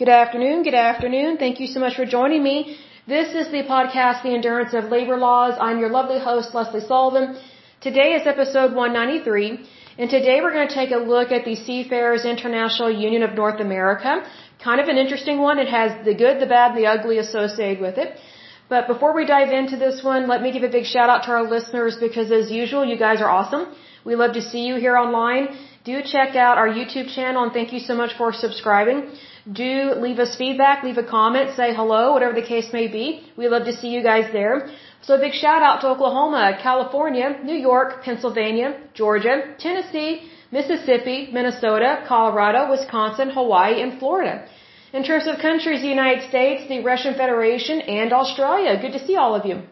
Good afternoon, good afternoon. Thank you so much for joining me. This is the podcast, The Endurance of Labor Laws. I'm your lovely host, Lesley Sullivan. Today is episode 193, and today we're going to take a look at the Seafarers International Union of North America. Kind of an interesting one. It has the good, the bad, and the ugly associated with it. But before we dive into this one, let me give a big shout out to our listeners because as usual, you guys are awesome. We love to see you here online. Do check out our YouTube channel and thank you so much for subscribing do leave us feedback, leave a comment, say hello, whatever the case may be. We love to see you guys there. So a big shout out to Oklahoma, California, New York, Pennsylvania, Georgia, Tennessee, Mississippi, Minnesota, Colorado, Wisconsin, Hawaii, and Florida. In terms of countries, the United States, the Russian Federation, and Australia. Good to see all of you.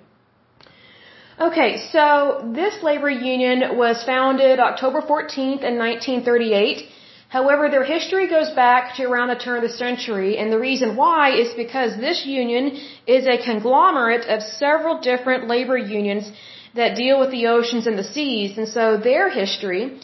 Okay, so this labor union was founded October 14th in 1938 However, their history goes back to around the turn of the century, and the reason why is because this union is a conglomerate of several different labor unions that deal with the oceans and the seas, and so their history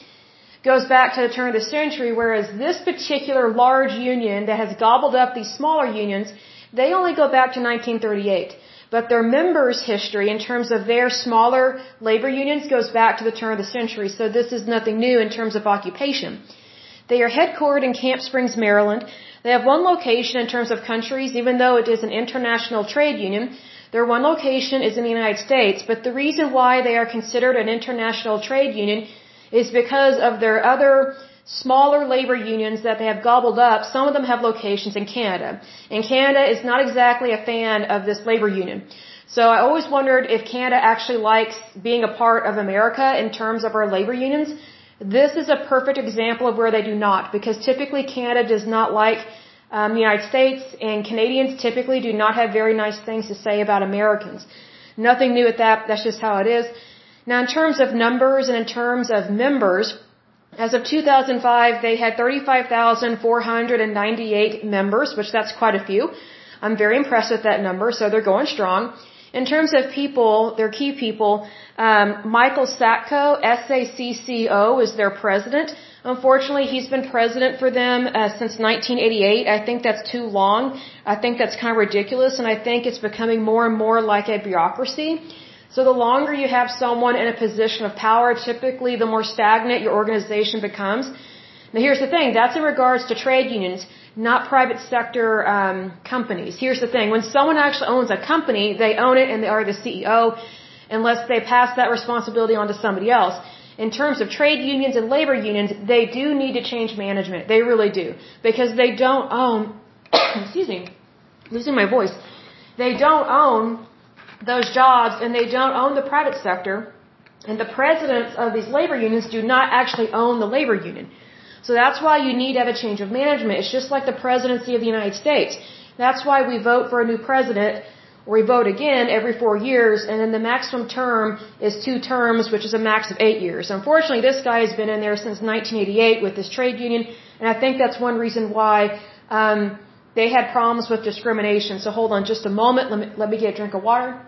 goes back to the turn of the century, whereas this particular large union that has gobbled up these smaller unions, they only go back to 1938. But their members' history in terms of their smaller labor unions goes back to the turn of the century, so this is nothing new in terms of occupation. They are headquartered in Camp Springs, Maryland. They have one location in terms of countries, even though it is an international trade union. Their one location is in the United States, but the reason why they are considered an international trade union is because of their other smaller labor unions that they have gobbled up. Some of them have locations in Canada. And Canada is not exactly a fan of this labor union. So I always wondered if Canada actually likes being a part of America in terms of our labor unions. This is a perfect example of where they do not, because typically Canada does not like um, the United States, and Canadians typically do not have very nice things to say about Americans. Nothing new with that. That's just how it is. Now, in terms of numbers and in terms of members, as of 2005, they had 35,498 members, which that's quite a few. I'm very impressed with that number, so they're going strong. In terms of people, their key people, um, Michael Sacco, S-A-C-C-O, is their president. Unfortunately, he's been president for them uh, since 1988. I think that's too long. I think that's kind of ridiculous, and I think it's becoming more and more like a bureaucracy. So the longer you have someone in a position of power, typically the more stagnant your organization becomes. Now here's the thing, that's in regards to trade unions not private sector um, companies. Here's the thing: when someone actually owns a company, they own it and they are the CEO, unless they pass that responsibility on to somebody else. In terms of trade unions and labor unions, they do need to change management. They really do because they don't own. excuse me, losing my voice. They don't own those jobs and they don't own the private sector. And the presidents of these labor unions do not actually own the labor union. So that's why you need to have a change of management. It's just like the presidency of the United States. That's why we vote for a new president or we vote again every four years, and then the maximum term is two terms, which is a max of eight years. Unfortunately, this guy has been in there since 1988 with this trade union, and I think that's one reason why um, they had problems with discrimination. So hold on just a moment. Let me, let me get a drink of water.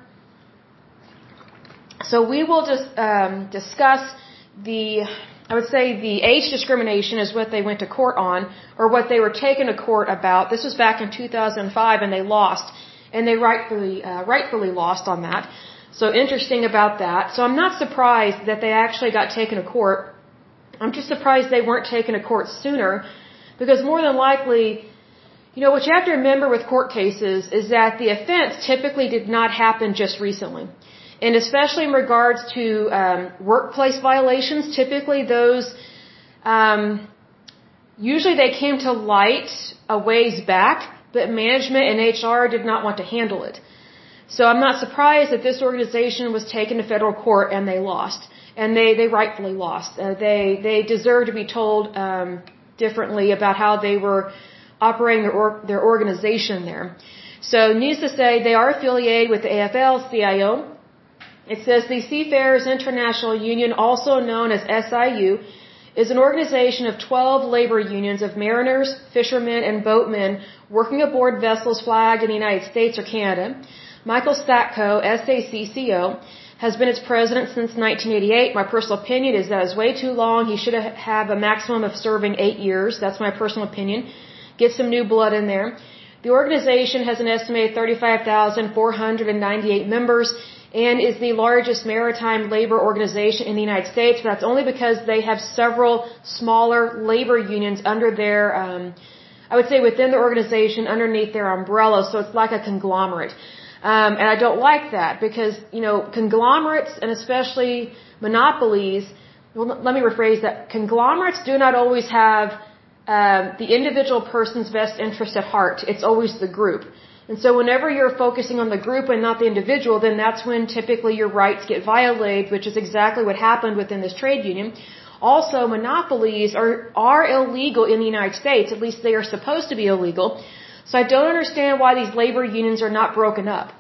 So we will just um, discuss the I would say the age discrimination is what they went to court on, or what they were taken to court about. This was back in 2005, and they lost, and they rightfully uh, rightfully lost on that. So interesting about that. So I'm not surprised that they actually got taken to court. I'm just surprised they weren't taken to court sooner, because more than likely, you know, what you have to remember with court cases is that the offense typically did not happen just recently. And especially in regards to um, workplace violations, typically those, um, usually they came to light a ways back, but management and HR did not want to handle it. So I'm not surprised that this organization was taken to federal court and they lost. And they, they rightfully lost. Uh, they, they deserve to be told um, differently about how they were operating their, or, their organization there. So needless to say, they are affiliated with the AFL-CIO, it says the Seafarers International Union, also known as SIU, is an organization of 12 labor unions of mariners, fishermen, and boatmen working aboard vessels flagged in the United States or Canada. Michael Satko, SACCO, has been its president since 1988. My personal opinion is that is way too long. He should have a maximum of serving eight years. That's my personal opinion. get some new blood in there. The organization has an estimated 35,498 members and is the largest maritime labor organization in the United States. But that's only because they have several smaller labor unions under their, um, I would say within the organization underneath their umbrella. So it's like a conglomerate. Um, and I don't like that because, you know, conglomerates and especially monopolies, well, let me rephrase that. Conglomerates do not always have um, the individual person's best interest at heart. It's always the group. And so whenever you're focusing on the group and not the individual, then that's when typically your rights get violated, which is exactly what happened within this trade union. Also, monopolies are, are illegal in the United States. At least they are supposed to be illegal. So I don't understand why these labor unions are not broken up.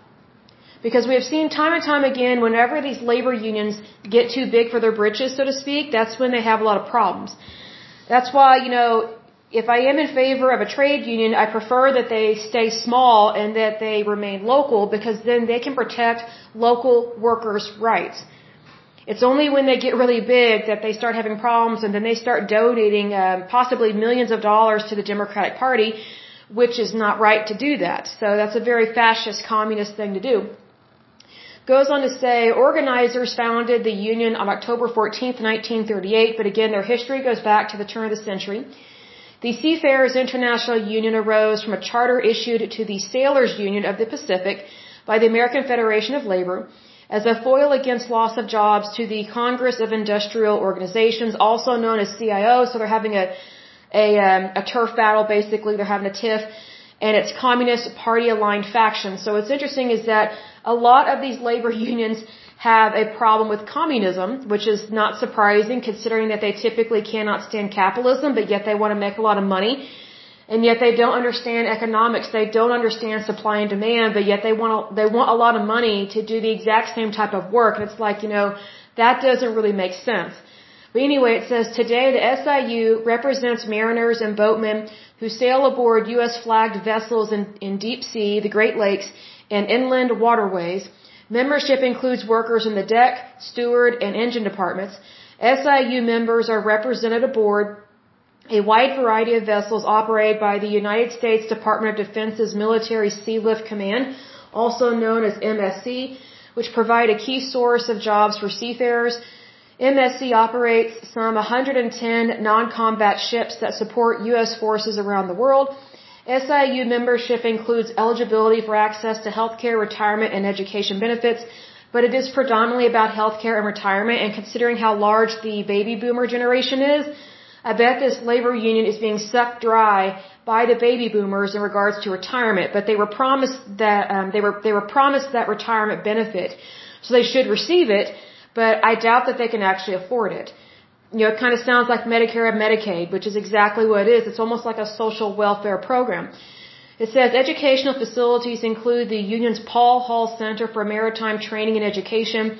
Because we have seen time and time again, whenever these labor unions get too big for their britches, so to speak, that's when they have a lot of problems. That's why, you know, if I am in favor of a trade union, I prefer that they stay small and that they remain local because then they can protect local workers' rights. It's only when they get really big that they start having problems and then they start donating um, possibly millions of dollars to the Democratic Party, which is not right to do that. So that's a very fascist, communist thing to do. Goes on to say, organizers founded the union on October 14, 1938, but again, their history goes back to the turn of the century. The Seafarers International Union arose from a charter issued to the Sailors Union of the Pacific by the American Federation of Labor as a foil against loss of jobs to the Congress of Industrial Organizations, also known as CIO. So they're having a a, um, a turf battle, basically. They're having a tiff, and it's Communist Party aligned factions. So what's interesting is that a lot of these labor unions have a problem with communism, which is not surprising considering that they typically cannot stand capitalism, but yet they want to make a lot of money. And yet they don't understand economics. They don't understand supply and demand, but yet they want they want a lot of money to do the exact same type of work. And it's like, you know, that doesn't really make sense. But anyway, it says today the SIU represents mariners and boatmen who sail aboard U.S. flagged vessels in, in deep sea, the Great Lakes, and inland waterways. Membership includes workers in the deck, steward, and engine departments. SIU members are represented aboard a wide variety of vessels operated by the United States Department of Defense's Military Sea Lift Command, also known as MSC, which provide a key source of jobs for seafarers. MSC operates some 110 non-combat ships that support U.S. forces around the world. SIU membership includes eligibility for access to healthcare, retirement, and education benefits, but it is predominantly about healthcare and retirement. And considering how large the baby boomer generation is, I bet this labor union is being sucked dry by the baby boomers in regards to retirement. But they were promised that um, they were they were promised that retirement benefit, so they should receive it. But I doubt that they can actually afford it you know, it kind of sounds like Medicare and Medicaid, which is exactly what it is. It's almost like a social welfare program. It says educational facilities include the Union's Paul Hall Center for Maritime Training and Education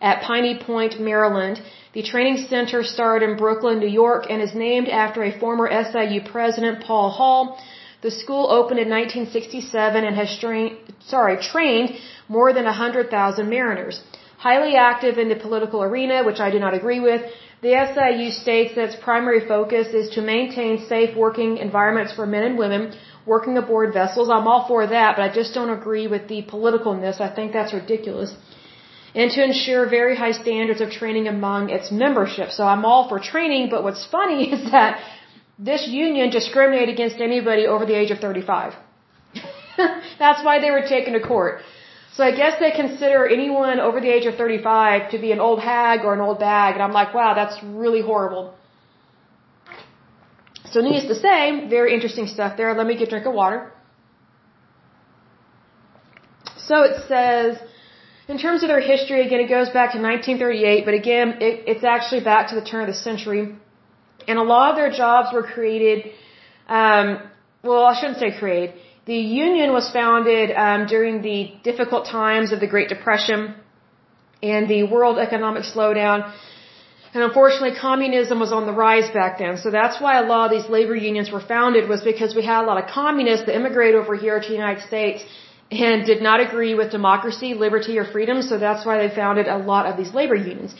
at Piney Point, Maryland. The training center started in Brooklyn, New York, and is named after a former SIU president, Paul Hall. The school opened in 1967 and has trained, sorry, trained more than 100,000 mariners. Highly active in the political arena, which I do not agree with, the SIU states that its primary focus is to maintain safe working environments for men and women working aboard vessels. I'm all for that, but I just don't agree with the politicalness. I think that's ridiculous. And to ensure very high standards of training among its membership. So I'm all for training, but what's funny is that this union discriminated against anybody over the age of 35. that's why they were taken to court. So I guess they consider anyone over the age of 35 to be an old hag or an old bag. And I'm like, wow, that's really horrible. So needless to say, very interesting stuff there. Let me get a drink of water. So it says, in terms of their history, again, it goes back to 1938, but again, it, it's actually back to the turn of the century. And a lot of their jobs were created, um, well, I shouldn't say created. The union was founded um, during the difficult times of the Great Depression and the world economic slowdown. And unfortunately, communism was on the rise back then. So that's why a lot of these labor unions were founded was because we had a lot of communists that immigrated over here to the United States and did not agree with democracy, liberty, or freedom. So that's why they founded a lot of these labor unions.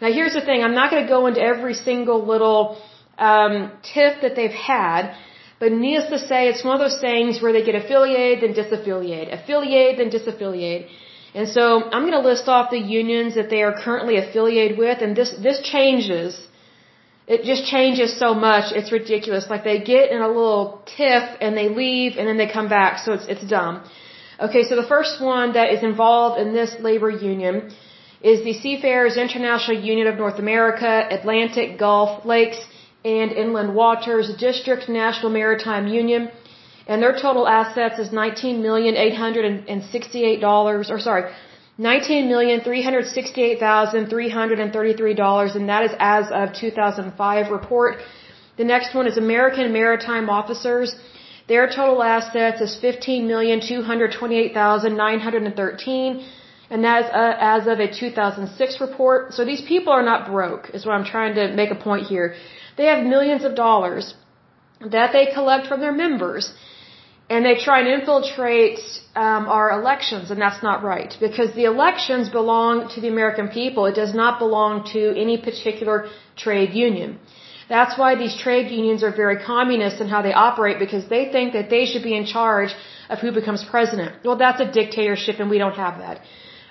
Now here's the thing. I'm not going to go into every single little um, tiff that they've had But needless to say, it's one of those things where they get affiliated, then disaffiliate, affiliate, then disaffiliate. And so I'm going to list off the unions that they are currently affiliated with, and this, this changes. It just changes so much, it's ridiculous. Like they get in a little tiff and they leave and then they come back, so it's, it's dumb. Okay, so the first one that is involved in this labor union is the Seafarers International Union of North America, Atlantic, Gulf, Lakes, and Inland Waters District National Maritime Union. And their total assets is nineteen million eight hundred and sixty-eight dollars, or sorry, nineteen million three hundred sixty-eight thousand three hundred and thirty-three dollars, and that is as of 2005 report. The next one is American Maritime Officers. Their total assets is fifteen million two hundred twenty-eight thousand nine hundred and thirteen, and that is uh, as of a 2006 report. So these people are not broke, is what I'm trying to make a point here. They have millions of dollars that they collect from their members, and they try and infiltrate um, our elections, and that's not right because the elections belong to the American people. It does not belong to any particular trade union. That's why these trade unions are very communist in how they operate because they think that they should be in charge of who becomes president. Well, that's a dictatorship and we don't have that.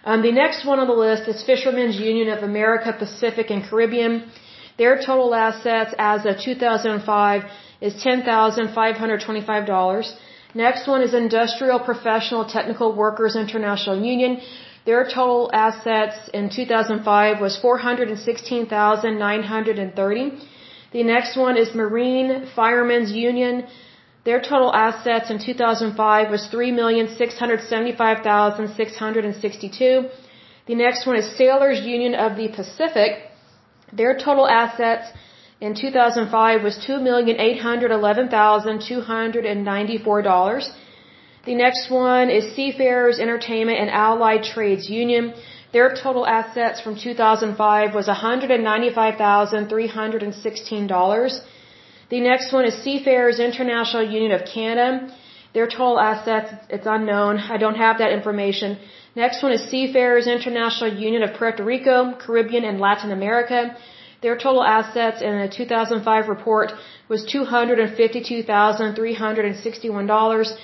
Um, the next one on the list is Fishermen's Union of America, Pacific, and Caribbean. Their total assets as of 2005 is $10,525. Next one is Industrial Professional Technical Workers International Union. Their total assets in 2005 was 416,930. The next one is Marine Firemen's Union. Their total assets in 2005 was 3,675,662. The next one is Sailors Union of the Pacific. Their total assets in 2005 was $2,811,294. The next one is Seafarers Entertainment and Allied Trades Union. Their total assets from 2005 was $195,316. The next one is Seafarers International Union of Canada. Their total assets, it's unknown. I don't have that information. Next one is Seafarers International Union of Puerto Rico, Caribbean, and Latin America. Their total assets in the 2005 report was $252,361.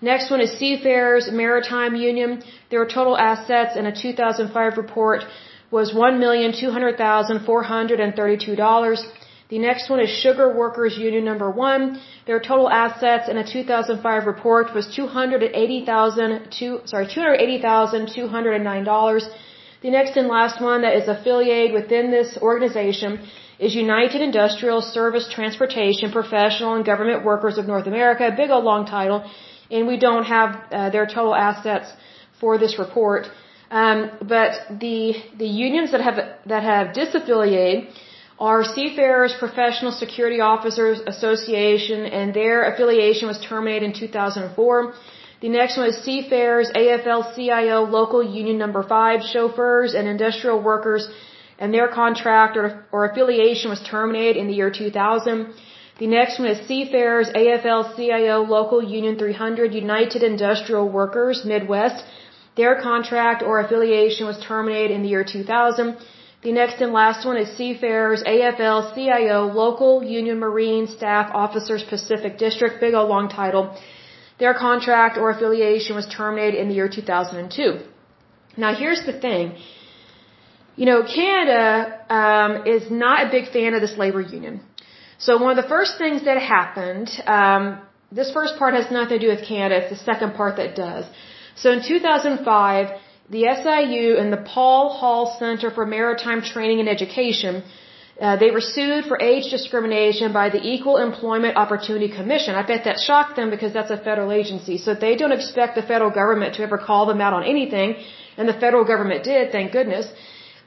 Next one is Seafarers Maritime Union. Their total assets in a 2005 report was $1,200,432. The next one is Sugar Workers Union number 1. Their total assets in a 2005 report was 280,000 sorry, $280,209. The next and last one that is affiliated within this organization is United Industrial Service Transportation Professional and Government Workers of North America, big old long title and we don't have uh, their total assets for this report. Um, but the the unions that have that have disaffiliated are Seafarers Professional Security Officers Association, and their affiliation was terminated in 2004. The next one is Seafarers AFL-CIO Local Union Number Five Chauffeurs and Industrial Workers, and their contract or, or affiliation was terminated in the year 2000. The next one is Seafarers AFL-CIO Local Union 300 United Industrial Workers Midwest. Their contract or affiliation was terminated in the year 2000. The next and last one is Seafarers AFL-CIO Local Union Marine Staff Officers Pacific District. Big old long title. Their contract or affiliation was terminated in the year 2002. Now here's the thing. You know, Canada um, is not a big fan of this labor union. So one of the first things that happened, um, this first part has nothing to do with Canada. It's the second part that does. So in 2005, the SIU and the Paul Hall Center for Maritime Training and Education, uh, they were sued for age discrimination by the Equal Employment Opportunity Commission. I bet that shocked them because that's a federal agency. So they don't expect the federal government to ever call them out on anything, and the federal government did, thank goodness.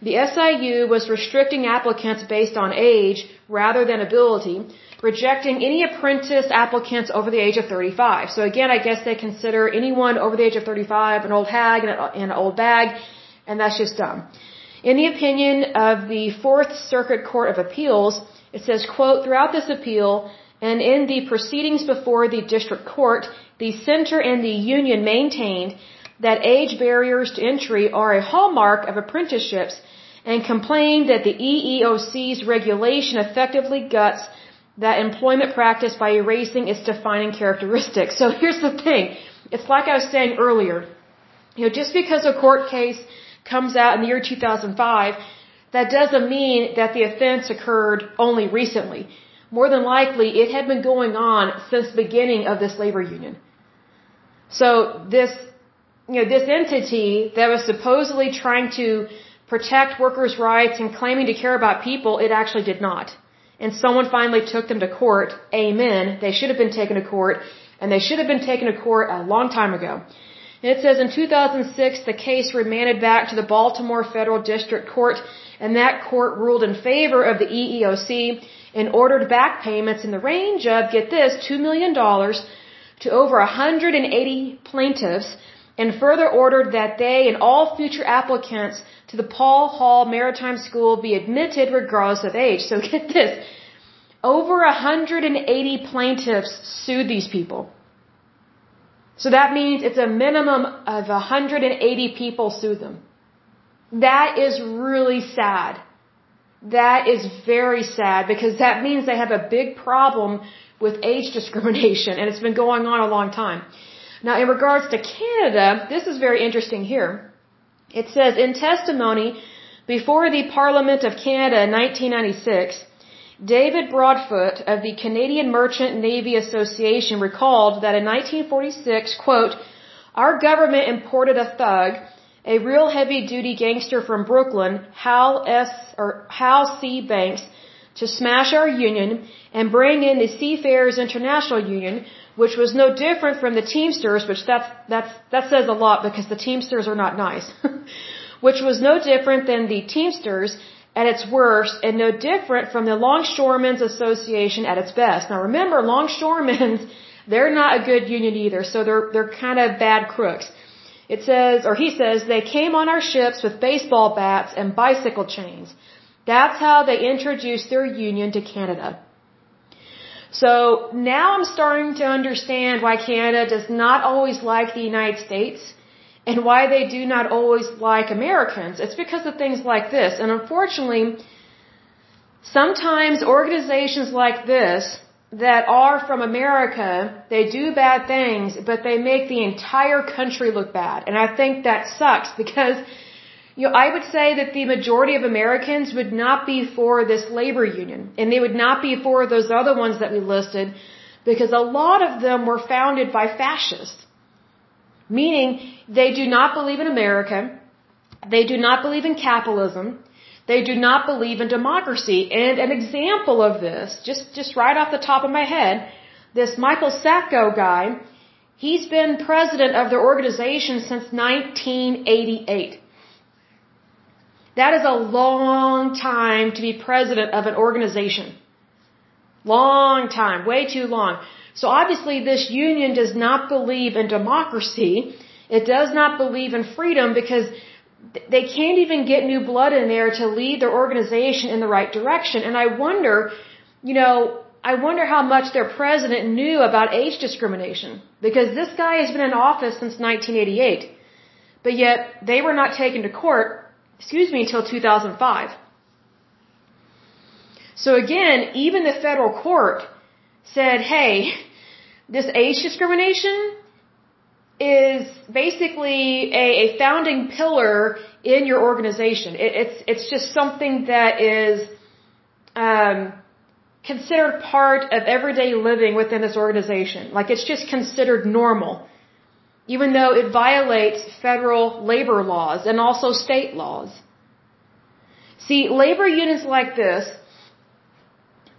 The SIU was restricting applicants based on age rather than ability, rejecting any apprentice applicants over the age of 35. So again, I guess they consider anyone over the age of 35 an old hag and an old bag, and that's just dumb. In the opinion of the Fourth Circuit Court of Appeals, it says, quote, throughout this appeal and in the proceedings before the district court, the center and the union maintained that age barriers to entry are a hallmark of apprenticeships and complained that the EEOC's regulation effectively guts that employment practice by erasing its defining characteristics. So here's the thing. It's like I was saying earlier. You know, just because a court case comes out in the year 2005, that doesn't mean that the offense occurred only recently. More than likely, it had been going on since the beginning of this labor union. So this, you know, this entity that was supposedly trying to protect workers' rights and claiming to care about people, it actually did not. And someone finally took them to court. Amen. They should have been taken to court, and they should have been taken to court a long time ago. And it says in 2006, the case remanded back to the Baltimore Federal District Court, and that court ruled in favor of the EEOC and ordered back payments in the range of, get this, $2 million to over 180 plaintiffs and further ordered that they and all future applicants to the Paul Hall Maritime School be admitted regardless of age. So get this. Over 180 plaintiffs sued these people. So that means it's a minimum of 180 people sued them. That is really sad. That is very sad because that means they have a big problem with age discrimination and it's been going on a long time. Now in regards to Canada, this is very interesting here. It says in testimony before the Parliament of Canada in 1996, David Broadfoot of the Canadian Merchant Navy Association recalled that in 1946, quote, our government imported a thug, a real heavy duty gangster from Brooklyn, Hal S. or Hal C. Banks, to smash our union and bring in the Seafarers International Union, which was no different from the Teamsters, which that's, that's, that says a lot because the Teamsters are not nice, which was no different than the Teamsters at its worst and no different from the Longshoremen's Association at its best. Now remember, longshoremen, they're not a good union either, so they're, they're kind of bad crooks. It says, or he says, they came on our ships with baseball bats and bicycle chains. That's how they introduced their union to Canada. So now I'm starting to understand why Canada does not always like the United States and why they do not always like Americans. It's because of things like this. And unfortunately, sometimes organizations like this that are from America, they do bad things, but they make the entire country look bad. And I think that sucks because, you know, I would say that the majority of Americans would not be for this labor union. And they would not be for those other ones that we listed because a lot of them were founded by fascists. Meaning, they do not believe in America. They do not believe in capitalism. They do not believe in democracy. And an example of this, just, just right off the top of my head, this Michael Sacco guy, he's been president of their organization since 1988. That is a long time to be president of an organization. Long time, way too long. So obviously this union does not believe in democracy. It does not believe in freedom because they can't even get new blood in there to lead their organization in the right direction. And I wonder, you know, I wonder how much their president knew about age discrimination because this guy has been in office since 1988. But yet they were not taken to court, excuse me, until 2005. So again, even the federal court said, hey, this age discrimination is basically a, a founding pillar in your organization. It, it's it's just something that is um, considered part of everyday living within this organization. Like it's just considered normal, even though it violates federal labor laws and also state laws. See, labor unions like this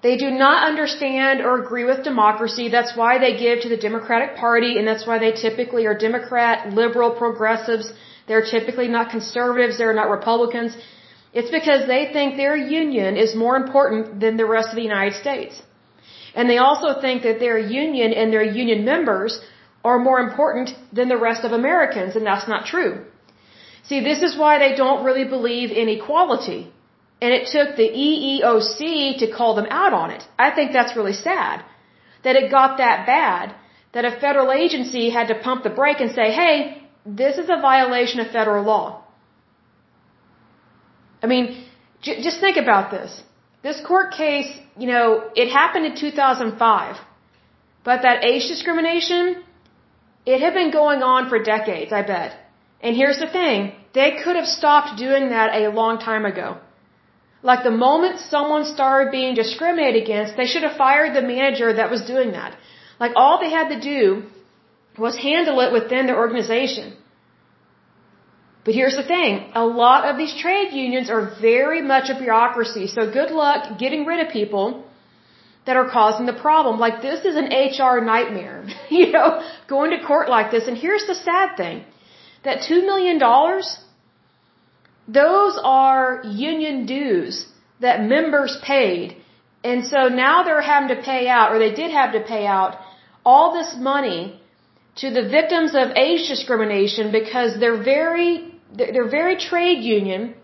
they do not understand or agree with democracy. That's why they give to the Democratic Party, and that's why they typically are Democrat, liberal, progressives. They're typically not conservatives. They're not Republicans. It's because they think their union is more important than the rest of the United States. And they also think that their union and their union members are more important than the rest of Americans, and that's not true. See, this is why they don't really believe in equality. And it took the EEOC to call them out on it. I think that's really sad that it got that bad that a federal agency had to pump the brake and say, hey, this is a violation of federal law. I mean, j- just think about this. This court case, you know, it happened in 2005. But that age discrimination, it had been going on for decades, I bet. And here's the thing, they could have stopped doing that a long time ago. Like the moment someone started being discriminated against, they should have fired the manager that was doing that. Like all they had to do was handle it within their organization. But here's the thing, a lot of these trade unions are very much a bureaucracy, so good luck getting rid of people that are causing the problem. Like this is an HR nightmare, you know, going to court like this. And here's the sad thing, that $2 million, those are union dues that members paid. And so now they're having to pay out, or they did have to pay out, all this money to the victims of age discrimination because they're very they're very trade union,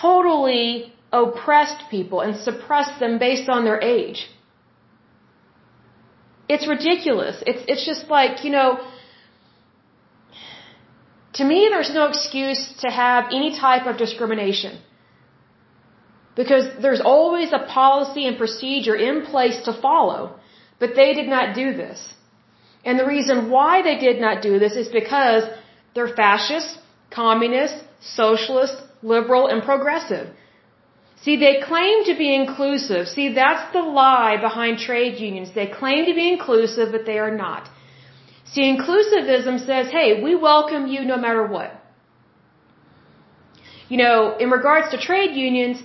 totally oppressed people and suppressed them based on their age. It's ridiculous. It's, it's just like, you know, to me, there's no excuse to have any type of discrimination. Because there's always a policy and procedure in place to follow. But they did not do this. And the reason why they did not do this is because they're fascist, communist, socialist, liberal, and progressive. See, they claim to be inclusive. See, that's the lie behind trade unions. They claim to be inclusive, but they are not. See, inclusivism says, hey, we welcome you no matter what. You know, in regards to trade unions,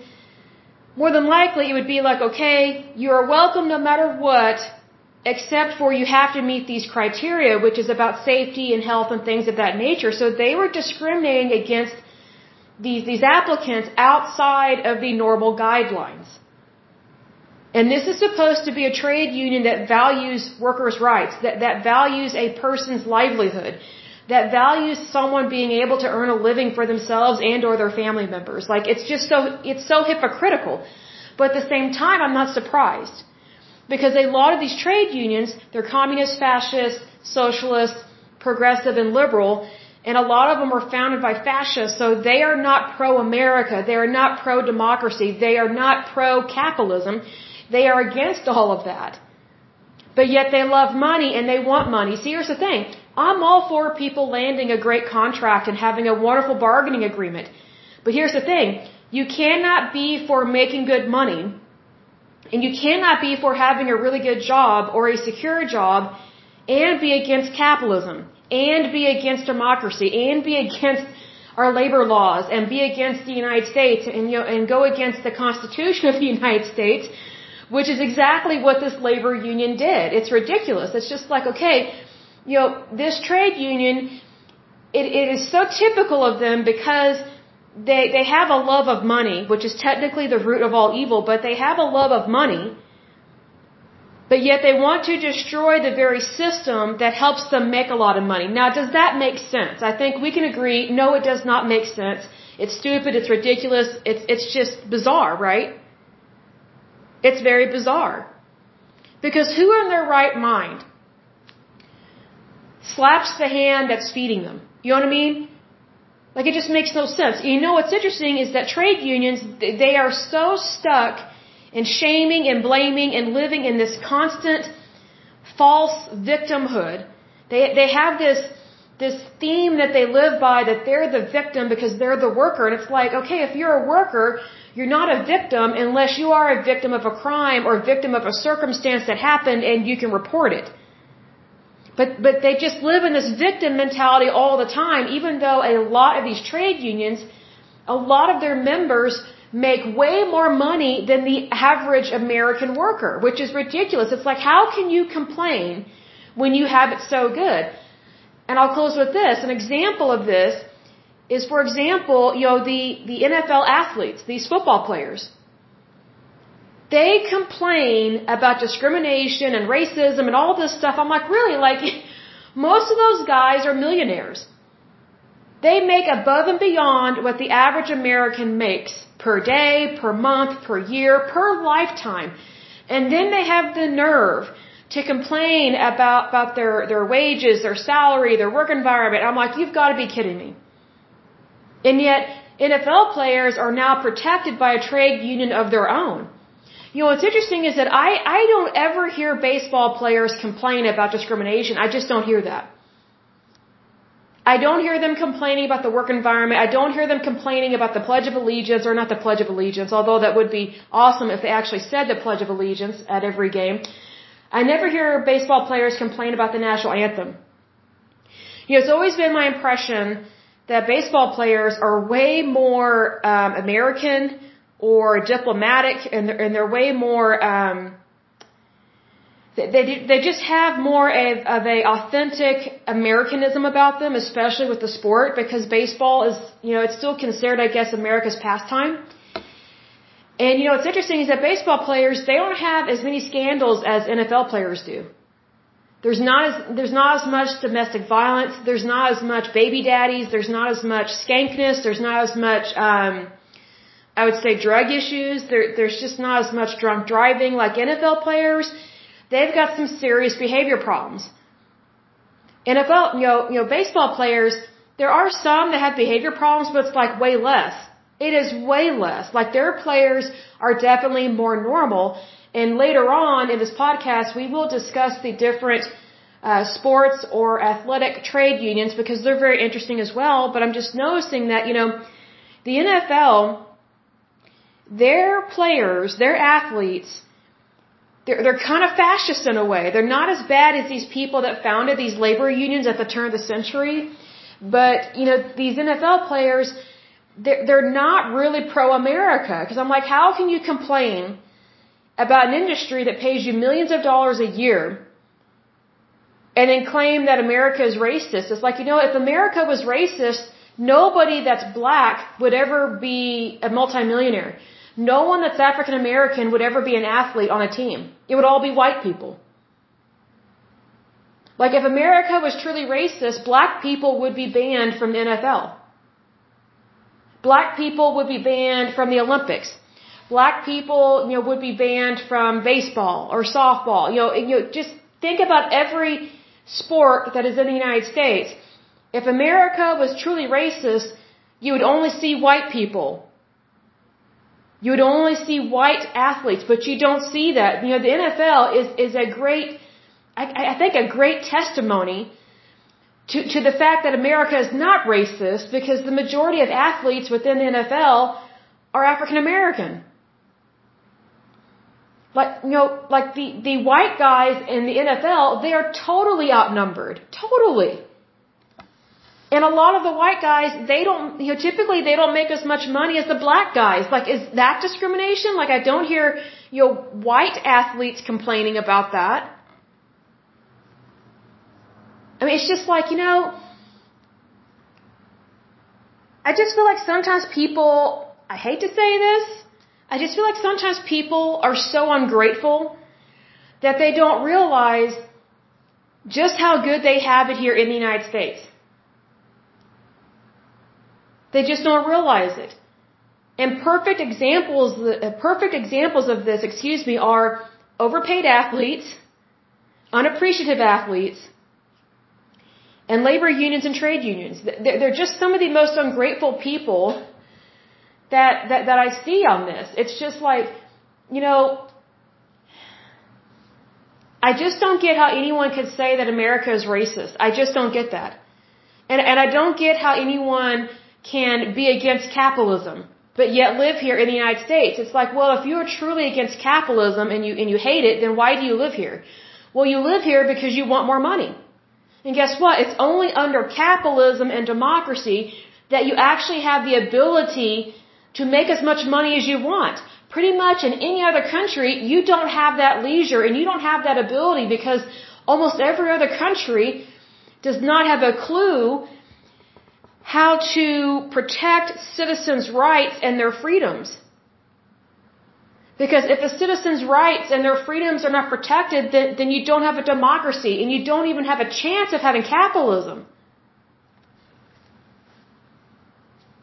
more than likely it would be like, okay, you are welcome no matter what, except for you have to meet these criteria, which is about safety and health and things of that nature. So they were discriminating against these, these applicants outside of the normal guidelines. And this is supposed to be a trade union that values workers' rights, that, that values a person's livelihood, that values someone being able to earn a living for themselves and or their family members. Like it's just so, it's so hypocritical. But at the same time, I'm not surprised because a lot of these trade unions, they're communist, fascist, socialist, progressive, and liberal, and a lot of them are founded by fascists, so they are not pro-America, they are not pro-democracy, they are not pro-capitalism, they are against all of that. But yet they love money and they want money. See, here's the thing. I'm all for people landing a great contract and having a wonderful bargaining agreement. But here's the thing. You cannot be for making good money and you cannot be for having a really good job or a secure job and be against capitalism and be against democracy and be against our labor laws and be against the United States and you know and go against the Constitution of the United States, which is exactly what this labor union did. It's ridiculous. It's just like, okay, you know, this trade union, it, it is so typical of them because they they have a love of money, which is technically the root of all evil, but they have a love of money. But yet they want to destroy the very system that helps them make a lot of money. Now, does that make sense? I think we can agree, no, it does not make sense. It's stupid, it's ridiculous, it's it's just bizarre, right? It's very bizarre. Because who in their right mind slaps the hand that's feeding them? You know what I mean? Like it just makes no sense. You know what's interesting is that trade unions, they are so stuck in shaming and blaming and living in this constant false victimhood. They, they have this, this theme that they live by that they're the victim because they're the worker. And it's like, okay, if you're a worker, you're not a victim unless you are a victim of a crime or a victim of a circumstance that happened and you can report it. But, but they just live in this victim mentality all the time, even though a lot of these trade unions, a lot of their members make way more money than the average American worker, which is ridiculous. It's like, how can you complain when you have it so good? And I'll close with this. An example of this is, for example, you know, the, the NFL athletes, these football players they complain about discrimination and racism and all this stuff. I'm like, really? Like, most of those guys are millionaires. They make above and beyond what the average American makes per day, per month, per year, per lifetime. And then they have the nerve to complain about, about their, their wages, their salary, their work environment. I'm like, you've got to be kidding me. And yet, NFL players are now protected by a trade union of their own. You know, what's interesting is that I, I don't ever hear baseball players complain about discrimination. I just don't hear that. I don't hear them complaining about the work environment. I don't hear them complaining about the Pledge of Allegiance or not the Pledge of Allegiance, although that would be awesome if they actually said the Pledge of Allegiance at every game. I never hear baseball players complain about the national anthem. You know, it's always been my impression that baseball players are way more um, American or diplomatic, and they're, and they're way more. Um, they they just have more of, of a authentic Americanism about them, especially with the sport, because baseball is you know it's still considered, I guess, America's pastime. And you know what's interesting is that baseball players they don't have as many scandals as NFL players do. There's not as there's not as much domestic violence. There's not as much baby daddies. There's not as much skankness. There's not as much um, I would say drug issues. There, there's just not as much drunk driving like NFL players. They've got some serious behavior problems. NFL, you know, you know, baseball players, there are some that have behavior problems, but it's like way less. It is way less. Like their players are definitely more normal. And later on in this podcast, we will discuss the different uh, sports or athletic trade unions because they're very interesting as well. But I'm just noticing that, you know, the NFL their players, their athletes, they're, they're kind of fascist in a way. They're not as bad as these people that founded these labor unions at the turn of the century. But, you know, these NFL players, they're, they're not really pro-America. Because I'm like, how can you complain about an industry that pays you millions of dollars a year and then claim that America is racist? It's like, you know, if America was racist, nobody that's black would ever be a multimillionaire. No one that's African American would ever be an athlete on a team. It would all be white people. Like if America was truly racist, black people would be banned from the NFL. Black people would be banned from the Olympics. Black people, you know, would be banned from baseball or softball. You know, you know, just think about every sport that is in the United States. If America was truly racist, you would only see white people you would only see white athletes, but you don't see that. You know, the NFL is, is a great, I, I think a great testimony to, to the fact that America is not racist because the majority of athletes within the NFL are African American. Like, you know, like the, the white guys in the NFL, they are totally outnumbered. Totally. And a lot of the white guys, they don't, you know, typically they don't make as much money as the black guys. Like, is that discrimination? Like, I don't hear, you know, white athletes complaining about that. I mean, it's just like, you know, I just feel like sometimes people, I hate to say this, I just feel like sometimes people are so ungrateful that they don't realize just how good they have it here in the United States. They just don't realize it. And perfect examples, uh, perfect examples of this, excuse me, are overpaid athletes, unappreciative athletes, and labor unions and trade unions. They're just some of the most ungrateful people that, that, that I see on this. It's just like, you know, I just don't get how anyone could say that America is racist. I just don't get that. And, and I don't get how anyone can be against capitalism, but yet live here in the United States. It's like, well, if you are truly against capitalism and you, and you hate it, then why do you live here? Well, you live here because you want more money. And guess what? It's only under capitalism and democracy that you actually have the ability to make as much money as you want. Pretty much in any other country, you don't have that leisure and you don't have that ability because almost every other country does not have a clue how to protect citizens' rights and their freedoms. Because if a citizen's rights and their freedoms are not protected, then, then you don't have a democracy and you don't even have a chance of having capitalism.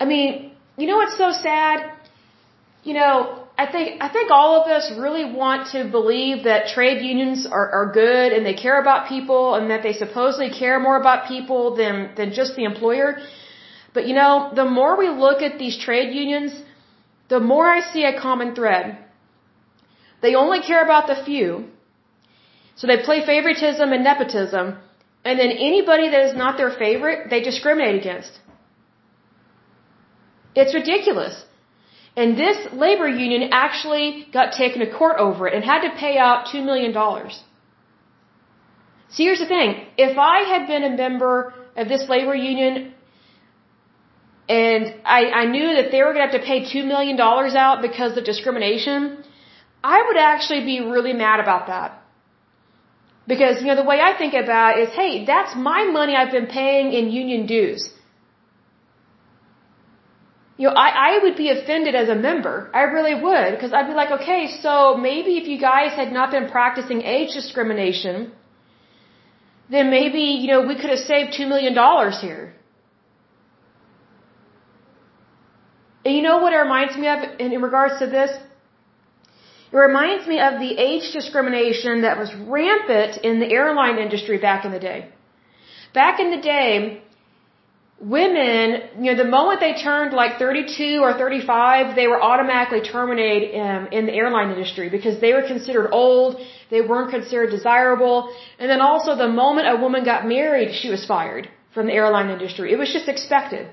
I mean, you know what's so sad? You know, I think I think all of us really want to believe that trade unions are, are good and they care about people and that they supposedly care more about people than than just the employer. But you know, the more we look at these trade unions, the more I see a common thread. They only care about the few. So they play favoritism and nepotism. And then anybody that is not their favorite, they discriminate against. It's ridiculous. And this labor union actually got taken to court over it and had to pay out $2 million. See, here's the thing. If I had been a member of this labor union and I, I knew that they were going to have to pay $2 million out because of discrimination, I would actually be really mad about that. Because, you know, the way I think about it is, hey, that's my money I've been paying in union dues you know, I, I would be offended as a member. I really would, because I'd be like, okay, so maybe if you guys had not been practicing age discrimination, then maybe, you know, we could have saved $2 million here. And you know what it reminds me of in, in regards to this? It reminds me of the age discrimination that was rampant in the airline industry back in the day. Back in the day, women, you know, the moment they turned like 32 or 35, they were automatically terminated um, in the airline industry because they were considered old, they weren't considered desirable, and then also the moment a woman got married, she was fired from the airline industry. It was just expected.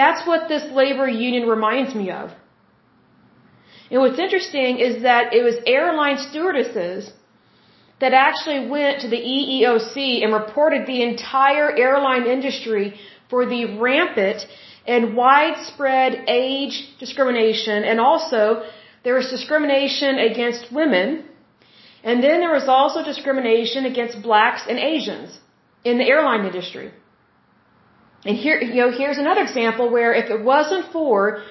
That's what this labor union reminds me of. And what's interesting is that it was airline stewardesses that actually went to the EEOC and reported the entire airline industry for the rampant and widespread age discrimination and also there was discrimination against women and then there was also discrimination against blacks and Asians in the airline industry. And here, you know, here's another example where if it wasn't for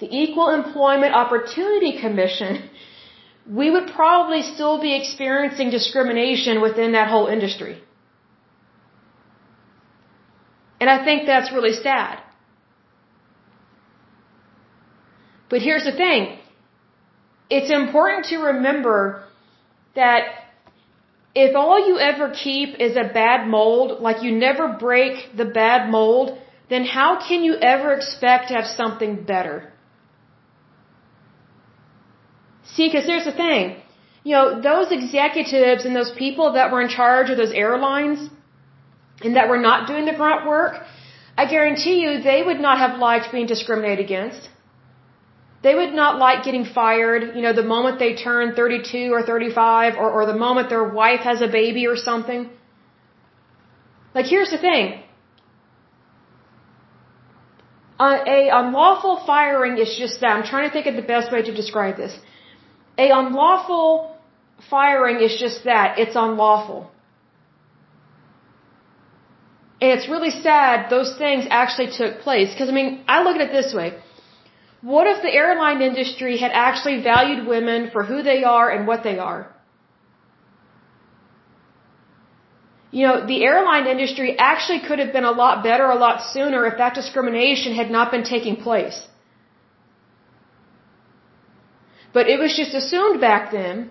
the Equal Employment Opportunity Commission we would probably still be experiencing discrimination within that whole industry. And I think that's really sad. But here's the thing. It's important to remember that if all you ever keep is a bad mold, like you never break the bad mold, then how can you ever expect to have something better? See, because there's the thing. You know, those executives and those people that were in charge of those airlines and that were not doing the grunt work, I guarantee you they would not have liked being discriminated against. They would not like getting fired, you know, the moment they turn 32 or 35 or, or the moment their wife has a baby or something. Like, here's the thing. Uh, a unlawful firing is just that. I'm trying to think of the best way to describe this. A unlawful firing is just that. It's unlawful. And it's really sad those things actually took place. Because, I mean, I look at it this way. What if the airline industry had actually valued women for who they are and what they are? You know, the airline industry actually could have been a lot better a lot sooner if that discrimination had not been taking place. But it was just assumed back then,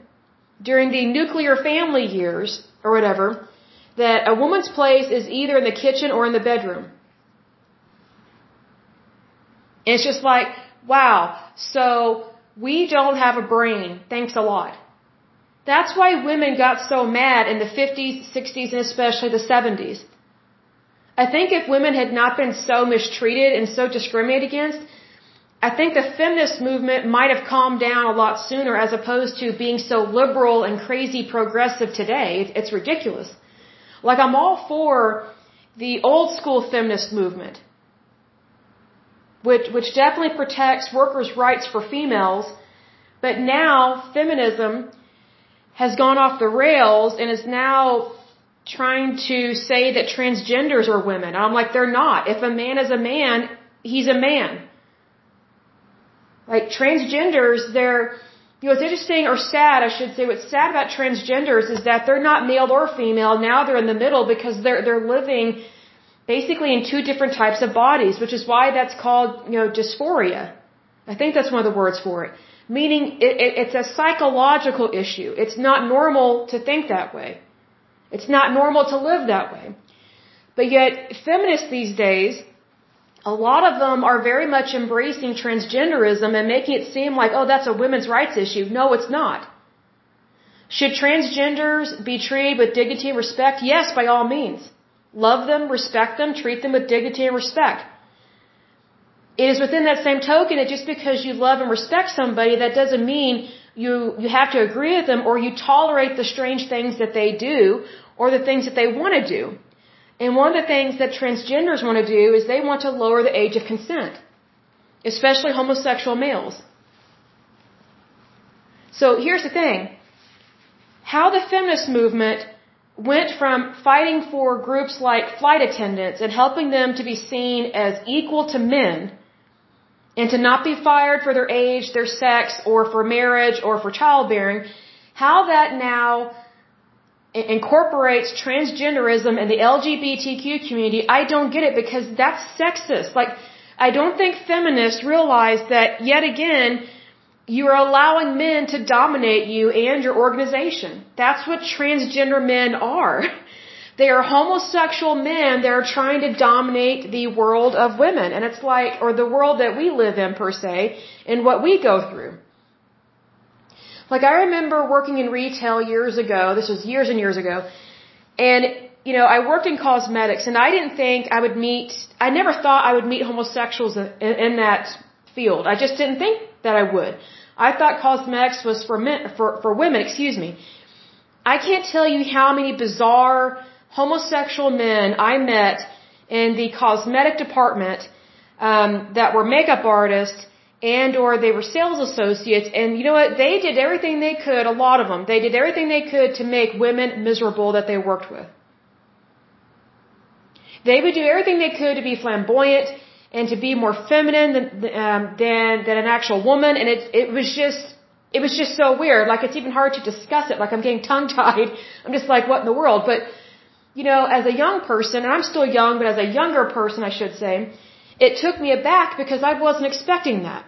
during the nuclear family years, or whatever, that a woman's place is either in the kitchen or in the bedroom. And it's just like, wow, so we don't have a brain. Thanks a lot. That's why women got so mad in the 50s, 60s, and especially the 70s. I think if women had not been so mistreated and so discriminated against, I think the feminist movement might have calmed down a lot sooner as opposed to being so liberal and crazy progressive today. It's ridiculous. Like I'm all for the old school feminist movement, which, which definitely protects workers' rights for females, but now feminism has gone off the rails and is now trying to say that transgenders are women. I'm like, they're not. If a man is a man, he's a man. Like transgenders, they're, you know, what's interesting or sad, I should say, what's sad about transgenders is that they're not male or female. Now they're in the middle because they're, they're living basically in two different types of bodies, which is why that's called, you know, dysphoria. I think that's one of the words for it. Meaning it, it, it's a psychological issue. It's not normal to think that way. It's not normal to live that way. But yet, feminists these days, a lot of them are very much embracing transgenderism and making it seem like, oh, that's a women's rights issue. No, it's not. Should transgenders be treated with dignity and respect? Yes, by all means. Love them, respect them, treat them with dignity and respect. It is within that same token that just because you love and respect somebody, that doesn't mean you, you have to agree with them or you tolerate the strange things that they do or the things that they want to do. And one of the things that transgenders want to do is they want to lower the age of consent, especially homosexual males. So here's the thing. How the feminist movement went from fighting for groups like flight attendants and helping them to be seen as equal to men and to not be fired for their age, their sex, or for marriage or for childbearing, how that now incorporates transgenderism and the LGBTQ community, I don't get it because that's sexist. Like, I don't think feminists realize that yet again, you are allowing men to dominate you and your organization. That's what transgender men are. They are homosexual men that are trying to dominate the world of women. And it's like, or the world that we live in per se, and what we go through. Like I remember working in retail years ago, this was years and years ago, and you know, I worked in cosmetics and I didn't think I would meet, I never thought I would meet homosexuals in, in that field. I just didn't think that I would. I thought cosmetics was for men, for, for women, excuse me. I can't tell you how many bizarre homosexual men I met in the cosmetic department um, that were makeup artists and or they were sales associates and you know what they did everything they could a lot of them they did everything they could to make women miserable that they worked with they would do everything they could to be flamboyant and to be more feminine than um, than than an actual woman and it it was just it was just so weird like it's even hard to discuss it like I'm getting tongue tied I'm just like what in the world but you know as a young person and I'm still young but as a younger person I should say it took me aback because I wasn't expecting that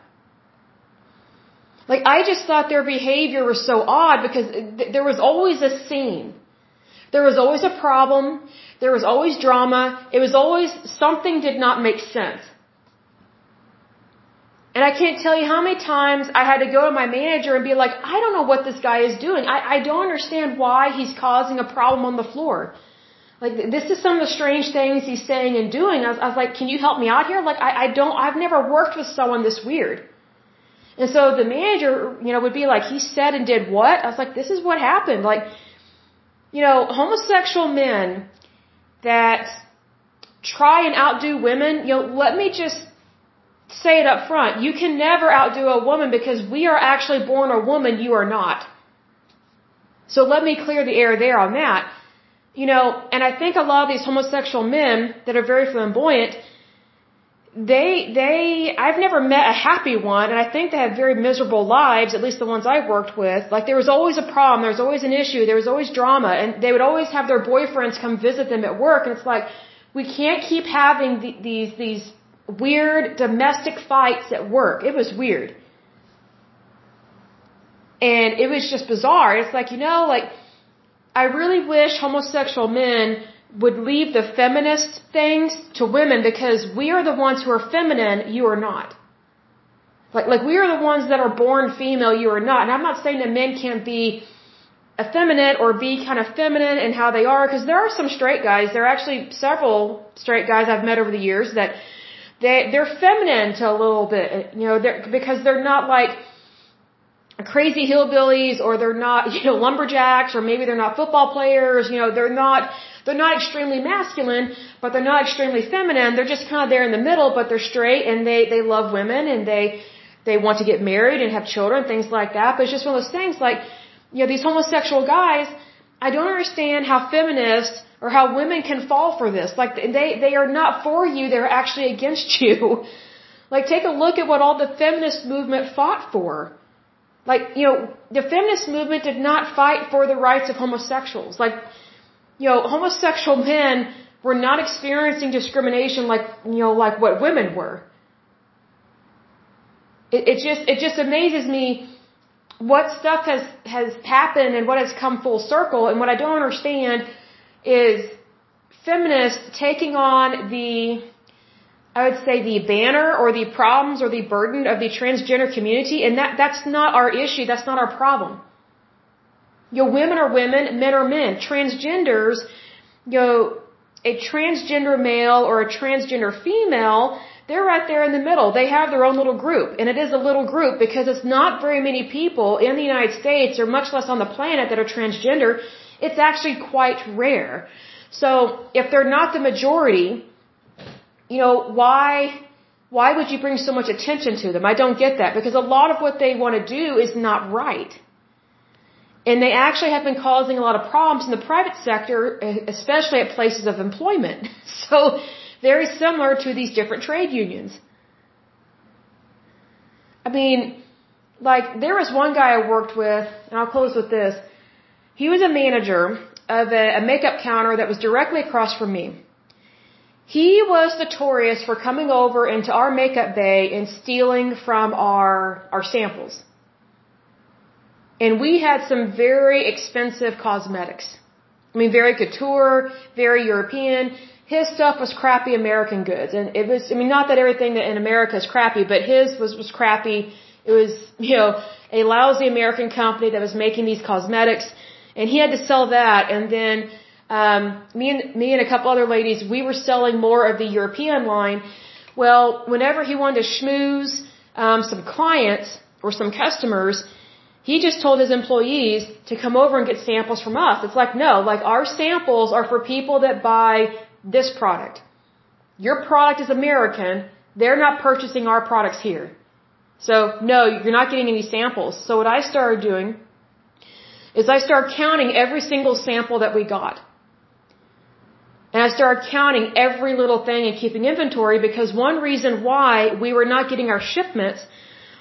like, I just thought their behavior was so odd because th there was always a scene. There was always a problem. There was always drama. It was always something did not make sense. And I can't tell you how many times I had to go to my manager and be like, I don't know what this guy is doing. I, I don't understand why he's causing a problem on the floor. Like, this is some of the strange things he's saying and doing. I was, I was like, can you help me out here? Like, I, I don't, I've never worked with someone this weird. And so the manager, you know, would be like, he said and did what? I was like, this is what happened. Like, you know, homosexual men that try and outdo women, you know, let me just say it up front. You can never outdo a woman because we are actually born a woman, you are not. So let me clear the air there on that. You know, and I think a lot of these homosexual men that are very flamboyant, they they I've never met a happy one and I think they have very miserable lives, at least the ones I've worked with. Like there was always a problem, there was always an issue, there was always drama and they would always have their boyfriends come visit them at work and it's like we can't keep having the, these these weird domestic fights at work. It was weird. And it was just bizarre. It's like, you know, like I really wish homosexual men would leave the feminist things to women because we are the ones who are feminine, you are not. Like, like we are the ones that are born female, you are not. And I'm not saying that men can't be effeminate or be kind of feminine in how they are, because there are some straight guys. There are actually several straight guys I've met over the years that they they're feminine to a little bit, you know, they're because they're not like crazy hillbillies or they're not, you know, lumberjacks or maybe they're not football players, you know, they're not they're not extremely masculine, but they're not extremely feminine. They're just kind of there in the middle, but they're straight and they, they love women and they, they want to get married and have children, things like that. But it's just one of those things like, you know, these homosexual guys, I don't understand how feminists or how women can fall for this. Like they, they are not for you, they're actually against you. Like take a look at what all the feminist movement fought for. Like, you know, the feminist movement did not fight for the rights of homosexuals. Like, you know, homosexual men were not experiencing discrimination like, you know, like what women were. It, it just, it just amazes me what stuff has, has happened and what has come full circle. And what I don't understand is feminists taking on the, I would say the banner or the problems or the burden of the transgender community, and that, that's not our issue, that's not our problem. You know, women are women, men are men. Transgenders, you know, a transgender male or a transgender female, they're right there in the middle. They have their own little group. And it is a little group because it's not very many people in the United States or much less on the planet that are transgender. It's actually quite rare. So if they're not the majority, you know, why, why would you bring so much attention to them? I don't get that because a lot of what they want to do is not right. And they actually have been causing a lot of problems in the private sector, especially at places of employment. So, very similar to these different trade unions. I mean, like, there was one guy I worked with, and I'll close with this. He was a manager of a, a makeup counter that was directly across from me. He was notorious for coming over into our makeup bay and stealing from our, our samples. And we had some very expensive cosmetics. I mean, very couture, very European. His stuff was crappy American goods. And it was, I mean, not that everything in America is crappy, but his was, was crappy. It was, you know, a lousy American company that was making these cosmetics. And he had to sell that. And then, um, me and, me and a couple other ladies, we were selling more of the European line. Well, whenever he wanted to schmooze, um, some clients or some customers, he just told his employees to come over and get samples from us. It's like, no, like our samples are for people that buy this product. Your product is American. They're not purchasing our products here. So, no, you're not getting any samples. So what I started doing is I started counting every single sample that we got. And I started counting every little thing and keeping inventory because one reason why we were not getting our shipments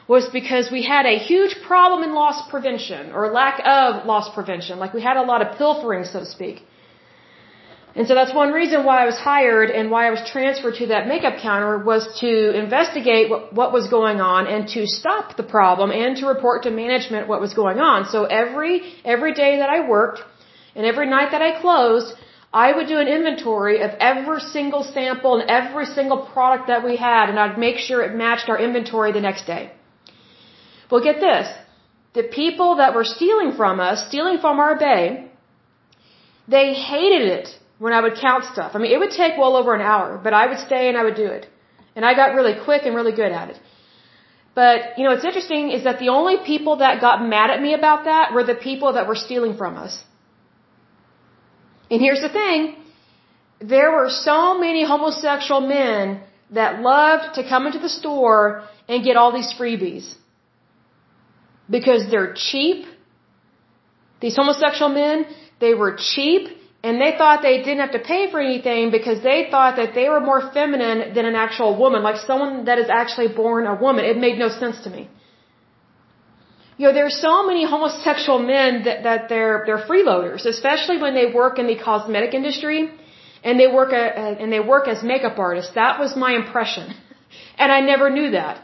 was because we had a huge problem in loss prevention or lack of loss prevention. Like we had a lot of pilfering, so to speak. And so that's one reason why I was hired and why I was transferred to that makeup counter was to investigate what, what was going on and to stop the problem and to report to management what was going on. So every, every day that I worked and every night that I closed, I would do an inventory of every single sample and every single product that we had and I'd make sure it matched our inventory the next day. Well, get this. The people that were stealing from us, stealing from our bay, they hated it when I would count stuff. I mean, it would take well over an hour, but I would stay and I would do it. And I got really quick and really good at it. But, you know, what's interesting is that the only people that got mad at me about that were the people that were stealing from us. And here's the thing. There were so many homosexual men that loved to come into the store and get all these freebies because they're cheap. These homosexual men, they were cheap and they thought they didn't have to pay for anything because they thought that they were more feminine than an actual woman, like someone that is actually born a woman. It made no sense to me. You know, there are so many homosexual men that, that they're, they're freeloaders, especially when they work in the cosmetic industry and they work, a, and they work as makeup artists. That was my impression. And I never knew that.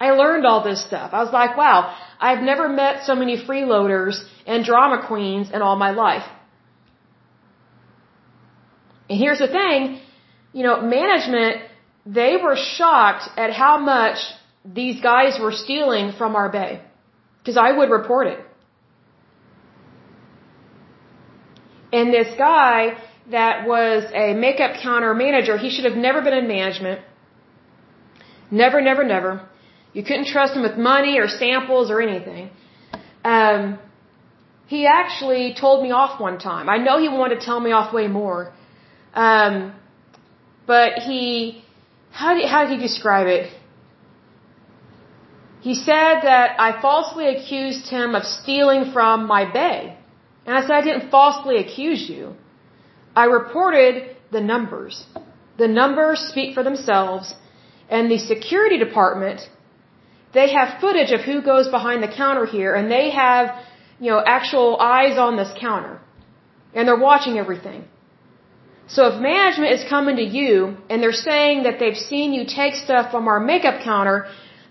I learned all this stuff. I was like, wow, I've never met so many freeloaders and drama queens in all my life. And here's the thing, you know, management, they were shocked at how much these guys were stealing from our bay. Because I would report it. And this guy that was a makeup counter manager, he should have never been in management. Never, never, never. You couldn't trust him with money or samples or anything. Um, he actually told me off one time. I know he wanted to tell me off way more. Um, but he, how did, how did he describe it? He said that I falsely accused him of stealing from my bay. And I said, I didn't falsely accuse you. I reported the numbers. The numbers speak for themselves. And the security department they have footage of who goes behind the counter here and they have, you know, actual eyes on this counter. And they're watching everything. So if management is coming to you and they're saying that they've seen you take stuff from our makeup counter,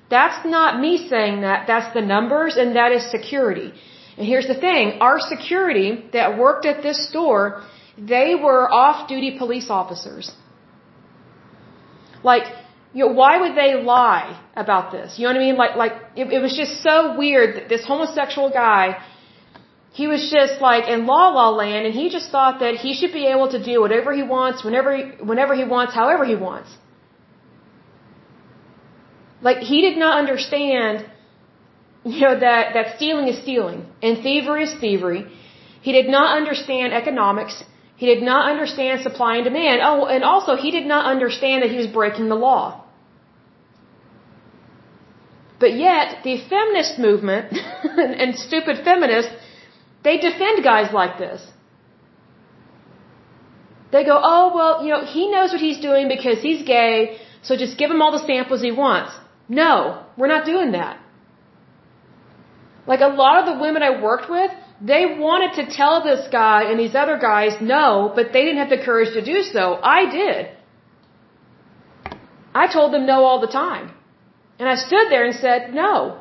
that's not me saying that. That's the numbers and that is security. And here's the thing, our security that worked at this store, they were off-duty police officers. Like, you know, why would they lie about this? You know what I mean? Like, like it, it was just so weird that this homosexual guy, he was just like in la la land, and he just thought that he should be able to do whatever he wants, whenever, he, whenever he wants, however he wants. Like, he did not understand, you know, that that stealing is stealing and thievery is thievery. He did not understand economics. He did not understand supply and demand. Oh, and also he did not understand that he was breaking the law. But yet, the feminist movement and stupid feminists, they defend guys like this. They go, oh, well, you know, he knows what he's doing because he's gay, so just give him all the samples he wants. No, we're not doing that. Like a lot of the women I worked with, they wanted to tell this guy and these other guys no, but they didn't have the courage to do so. I did. I told them no all the time. And I stood there and said, no.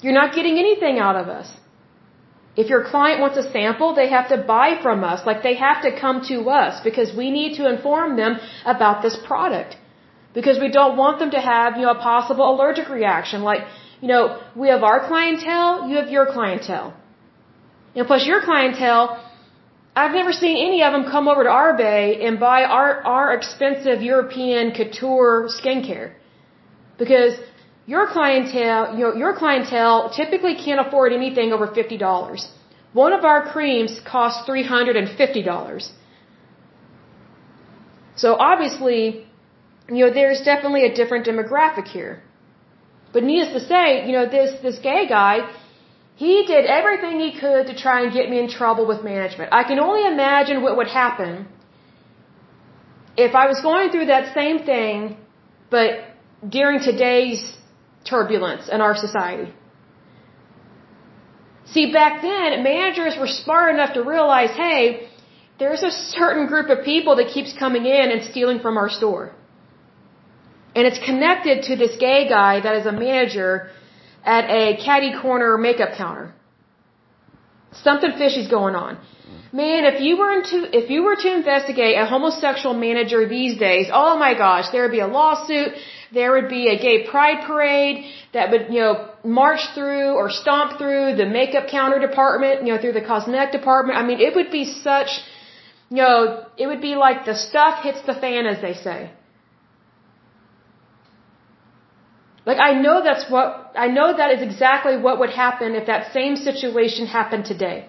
You're not getting anything out of us. If your client wants a sample, they have to buy from us. Like they have to come to us because we need to inform them about this product. Because we don't want them to have, you know, a possible allergic reaction. Like, you know, we have our clientele, you have your clientele. And plus your clientele, I've never seen any of them come over to our bay and buy our, our expensive European couture skincare. Because your clientele, you know, your clientele typically can't afford anything over $50. One of our creams costs $350. So obviously, you know, there's definitely a different demographic here. But needless to say, you know, this, this gay guy, he did everything he could to try and get me in trouble with management. I can only imagine what would happen if I was going through that same thing, but during today's turbulence in our society. See, back then, managers were smart enough to realize, hey, there's a certain group of people that keeps coming in and stealing from our store. And it's connected to this gay guy that is a manager at a caddy corner makeup counter. Something fishy's going on. Man, if you were to if you were to investigate a homosexual manager these days, oh my gosh, there would be a lawsuit. There would be a gay pride parade that would, you know, march through or stomp through the makeup counter department, you know, through the cosmetic department. I mean, it would be such, you know, it would be like the stuff hits the fan, as they say. Like I know that's what, I know that is exactly what would happen if that same situation happened today.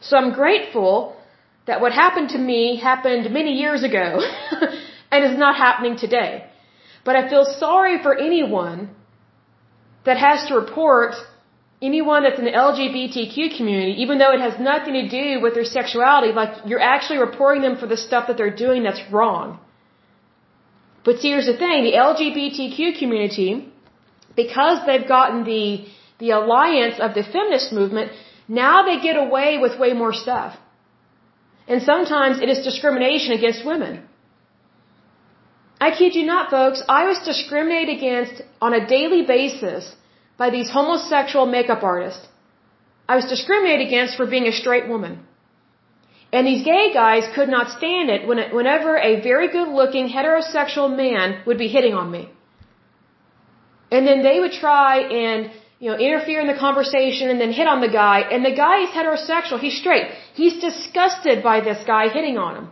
So I'm grateful that what happened to me happened many years ago and is not happening today. But I feel sorry for anyone that has to report anyone that's in the LGBTQ community, even though it has nothing to do with their sexuality, like you're actually reporting them for the stuff that they're doing that's wrong. But see, here's the thing, the LGBTQ community because they've gotten the, the alliance of the feminist movement, now they get away with way more stuff. And sometimes it is discrimination against women. I kid you not, folks, I was discriminated against on a daily basis by these homosexual makeup artists. I was discriminated against for being a straight woman. And these gay guys could not stand it when, whenever a very good looking heterosexual man would be hitting on me. And then they would try and, you know, interfere in the conversation and then hit on the guy. And the guy is heterosexual. He's straight. He's disgusted by this guy hitting on him.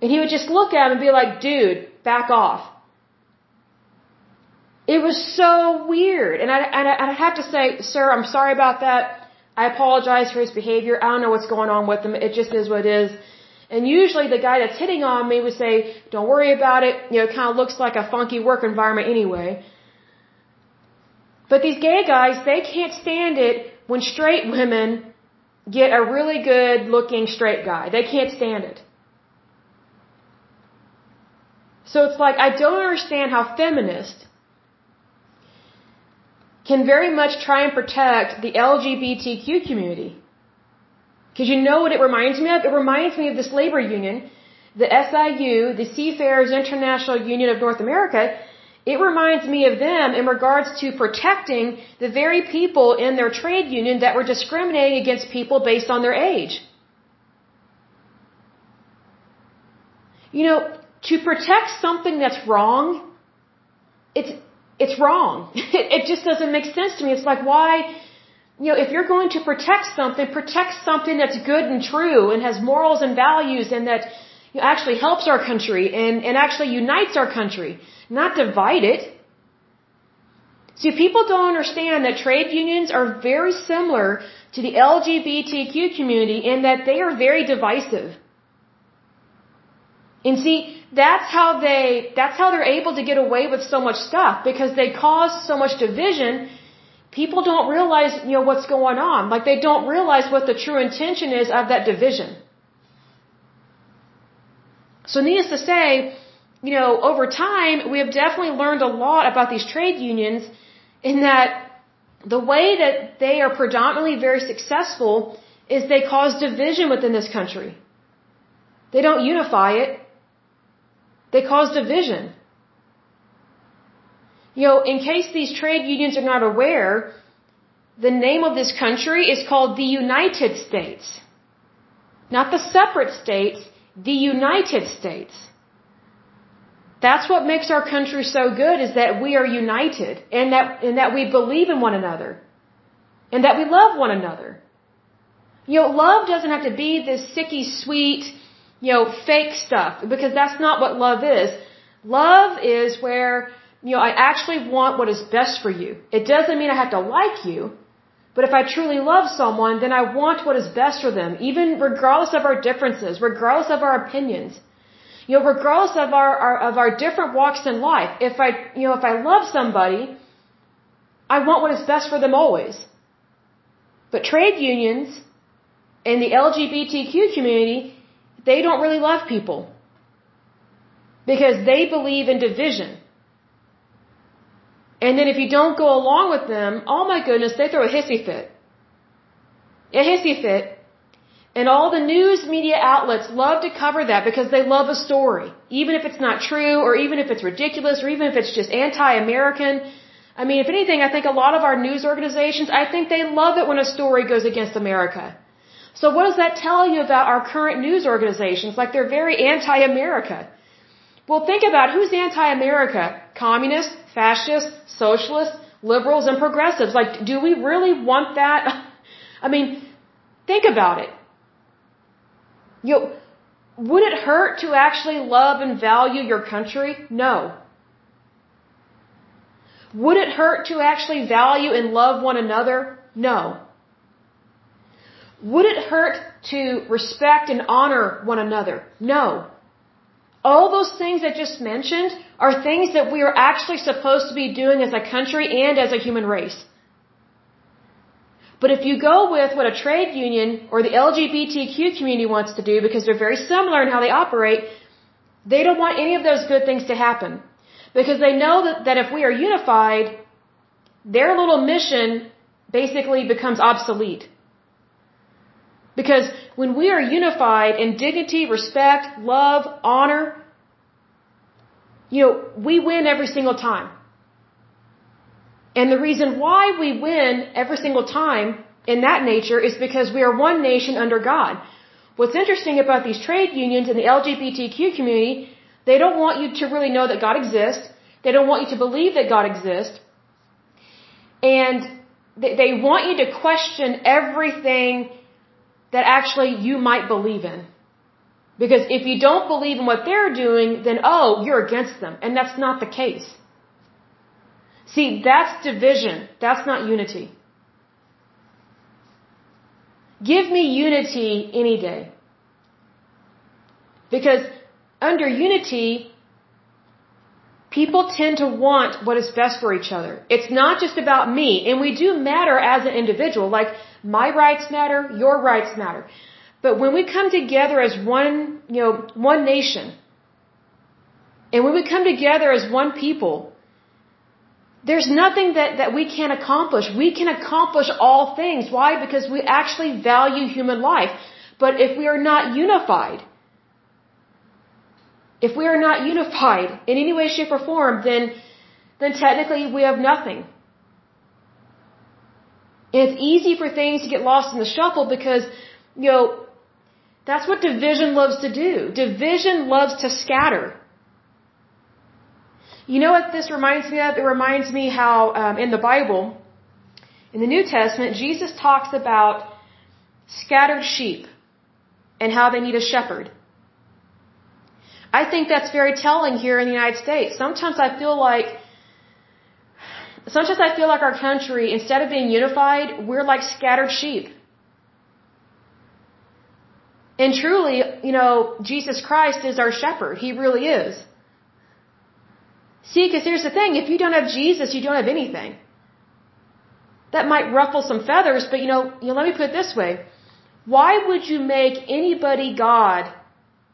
And he would just look at him and be like, dude, back off. It was so weird. And I, and I, and I have to say, sir, I'm sorry about that. I apologize for his behavior. I don't know what's going on with him. It just is what it is. And usually the guy that's hitting on me would say, don't worry about it. You know, it kind of looks like a funky work environment anyway. But these gay guys, they can't stand it when straight women get a really good looking straight guy. They can't stand it. So it's like, I don't understand how feminists can very much try and protect the LGBTQ community. Because you know what it reminds me of? It reminds me of this labor union, the SIU, the Seafarers International Union of North America, it reminds me of them in regards to protecting the very people in their trade union that were discriminating against people based on their age. You know, to protect something that's wrong, it's, it's wrong. it just doesn't make sense to me. It's like, why, you know, if you're going to protect something, protect something that's good and true and has morals and values and that you know, actually helps our country and, and actually unites our country, not divide it. See, people don't understand that trade unions are very similar to the LGBTQ community in that they are very divisive. And see, that's how they, that's how they're able to get away with so much stuff because they cause so much division. People don't realize, you know, what's going on. Like they don't realize what the true intention is of that division. So needless to say, you know, over time, we have definitely learned a lot about these trade unions in that the way that they are predominantly very successful is they cause division within this country. They don't unify it. They cause division. You know, in case these trade unions are not aware, the name of this country is called the United States. Not the separate states, the United States. That's what makes our country so good is that we are united and that, and that we believe in one another and that we love one another. You know, love doesn't have to be this sicky sweet, you know, fake stuff because that's not what love is. Love is where, you know, I actually want what is best for you. It doesn't mean I have to like you, but if I truly love someone, then I want what is best for them, even regardless of our differences, regardless of our opinions. You know, regardless of our, our of our different walks in life, if I you know if I love somebody, I want what is best for them always. But trade unions and the LGBTQ community, they don't really love people because they believe in division. And then if you don't go along with them, oh my goodness, they throw a hissy fit. A hissy fit and all the news media outlets love to cover that because they love a story. Even if it's not true, or even if it's ridiculous, or even if it's just anti-American. I mean, if anything, I think a lot of our news organizations, I think they love it when a story goes against America. So what does that tell you about our current news organizations? Like they're very anti-America. Well, think about who's anti-America? Communists, fascists, socialists, liberals, and progressives. Like, do we really want that? I mean, think about it. You know, would it hurt to actually love and value your country? No. Would it hurt to actually value and love one another? No. Would it hurt to respect and honor one another? No. All those things I just mentioned are things that we are actually supposed to be doing as a country and as a human race. But if you go with what a trade union or the LGBTQ community wants to do, because they're very similar in how they operate, they don't want any of those good things to happen. Because they know that, that if we are unified, their little mission basically becomes obsolete. Because when we are unified in dignity, respect, love, honor, you know, we win every single time. And the reason why we win every single time in that nature is because we are one nation under God. What's interesting about these trade unions and the LGBTQ community, they don't want you to really know that God exists. They don't want you to believe that God exists. And they want you to question everything that actually you might believe in. Because if you don't believe in what they're doing, then oh, you're against them. And that's not the case. See, that's division. That's not unity. Give me unity any day. Because under unity, people tend to want what is best for each other. It's not just about me, and we do matter as an individual. Like, my rights matter, your rights matter. But when we come together as one, you know, one nation, and when we come together as one people, there's nothing that, that we can't accomplish. We can accomplish all things. Why? Because we actually value human life. But if we are not unified, if we are not unified in any way, shape, or form, then, then technically we have nothing. It's easy for things to get lost in the shuffle because, you know, That's what division loves to do. Division loves to scatter. You know what this reminds me of? It reminds me how um, in the Bible, in the New Testament, Jesus talks about scattered sheep and how they need a shepherd. I think that's very telling here in the United States. Sometimes I feel like sometimes I feel like our country, instead of being unified, we're like scattered sheep. And truly, you know, Jesus Christ is our shepherd. He really is. See, because here's the thing, if you don't have Jesus, you don't have anything. That might ruffle some feathers, but you know, you know let me put it this way. Why would you make anybody God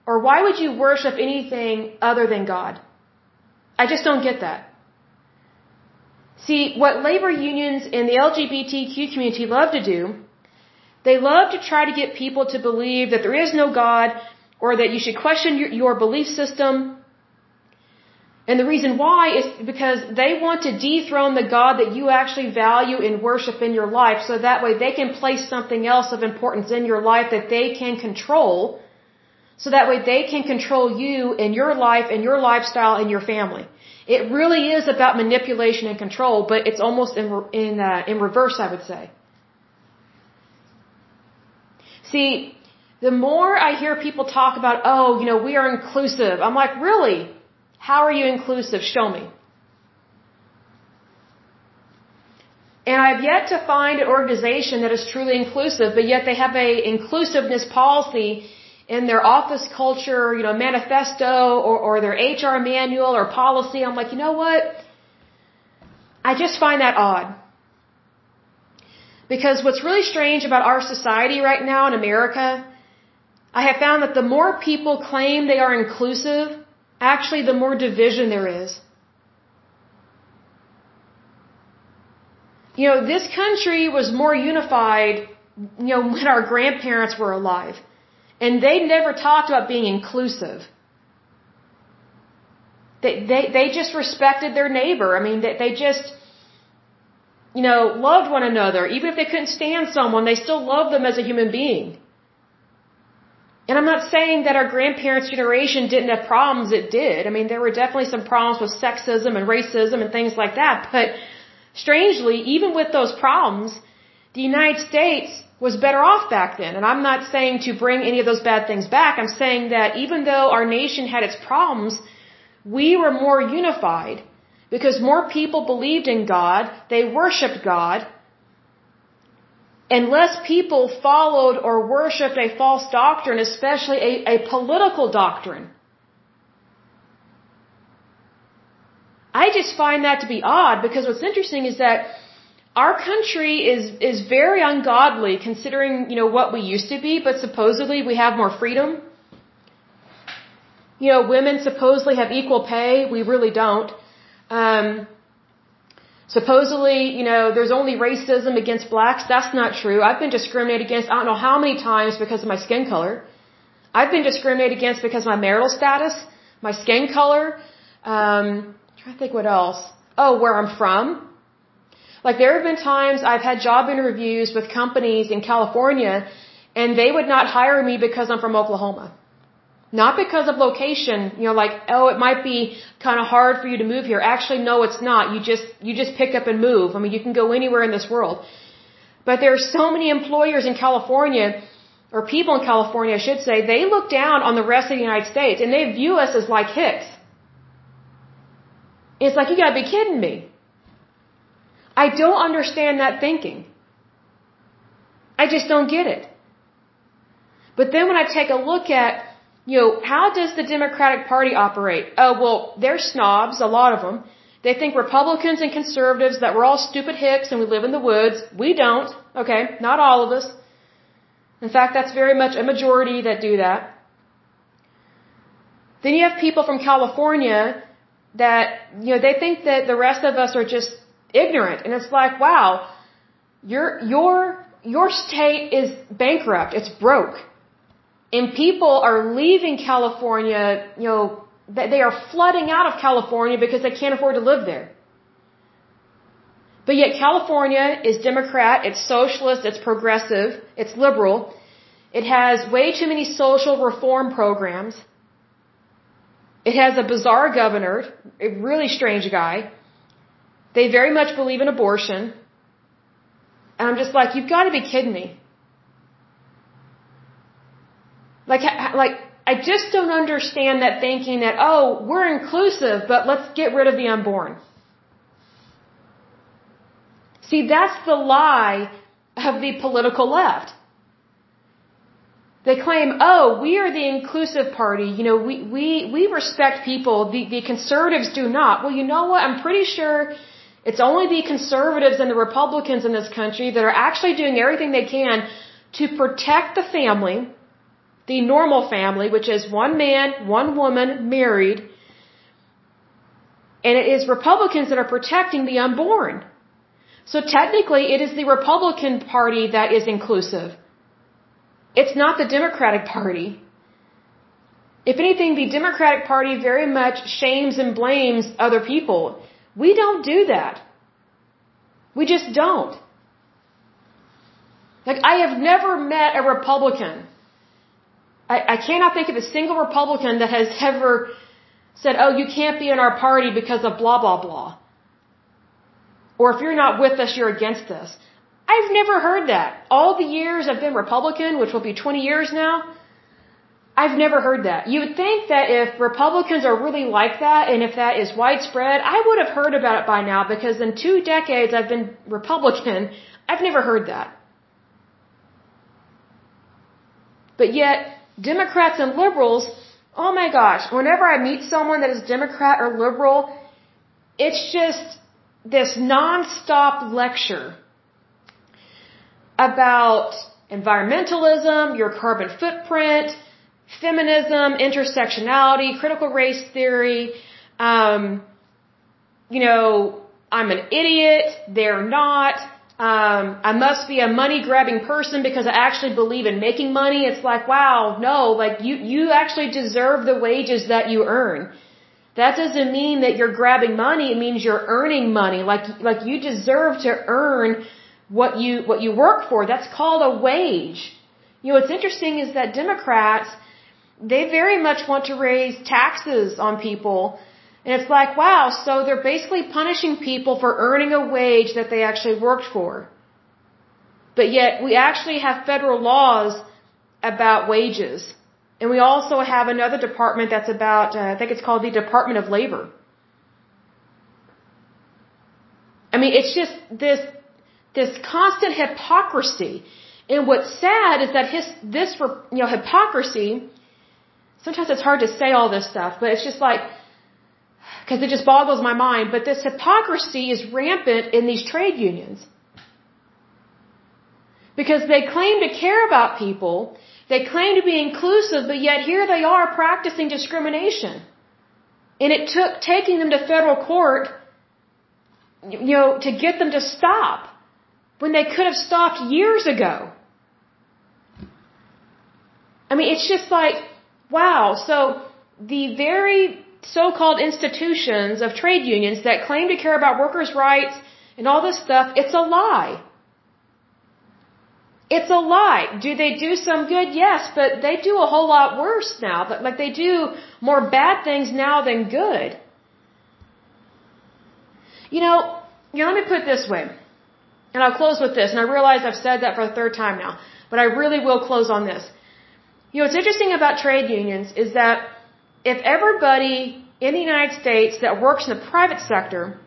or why would you worship anything other than God? I just don't get that. See, what labor unions and the LGBTQ community love to do, they love to try to get people to believe that there is no God or that you should question your, your belief system. And the reason why is because they want to dethrone the God that you actually value and worship in your life so that way they can place something else of importance in your life that they can control so that way they can control you and your life and your lifestyle and your family. It really is about manipulation and control, but it's almost in in uh, in reverse, I would say. See, the more I hear people talk about, oh, you know, we are inclusive, I'm like, really? How are you inclusive? Show me. And I've yet to find an organization that is truly inclusive, but yet they have a inclusiveness policy in their office culture, you know, manifesto or, or their HR manual or policy. I'm like, you know what? I just find that odd. Because what's really strange about our society right now in America, I have found that the more people claim they are inclusive, actually the more division there is. You know, this country was more unified, you know, when our grandparents were alive. And they never talked about being inclusive. They, they, they just respected their neighbor. I mean, they, they just, you know, loved one another. Even if they couldn't stand someone, they still loved them as a human being. And I'm not saying that our grandparents' generation didn't have problems. It did. I mean, there were definitely some problems with sexism and racism and things like that. But strangely, even with those problems, the United States was better off back then. And I'm not saying to bring any of those bad things back. I'm saying that even though our nation had its problems, we were more unified because more people believed in God, they worshiped God, and less people followed or worshiped a false doctrine, especially a, a political doctrine. I just find that to be odd because what's interesting is that our country is is very ungodly considering you know what we used to be but supposedly we have more freedom. You know women supposedly have equal pay. We really don't. Um supposedly you know there's only racism against blacks. That's not true. I've been discriminated against i don't know how many times because of my skin color. I've been discriminated against because of my marital status my skin color. Um trying to think what else. Oh where i'm from like there have been times I've had job interviews with companies in California and they would not hire me because I'm from Oklahoma. Not because of location, you know, like, oh, it might be kind of hard for you to move here. Actually, no, it's not. You just, you just pick up and move. I mean, you can go anywhere in this world. But there are so many employers in California, or people in California, I should say, they look down on the rest of the United States and they view us as like Hicks. It's like, you gotta be kidding me. I don't understand that thinking. I just don't get it. But then when I take a look at, you know, how does the Democratic Party operate? Oh, well, they're snobs, a lot of them. They think Republicans and conservatives that we're all stupid hicks and we live in the woods. We don't. Okay, not all of us. In fact, that's very much a majority that do that. Then you have people from California that, you know, they think that the rest of us are just ignorant. And it's like, wow, your, your, your state is bankrupt. It's broke. And people are leaving California, you know, they are flooding out of California because they can't afford to live there. But yet California is Democrat, it's socialist, it's progressive, it's liberal. It has way too many social reform programs. It has a bizarre governor, a really strange guy. They very much believe in abortion. And I'm just like, you've got to be kidding me. Like, like, I just don't understand that thinking that, oh, we're inclusive, but let's get rid of the unborn. See, that's the lie of the political left. They claim, oh, we are the inclusive party. You know, we, we, we respect people. The, the conservatives do not. Well, you know what? I'm pretty sure it's only the conservatives and the Republicans in this country that are actually doing everything they can to protect the family, the normal family, which is one man, one woman, married. And it is Republicans that are protecting the unborn. So technically, it is the Republican Party that is inclusive. It's not the Democratic Party. If anything, the Democratic Party very much shames and blames other people. We don't do that. We just don't. Like, I have never met a Republican. I, I cannot think of a single Republican that has ever said, oh, you can't be in our party because of blah, blah, blah. Or if you're not with us, you're against us. I've never heard that. All the years I've been Republican, which will be 20 years now, I've never heard that. You would think that if Republicans are really like that and if that is widespread, I would have heard about it by now because in two decades I've been Republican. I've never heard that. But yet, Democrats and liberals, oh my gosh, whenever I meet someone that is Democrat or liberal, it's just this non-stop lecture about environmentalism, your carbon footprint, feminism, intersectionality, critical race theory, um, you know, I'm an idiot, they're not, um, I must be a money grabbing person because I actually believe in making money. It's like, wow, no, like you, you actually deserve the wages that you earn. That doesn't mean that you're grabbing money. It means you're earning money. Like, like you deserve to earn what you, what you work for. That's called a wage. You know, what's interesting is that Democrats, they very much want to raise taxes on people. And it's like, wow, so they're basically punishing people for earning a wage that they actually worked for. But yet we actually have federal laws about wages. And we also have another department that's about, uh, I think it's called the Department of Labor. I mean, it's just this, this constant hypocrisy. And what's sad is that his, this, you know, hypocrisy, sometimes it's hard to say all this stuff, but it's just like, because it just boggles my mind, but this hypocrisy is rampant in these trade unions. Because they claim to care about people, they claim to be inclusive, but yet here they are practicing discrimination. And it took taking them to federal court, you know, to get them to stop when they could have stopped years ago. I mean, it's just like, wow. So the very so-called institutions of trade unions that claim to care about workers' rights and all this stuff, it's a lie. It's a lie. Do they do some good? Yes, but they do a whole lot worse now. But like they do more bad things now than good. You know, you know, let me put it this way. And I'll close with this. And I realize I've said that for the third time now, but I really will close on this. You know, what's interesting about trade unions is that if everybody in the United States that works in the private sector,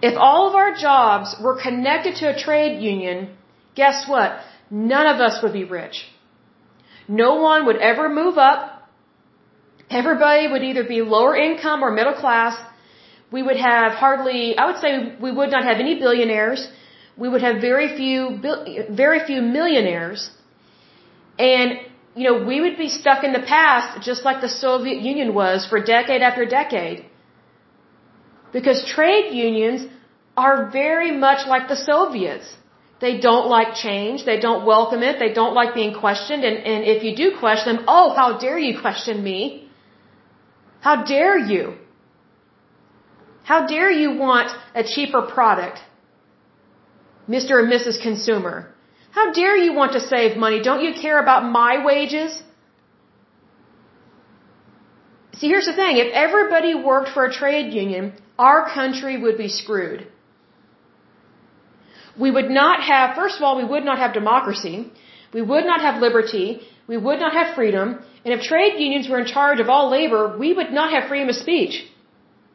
if all of our jobs were connected to a trade union, guess what? None of us would be rich. No one would ever move up. Everybody would either be lower income or middle class. We would have hardly, I would say we would not have any billionaires. We would have very few, very few millionaires. And, you know, we would be stuck in the past just like the Soviet Union was for decade after decade. Because trade unions are very much like the Soviets. They don't like change. They don't welcome it. They don't like being questioned. And, and if you do question them, oh, how dare you question me? How dare you? How dare you want a cheaper product? Mr. and Mrs. Consumer. How dare you want to save money? Don't you care about my wages? See, here's the thing. If everybody worked for a trade union, our country would be screwed. We would not have, first of all, we would not have democracy. We would not have liberty. We would not have freedom. And if trade unions were in charge of all labor, we would not have freedom of speech.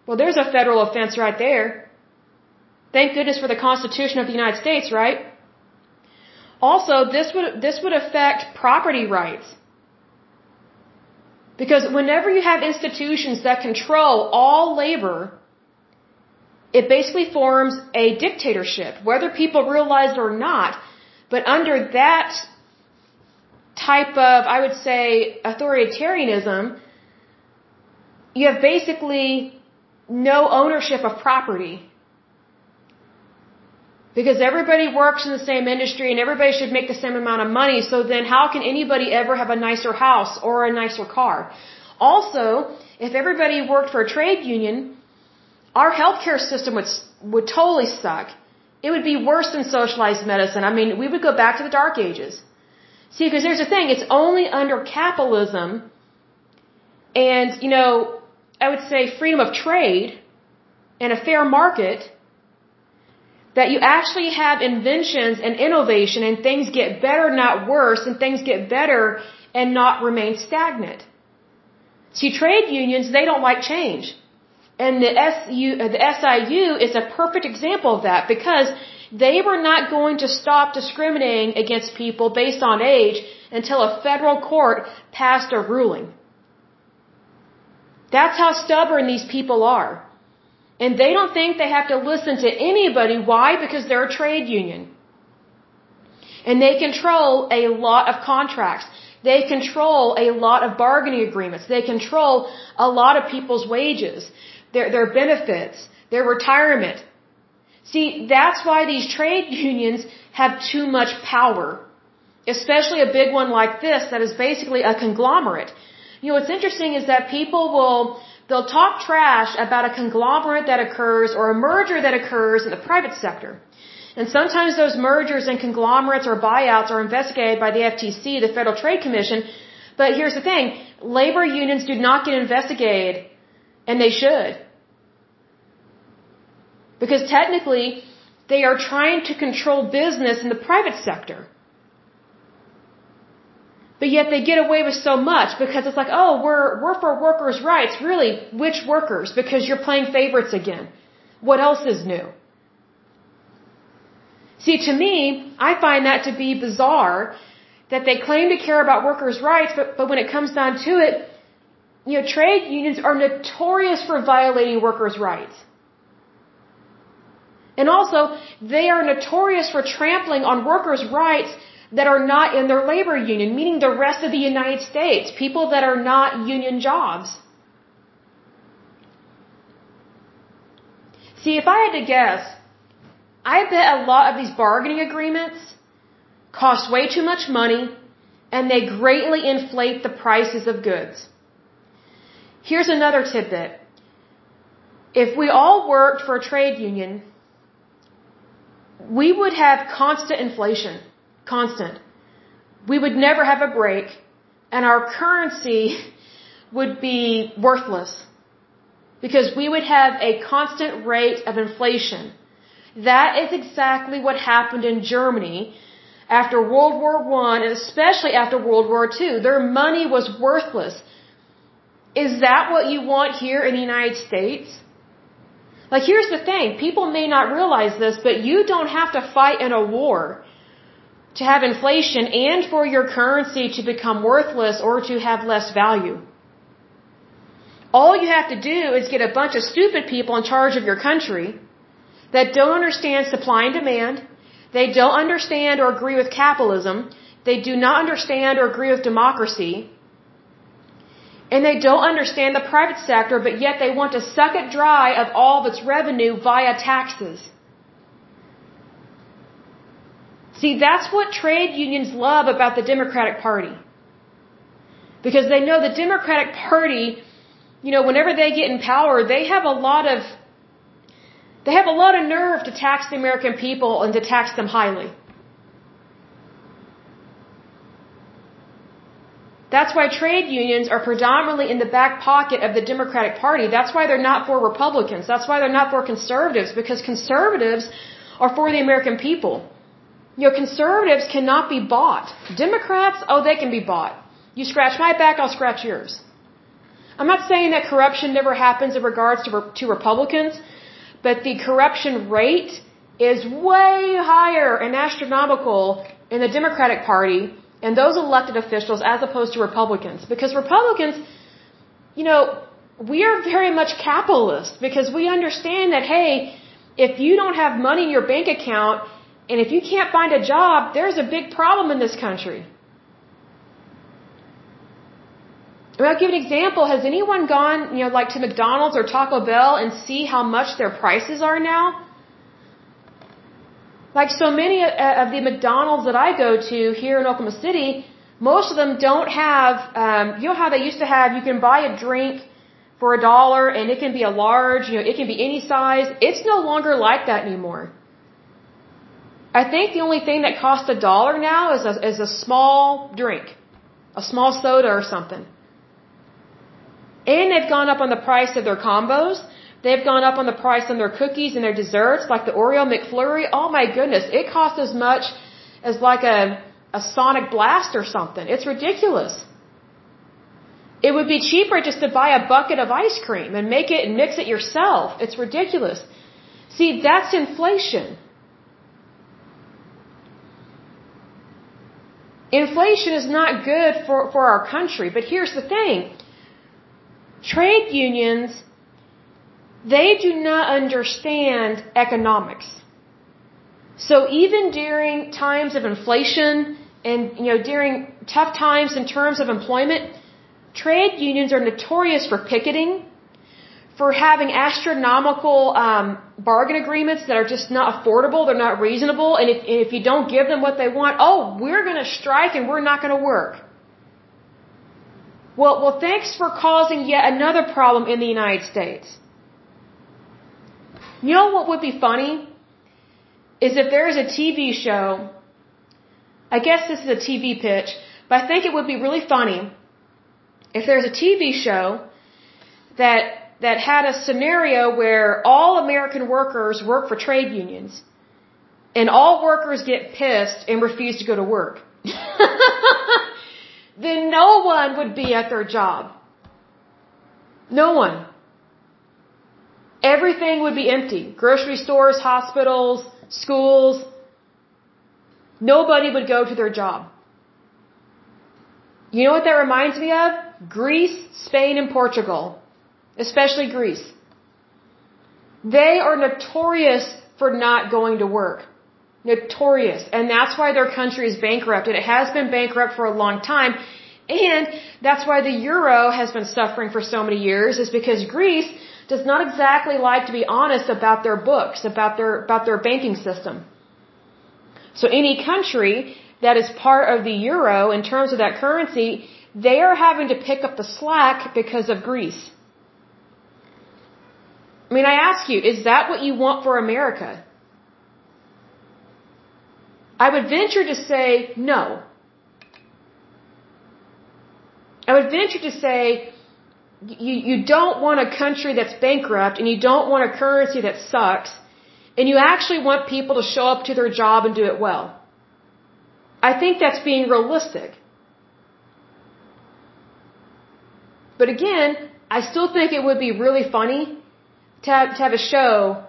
Well, there's a federal offense right there. Thank goodness for the Constitution of the United States, right? Also, this would, this would affect property rights. Because whenever you have institutions that control all labor, it basically forms a dictatorship, whether people realize it or not. But under that type of, I would say, authoritarianism, you have basically no ownership of property. Because everybody works in the same industry and everybody should make the same amount of money, so then how can anybody ever have a nicer house or a nicer car? Also, if everybody worked for a trade union, our healthcare system would, would totally suck. It would be worse than socialized medicine. I mean, we would go back to the dark ages. See, because there's the thing, it's only under capitalism and, you know, I would say freedom of trade and a fair market that you actually have inventions and innovation and things get better, not worse, and things get better and not remain stagnant. See, trade unions, they don't like change. And the, SU, the SIU is a perfect example of that because they were not going to stop discriminating against people based on age until a federal court passed a ruling. That's how stubborn these people are. And they don't think they have to listen to anybody. Why? Because they're a trade union. And they control a lot of contracts. They control a lot of bargaining agreements. They control a lot of people's wages, their, their benefits, their retirement. See, that's why these trade unions have too much power. Especially a big one like this that is basically a conglomerate. You know, what's interesting is that people will They'll talk trash about a conglomerate that occurs or a merger that occurs in the private sector. And sometimes those mergers and conglomerates or buyouts are investigated by the FTC, the Federal Trade Commission. But here's the thing, labor unions do not get investigated, and they should. Because technically, they are trying to control business in the private sector. But yet they get away with so much because it's like, oh, we're, we're for workers' rights. Really, which workers? Because you're playing favorites again. What else is new? See, to me, I find that to be bizarre that they claim to care about workers' rights, but, but when it comes down to it, you know, trade unions are notorious for violating workers' rights. And also, they are notorious for trampling on workers' rights that are not in their labor union, meaning the rest of the United States, people that are not union jobs. See, if I had to guess, I bet a lot of these bargaining agreements cost way too much money and they greatly inflate the prices of goods. Here's another tidbit. If we all worked for a trade union, we would have constant inflation constant. We would never have a break, and our currency would be worthless because we would have a constant rate of inflation. That is exactly what happened in Germany after World War I and especially after World War II. Their money was worthless. Is that what you want here in the United States? Like here's the thing, people may not realize this, but you don't have to fight in a war to have inflation and for your currency to become worthless or to have less value. All you have to do is get a bunch of stupid people in charge of your country that don't understand supply and demand, they don't understand or agree with capitalism, they do not understand or agree with democracy, and they don't understand the private sector, but yet they want to suck it dry of all of its revenue via taxes. See, that's what trade unions love about the Democratic Party. Because they know the Democratic Party, you know, whenever they get in power, they have a lot of they have a lot of nerve to tax the American people and to tax them highly. That's why trade unions are predominantly in the back pocket of the Democratic Party. That's why they're not for Republicans. That's why they're not for conservatives, because conservatives are for the American people. You know, conservatives cannot be bought. Democrats, oh, they can be bought. You scratch my back, I'll scratch yours. I'm not saying that corruption never happens in regards to, to Republicans, but the corruption rate is way higher and astronomical in the Democratic Party and those elected officials as opposed to Republicans. Because Republicans, you know, we are very much capitalist because we understand that, hey, if you don't have money in your bank account and if you can't find a job, there's a big problem in this country. I mean, I'll give an example. Has anyone gone, you know, like to McDonald's or Taco Bell and see how much their prices are now? Like so many of the McDonald's that I go to here in Oklahoma City, most of them don't have, um, you know how they used to have, you can buy a drink for a dollar and it can be a large, you know, it can be any size. It's no longer like that anymore. I think the only thing that costs a dollar now is a, is a small drink, a small soda or something. And they've gone up on the price of their combos. They've gone up on the price on their cookies and their desserts, like the Oreo McFlurry. Oh my goodness, it costs as much as like a, a Sonic Blast or something. It's ridiculous. It would be cheaper just to buy a bucket of ice cream and make it and mix it yourself. It's ridiculous. See, that's inflation. Inflation is not good for, for our country, but here's the thing. Trade unions, they do not understand economics. So even during times of inflation and, you know, during tough times in terms of employment, trade unions are notorious for picketing, for having astronomical um, bargain agreements that are just not affordable, they're not reasonable, and if, if you don't give them what they want, oh, we're going to strike and we're not going to work. Well, well, thanks for causing yet another problem in the United States. You know what would be funny? Is if there is a TV show, I guess this is a TV pitch, but I think it would be really funny if there's a TV show that that had a scenario where all American workers work for trade unions and all workers get pissed and refuse to go to work. then no one would be at their job. No one. Everything would be empty. Grocery stores, hospitals, schools. Nobody would go to their job. You know what that reminds me of? Greece, Spain, and Portugal. Especially Greece. They are notorious for not going to work. Notorious. And that's why their country is bankrupt. And it has been bankrupt for a long time. And that's why the euro has been suffering for so many years is because Greece does not exactly like to be honest about their books, about their, about their banking system. So any country that is part of the euro in terms of that currency, they are having to pick up the slack because of Greece. I mean, I ask you, is that what you want for America? I would venture to say no. I would venture to say you, you don't want a country that's bankrupt and you don't want a currency that sucks and you actually want people to show up to their job and do it well. I think that's being realistic. But again, I still think it would be really funny to have, to have a show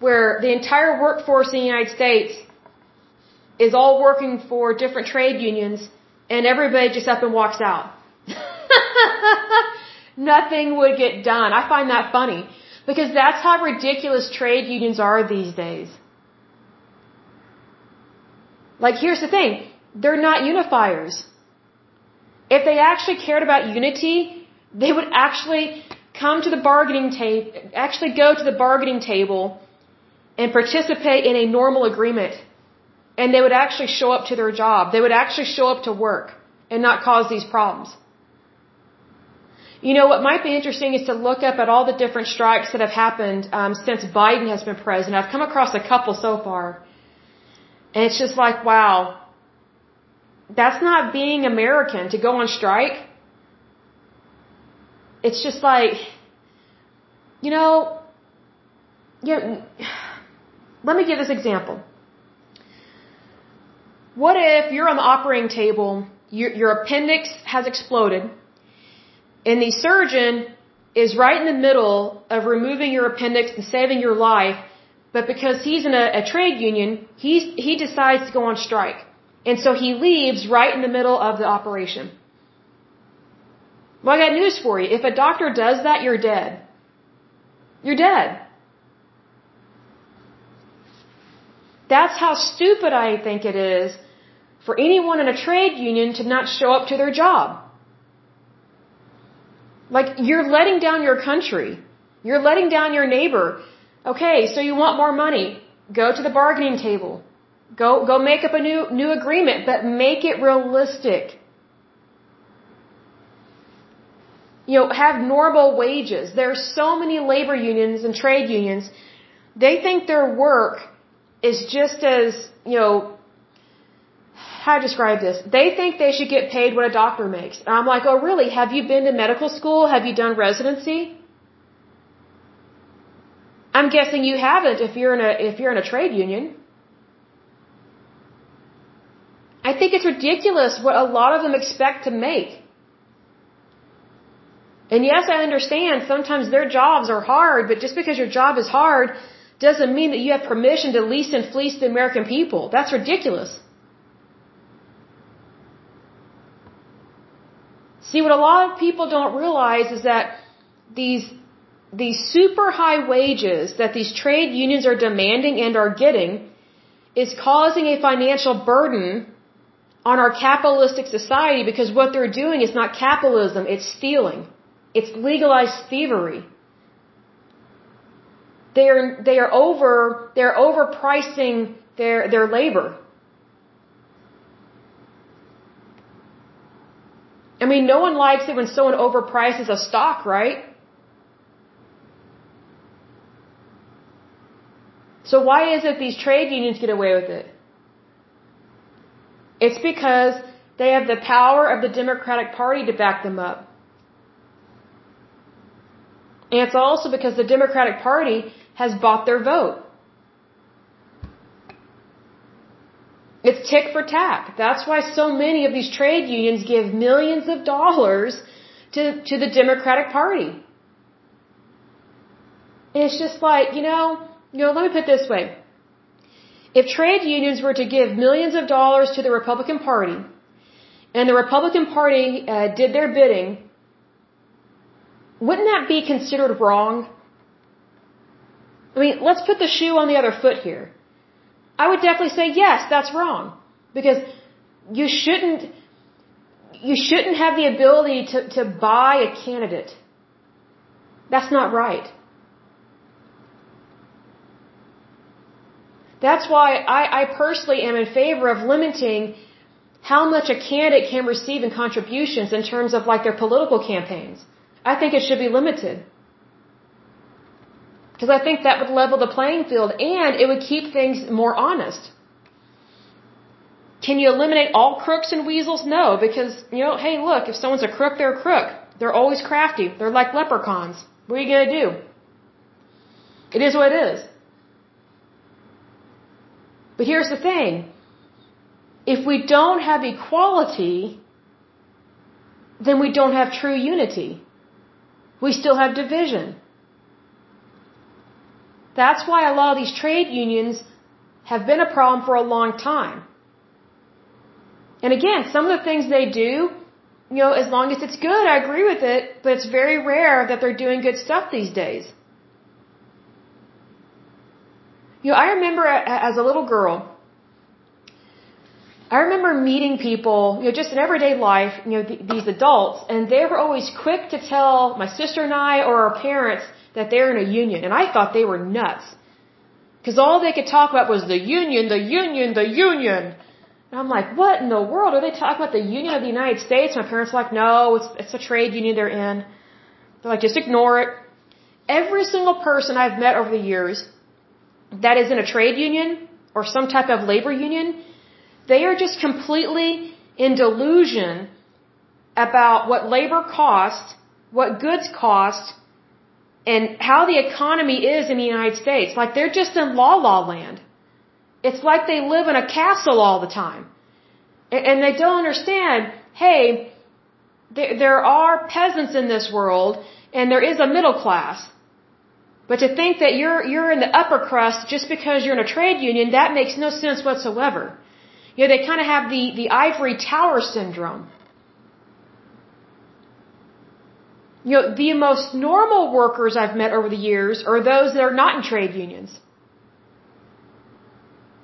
where the entire workforce in the United States is all working for different trade unions and everybody just up and walks out. Nothing would get done. I find that funny because that's how ridiculous trade unions are these days. Like here's the thing, they're not unifiers. If they actually cared about unity, they would actually come to the bargaining table, actually go to the bargaining table and participate in a normal agreement and they would actually show up to their job. They would actually show up to work and not cause these problems. You know, what might be interesting is to look up at all the different strikes that have happened um, since Biden has been president. I've come across a couple so far. And it's just like, wow. that's not being American to go on strike. It's just like, you know, you know, let me give this example. What if you're on the operating table, your, your appendix has exploded, and the surgeon is right in the middle of removing your appendix and saving your life, but because he's in a, a trade union, he's, he decides to go on strike. And so he leaves right in the middle of the operation. Well, I got news for you. If a doctor does that, you're dead. You're dead. That's how stupid I think it is for anyone in a trade union to not show up to their job. Like, you're letting down your country. You're letting down your neighbor. Okay, so you want more money. Go to the bargaining table. Go, go make up a new, new agreement, but make it realistic. You know, have normal wages. There are so many labor unions and trade unions. They think their work is just as, you know, how to describe this? They think they should get paid what a doctor makes. And I'm like, oh really? Have you been to medical school? Have you done residency? I'm guessing you haven't if you're in a, if you're in a trade union. I think it's ridiculous what a lot of them expect to make. And yes, I understand sometimes their jobs are hard, but just because your job is hard doesn't mean that you have permission to lease and fleece the American people. That's ridiculous. See, what a lot of people don't realize is that these, these super high wages that these trade unions are demanding and are getting is causing a financial burden on our capitalistic society because what they're doing is not capitalism, it's stealing. It's legalized thievery. They are, they are over, they're overpricing their, their labor. I mean, no one likes it when someone overprices a stock, right? So why is it these trade unions get away with it? It's because they have the power of the Democratic Party to back them up. And it's also because the Democratic Party has bought their vote. It's tick for tack. That's why so many of these trade unions give millions of dollars to, to the Democratic Party. And it's just like, you know, you know, let me put it this way. If trade unions were to give millions of dollars to the Republican Party, and the Republican Party uh, did their bidding, wouldn't that be considered wrong? I mean, let's put the shoe on the other foot here. I would definitely say yes, that's wrong. Because you shouldn't, you shouldn't have the ability to, to buy a candidate. That's not right. That's why I, I personally am in favor of limiting how much a candidate can receive in contributions in terms of like their political campaigns. I think it should be limited. Because I think that would level the playing field and it would keep things more honest. Can you eliminate all crooks and weasels? No, because, you know, hey, look, if someone's a crook, they're a crook. They're always crafty. They're like leprechauns. What are you going to do? It is what it is. But here's the thing. If we don't have equality, then we don't have true unity. We still have division. That's why a lot of these trade unions have been a problem for a long time. And again, some of the things they do, you know, as long as it's good, I agree with it, but it's very rare that they're doing good stuff these days. You know, I remember as a little girl, I remember meeting people, you know, just in everyday life, you know, th these adults, and they were always quick to tell my sister and I or our parents that they're in a union, and I thought they were nuts. Because all they could talk about was the union, the union, the union. And I'm like, what in the world? Are they talking about the Union of the United States? My parents are like, no, it's, it's a trade union they're in. They're like, just ignore it. Every single person I've met over the years that is in a trade union or some type of labor union, they are just completely in delusion about what labor costs, what goods cost, and how the economy is in the United States. Like they're just in la la land. It's like they live in a castle all the time. And they don't understand, hey, there are peasants in this world and there is a middle class. But to think that you're, you're in the upper crust just because you're in a trade union, that makes no sense whatsoever. You know, they kind of have the, the ivory tower syndrome. You know, the most normal workers I've met over the years are those that are not in trade unions.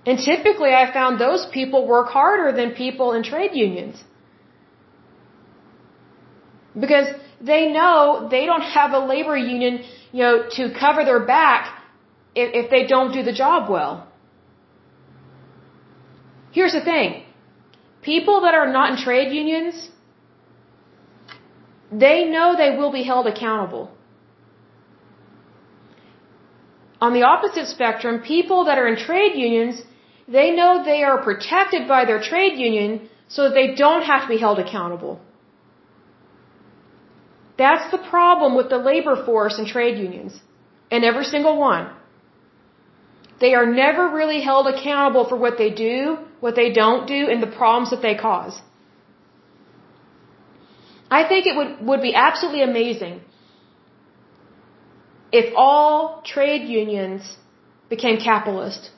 And typically I found those people work harder than people in trade unions. Because they know they don't have a labor union, you know, to cover their back if, if they don't do the job well. Here's the thing. People that are not in trade unions, they know they will be held accountable. On the opposite spectrum, people that are in trade unions, they know they are protected by their trade union so that they don't have to be held accountable. That's the problem with the labor force and trade unions. And every single one. They are never really held accountable for what they do, what they don't do, and the problems that they cause. I think it would, would be absolutely amazing if all trade unions became capitalist.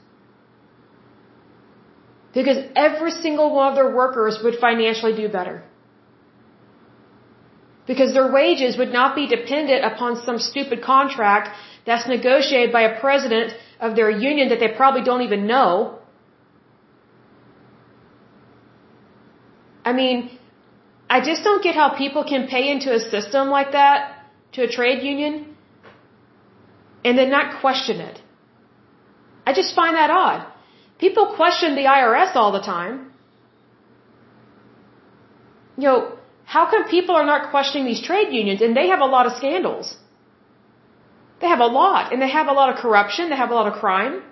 Because every single one of their workers would financially do better. Because their wages would not be dependent upon some stupid contract that's negotiated by a president of their union that they probably don't even know. I mean, I just don't get how people can pay into a system like that to a trade union and then not question it. I just find that odd. People question the IRS all the time. You know, how come people are not questioning these trade unions and they have a lot of scandals? They have a lot and they have a lot of corruption, they have a lot of crime.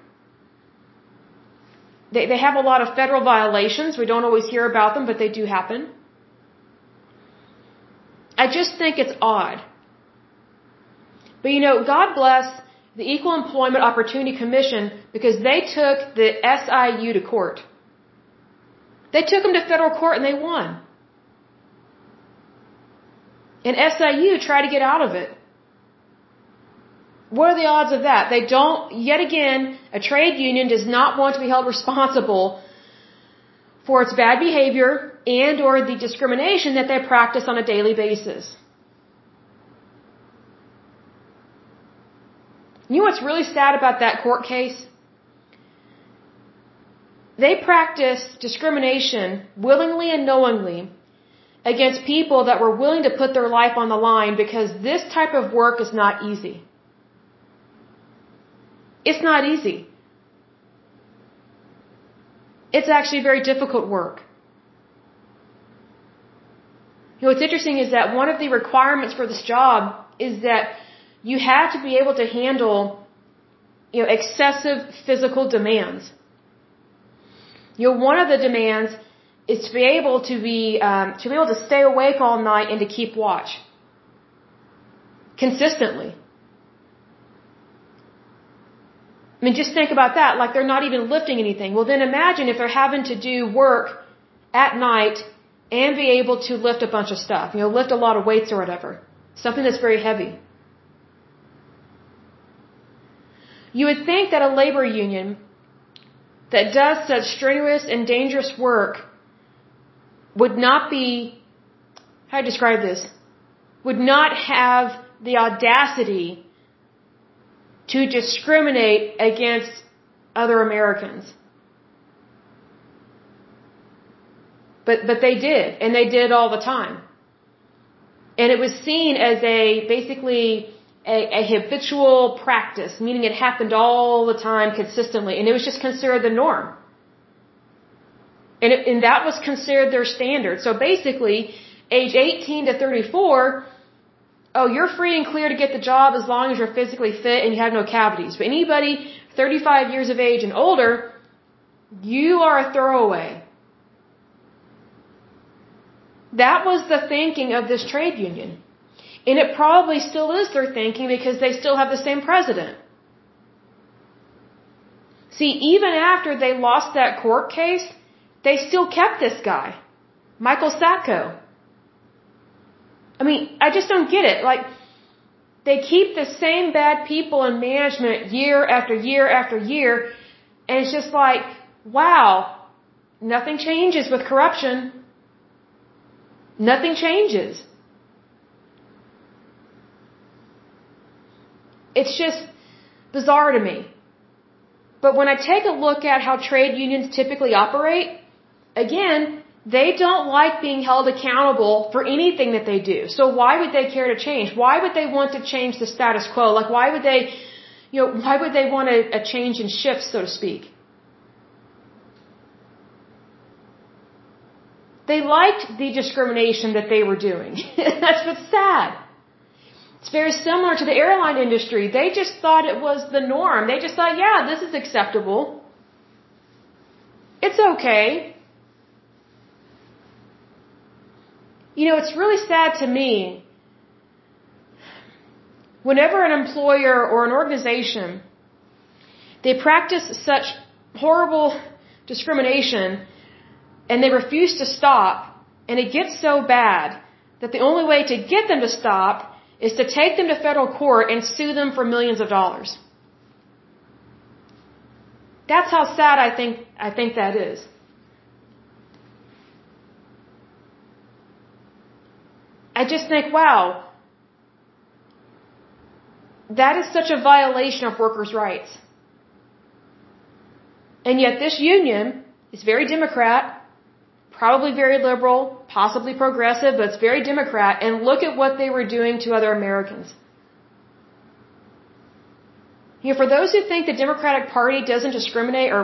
They, they have a lot of federal violations. We don't always hear about them, but they do happen. I just think it's odd. But you know, God bless the Equal Employment Opportunity Commission because they took the SIU to court. They took them to federal court and they won. And SIU tried to get out of it. What are the odds of that? They don't, yet again, a trade union does not want to be held responsible for its bad behavior and or the discrimination that they practice on a daily basis. You know what's really sad about that court case? They practice discrimination willingly and knowingly against people that were willing to put their life on the line because this type of work is not easy. It's not easy. It's actually very difficult work. You know, what's interesting is that one of the requirements for this job is that you have to be able to handle, you know, excessive physical demands. You know, one of the demands is to be able to be, um, to be able to stay awake all night and to keep watch. Consistently. I mean, just think about that. Like they're not even lifting anything. Well, then imagine if they're having to do work at night and be able to lift a bunch of stuff. You know, lift a lot of weights or whatever. Something that's very heavy. You would think that a labor union that does such strenuous and dangerous work would not be, how do I describe this? Would not have the audacity to discriminate against other Americans. But, but they did, and they did all the time. And it was seen as a, basically, a, a habitual practice, meaning it happened all the time consistently, and it was just considered the norm. And, it, and that was considered their standard. So basically, age 18 to 34, oh, you're free and clear to get the job as long as you're physically fit and you have no cavities. But anybody 35 years of age and older, you are a throwaway. That was the thinking of this trade union. And it probably still is their thinking because they still have the same president. See, even after they lost that court case, they still kept this guy, Michael Sacco. I mean, I just don't get it. Like, they keep the same bad people in management year after year after year, and it's just like, wow, nothing changes with corruption. Nothing changes. It's just bizarre to me. But when I take a look at how trade unions typically operate, again, they don't like being held accountable for anything that they do. So why would they care to change? Why would they want to change the status quo? Like why would they, you know, why would they want a, a change in shift, so to speak? They liked the discrimination that they were doing. That's what's sad. It's very similar to the airline industry. They just thought it was the norm. They just thought, yeah, this is acceptable. It's okay. You know, it's really sad to me whenever an employer or an organization they practice such horrible discrimination and they refuse to stop, and it gets so bad that the only way to get them to stop is to take them to federal court and sue them for millions of dollars. That's how sad I think I think that is. I just think, wow, that is such a violation of workers' rights. And yet this union is very Democrat, probably very liberal, possibly progressive, but it's very Democrat, and look at what they were doing to other Americans. You know, for those who think the Democratic Party doesn't discriminate, or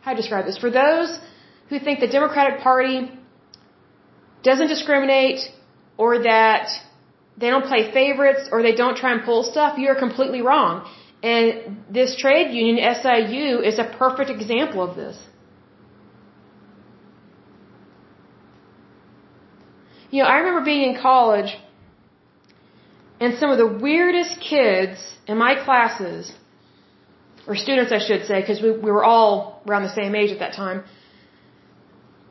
how to describe this, for those who think the Democratic Party doesn't discriminate, or that they don't play favorites, or they don't try and pull stuff, you're completely wrong. And this trade union, SIU, is a perfect example of this. You know, I remember being in college and some of the weirdest kids in my classes, or students I should say, because we, we were all around the same age at that time.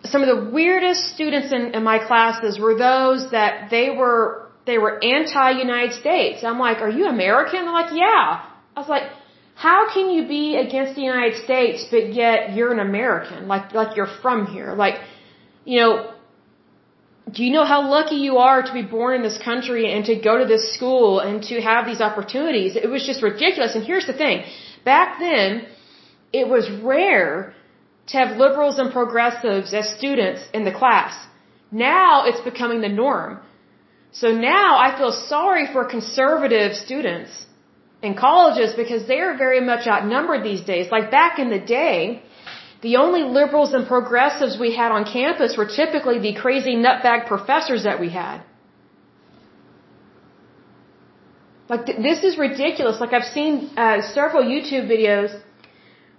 Some of the weirdest students in, in my classes were those that they were they were anti-United States. I'm like, are you American? They're like, yeah. I was like, how can you be against the United States but yet you're an American? Like like you're from here. Like, you know, do you know how lucky you are to be born in this country and to go to this school and to have these opportunities? It was just ridiculous. And here's the thing. Back then, it was rare to have liberals and progressives as students in the class. Now it's becoming the norm. So now I feel sorry for conservative students in colleges because they are very much outnumbered these days. Like back in the day, the only liberals and progressives we had on campus were typically the crazy nutbag professors that we had. Like, th this is ridiculous. Like, I've seen uh, several YouTube videos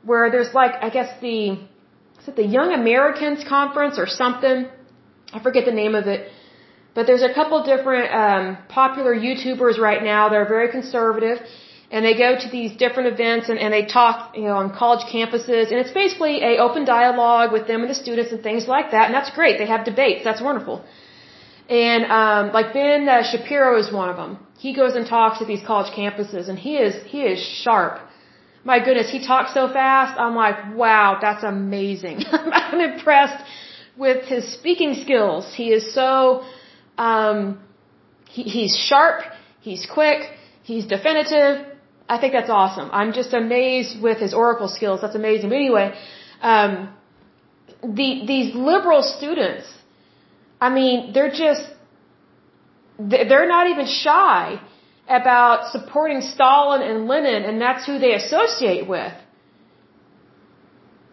where there's like, I guess the, it the Young Americans Conference or something? I forget the name of it. But there's a couple different um, popular YouTubers right now They're very conservative and they go to these different events and, and they talk, you know, on college campuses, and it's basically a open dialogue with them and the students and things like that, and that's great. They have debates. That's wonderful. And um, like Ben uh, Shapiro is one of them. He goes and talks at these college campuses, and he is he is sharp. My goodness, he talks so fast. I'm like, wow, that's amazing. I'm impressed with his speaking skills. He is so um, he, he's sharp. He's quick. He's definitive I think that's awesome. I'm just amazed with his oracle skills. That's amazing. But anyway, um, the these liberal students, I mean, they're just they're not even shy about supporting Stalin and Lenin, and that's who they associate with.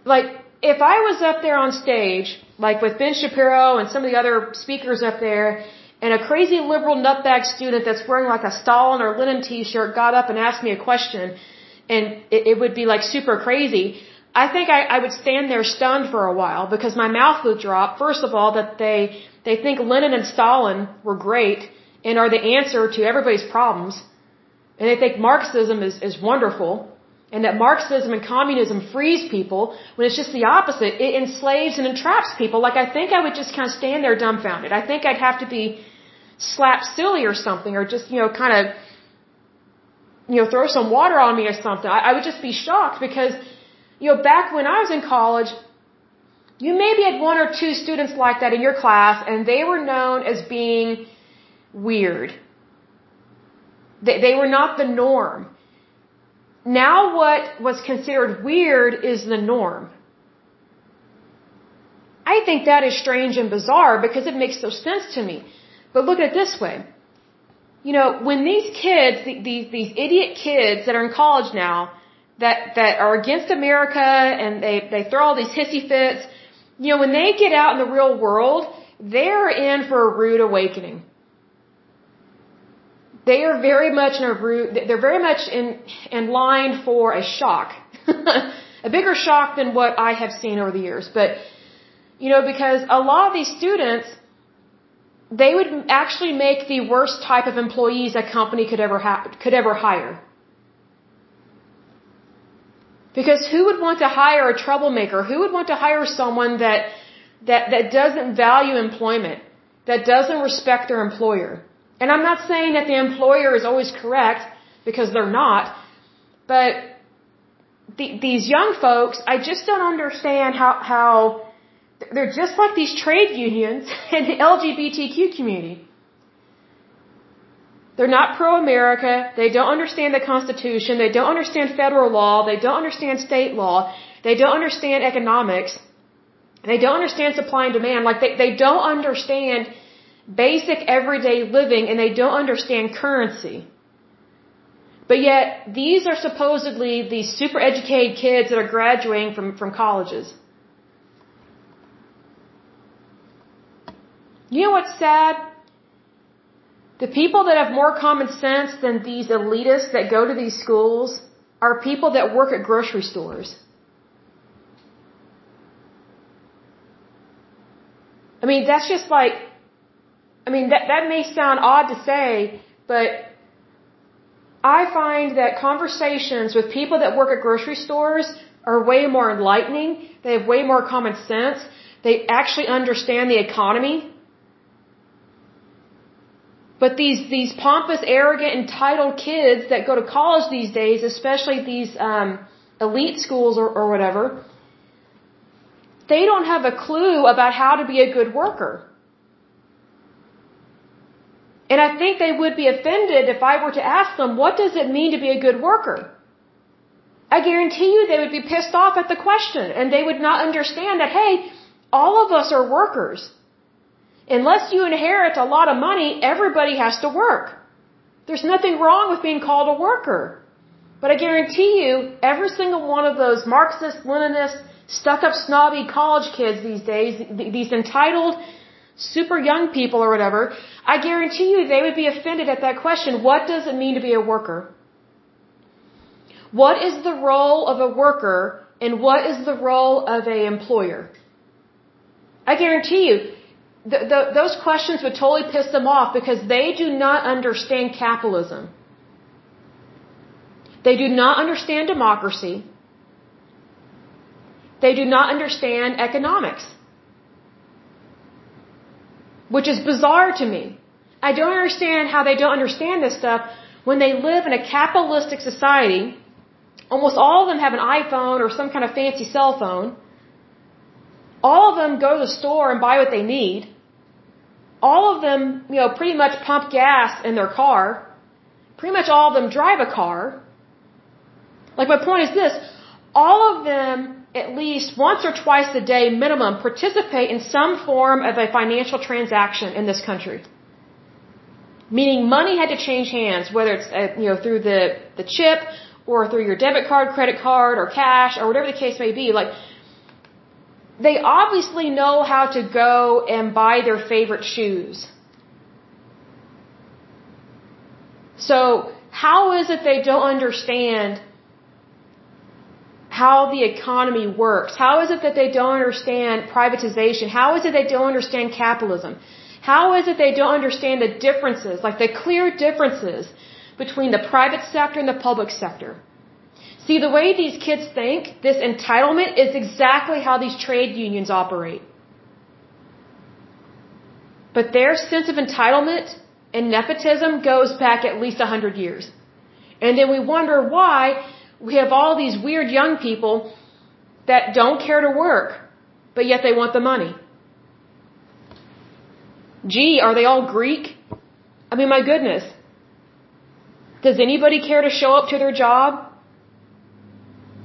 Like, if I was up there on stage, like with Ben Shapiro and some of the other speakers up there, and a crazy liberal nutbag student that's wearing like a Stalin or Lenin t-shirt got up and asked me a question and it, it would be like super crazy, I think I, I would stand there stunned for a while because my mouth would drop. First of all, that they, they think Lenin and Stalin were great and are the answer to everybody's problems. And they think Marxism is, is wonderful and that Marxism and communism frees people when it's just the opposite. It enslaves and entraps people. Like I think I would just kind of stand there dumbfounded. I think I'd have to be slapped silly or something or just, you know, kind of, you know, throw some water on me or something. I, I would just be shocked because, you know, back when I was in college, you maybe had one or two students like that in your class and they were known as being weird. They, they were not the norm. Now what was considered weird is the norm. I think that is strange and bizarre because it makes no sense to me. But look at it this way. You know, when these kids, these, these idiot kids that are in college now, that, that are against America and they, they throw all these hissy fits, you know, when they get out in the real world, they're in for a rude awakening they are very much in a root, they're very much in, in line for a shock. a bigger shock than what I have seen over the years. But, you know, because a lot of these students, they would actually make the worst type of employees a company could ever have, could ever hire. Because who would want to hire a troublemaker? Who would want to hire someone that, that, that doesn't value employment? That doesn't respect their employer? And I'm not saying that the employer is always correct because they're not, but the, these young folks, I just don't understand how, how they're just like these trade unions and the LGBTQ community. They're not pro-America. They don't understand the Constitution. They don't understand federal law. They don't understand state law. They don't understand economics. They don't understand supply and demand. Like they, they don't understand basic everyday living and they don't understand currency. But yet, these are supposedly the super educated kids that are graduating from, from colleges. You know what's sad? The people that have more common sense than these elitists that go to these schools are people that work at grocery stores. I mean, that's just like I mean, that, that may sound odd to say, but I find that conversations with people that work at grocery stores are way more enlightening. They have way more common sense. They actually understand the economy. But these, these pompous, arrogant, entitled kids that go to college these days, especially these um, elite schools or, or whatever, they don't have a clue about how to be a good worker. And I think they would be offended if I were to ask them, what does it mean to be a good worker? I guarantee you they would be pissed off at the question and they would not understand that, hey, all of us are workers. Unless you inherit a lot of money, everybody has to work. There's nothing wrong with being called a worker. But I guarantee you, every single one of those Marxist, Leninist, stuck up snobby college kids these days, these entitled, super young people or whatever, I guarantee you they would be offended at that question. What does it mean to be a worker? What is the role of a worker and what is the role of an employer? I guarantee you, the, the, those questions would totally piss them off because they do not understand capitalism. They do not understand democracy. They do not understand economics which is bizarre to me. I don't understand how they don't understand this stuff when they live in a capitalistic society. Almost all of them have an iPhone or some kind of fancy cell phone. All of them go to the store and buy what they need. All of them, you know, pretty much pump gas in their car. Pretty much all of them drive a car. Like my point is this, all of them at least once or twice a day minimum participate in some form of a financial transaction in this country. Meaning money had to change hands, whether it's uh, you know through the the chip or through your debit card, credit card, or cash, or whatever the case may be. Like they obviously know how to go and buy their favorite shoes. So how is it they don't understand how the economy works. How is it that they don't understand privatization? How is it they don't understand capitalism? How is it they don't understand the differences, like the clear differences between the private sector and the public sector? See, the way these kids think, this entitlement is exactly how these trade unions operate. But their sense of entitlement and nepotism goes back at least a hundred years. And then we wonder why we have all these weird young people that don't care to work, but yet they want the money. Gee, are they all Greek? I mean, my goodness. Does anybody care to show up to their job?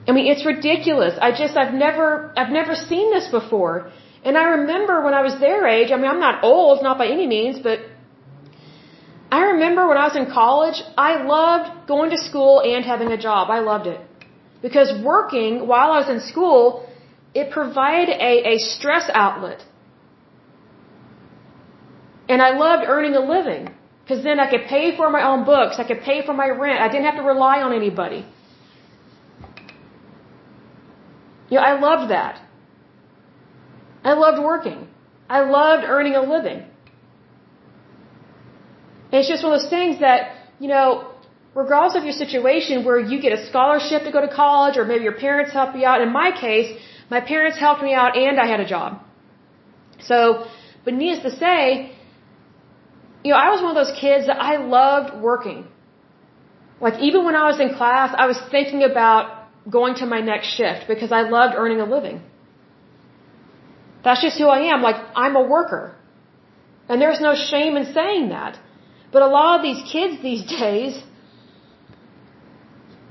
I mean, it's ridiculous. I just, I've never, I've never seen this before. And I remember when I was their age, I mean, I'm not old, not by any means, but I remember when I was in college, I loved going to school and having a job. I loved it. Because working while I was in school, it provided a, a stress outlet. And I loved earning a living. Because then I could pay for my own books, I could pay for my rent, I didn't have to rely on anybody. You know, I loved that. I loved working. I loved earning a living. It's just one of those things that, you know, regardless of your situation where you get a scholarship to go to college or maybe your parents help you out. In my case, my parents helped me out and I had a job. So, but needless to say, you know, I was one of those kids that I loved working. Like even when I was in class, I was thinking about going to my next shift because I loved earning a living. That's just who I am. Like I'm a worker. And there's no shame in saying that. But a lot of these kids these days,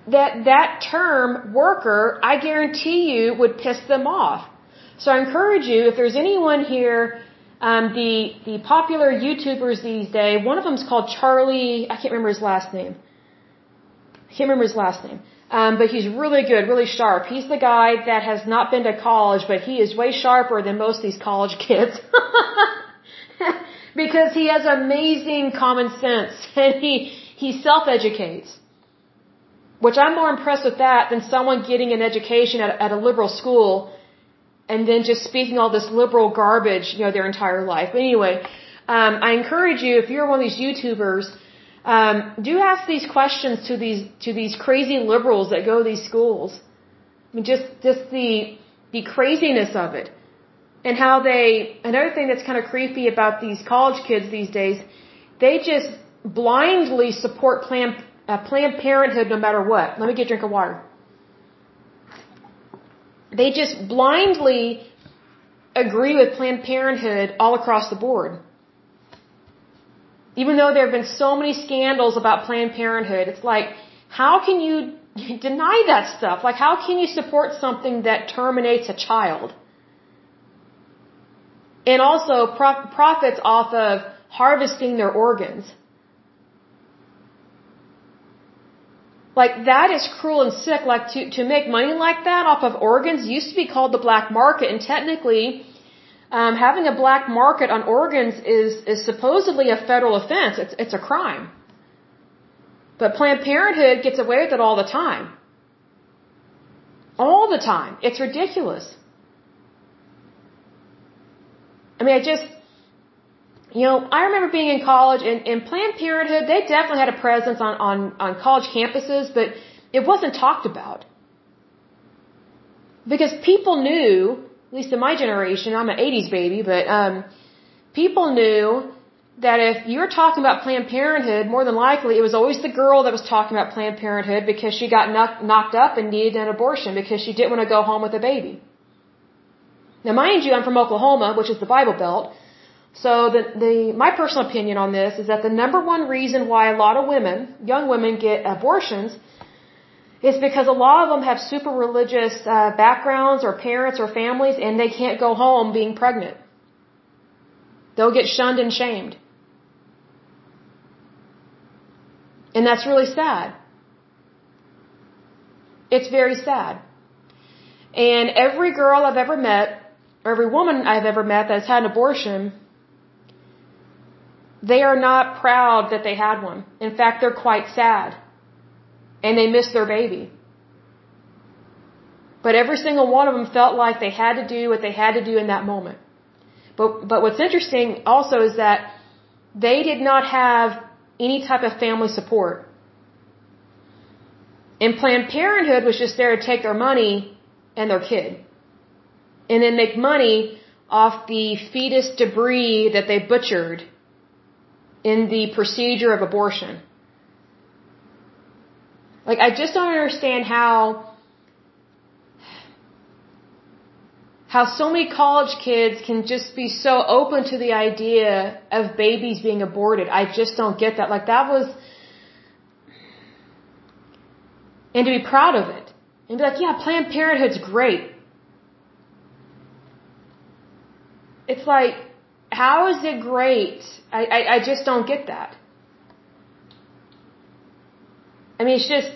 that that term worker, I guarantee you would piss them off. So I encourage you, if there's anyone here, um, the the popular YouTubers these days, one of them is called Charlie. I can't remember his last name. I can't remember his last name. Um, but he's really good, really sharp. He's the guy that has not been to college, but he is way sharper than most of these college kids. because he has amazing common sense and he he self-educates. Which I'm more impressed with that than someone getting an education at, at a liberal school and then just speaking all this liberal garbage, you know, their entire life. But anyway, um, I encourage you if you're one of these YouTubers, um, do ask these questions to these to these crazy liberals that go to these schools. I mean, just just the the craziness of it and how they another thing that's kind of creepy about these college kids these days they just blindly support planned uh, planned parenthood no matter what. Let me get a drink of water. They just blindly agree with planned parenthood all across the board. Even though there have been so many scandals about planned parenthood it's like how can you deny that stuff? Like how can you support something that terminates a child and also profits off of harvesting their organs. Like that is cruel and sick. Like to, to make money like that off of organs used to be called the black market and technically um, having a black market on organs is, is supposedly a federal offense. It's, it's a crime. But Planned Parenthood gets away with it all the time. All the time. It's ridiculous. I mean, I just, you know, I remember being in college and, and Planned Parenthood, they definitely had a presence on, on, on college campuses, but it wasn't talked about. Because people knew, at least in my generation, I'm an 80s baby, but, um, people knew that if you were talking about Planned Parenthood, more than likely it was always the girl that was talking about Planned Parenthood because she got knocked up and needed an abortion because she didn't want to go home with a baby. Now, mind you, I'm from Oklahoma, which is the Bible Belt. So the, the, my personal opinion on this is that the number one reason why a lot of women, young women, get abortions is because a lot of them have super religious uh, backgrounds or parents or families and they can't go home being pregnant. They'll get shunned and shamed. And that's really sad. It's very sad. And every girl I've ever met every woman I've ever met that's had an abortion, they are not proud that they had one. In fact, they're quite sad. And they miss their baby. But every single one of them felt like they had to do what they had to do in that moment. But, but what's interesting also is that they did not have any type of family support. And Planned Parenthood was just there to take their money and their kid. And then make money off the fetus debris that they butchered in the procedure of abortion. Like, I just don't understand how how so many college kids can just be so open to the idea of babies being aborted. I just don't get that. Like that was, and to be proud of it. And be like, yeah, Planned Parenthood's great. It's like, how is it great? I, I, I just don't get that. I mean, it's just,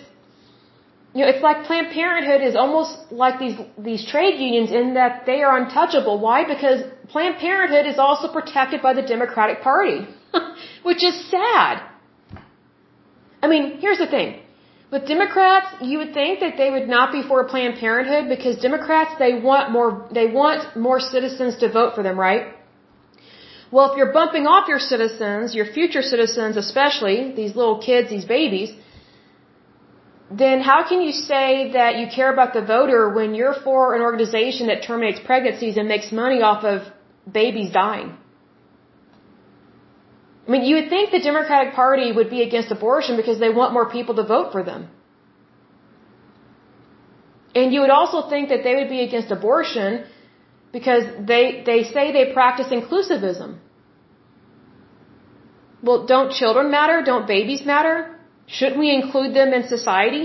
you know, it's like Planned Parenthood is almost like these these trade unions in that they are untouchable. Why? Because Planned Parenthood is also protected by the Democratic Party, which is sad. I mean, here's the thing. With Democrats, you would think that they would not be for Planned Parenthood because Democrats they want more they want more citizens to vote for them, right? Well, if you're bumping off your citizens, your future citizens especially, these little kids, these babies, then how can you say that you care about the voter when you're for an organization that terminates pregnancies and makes money off of babies dying? I mean, you would think the Democratic Party would be against abortion because they want more people to vote for them. And you would also think that they would be against abortion because they, they say they practice inclusivism. Well, don't children matter? Don't babies matter? Shouldn't we include them in society?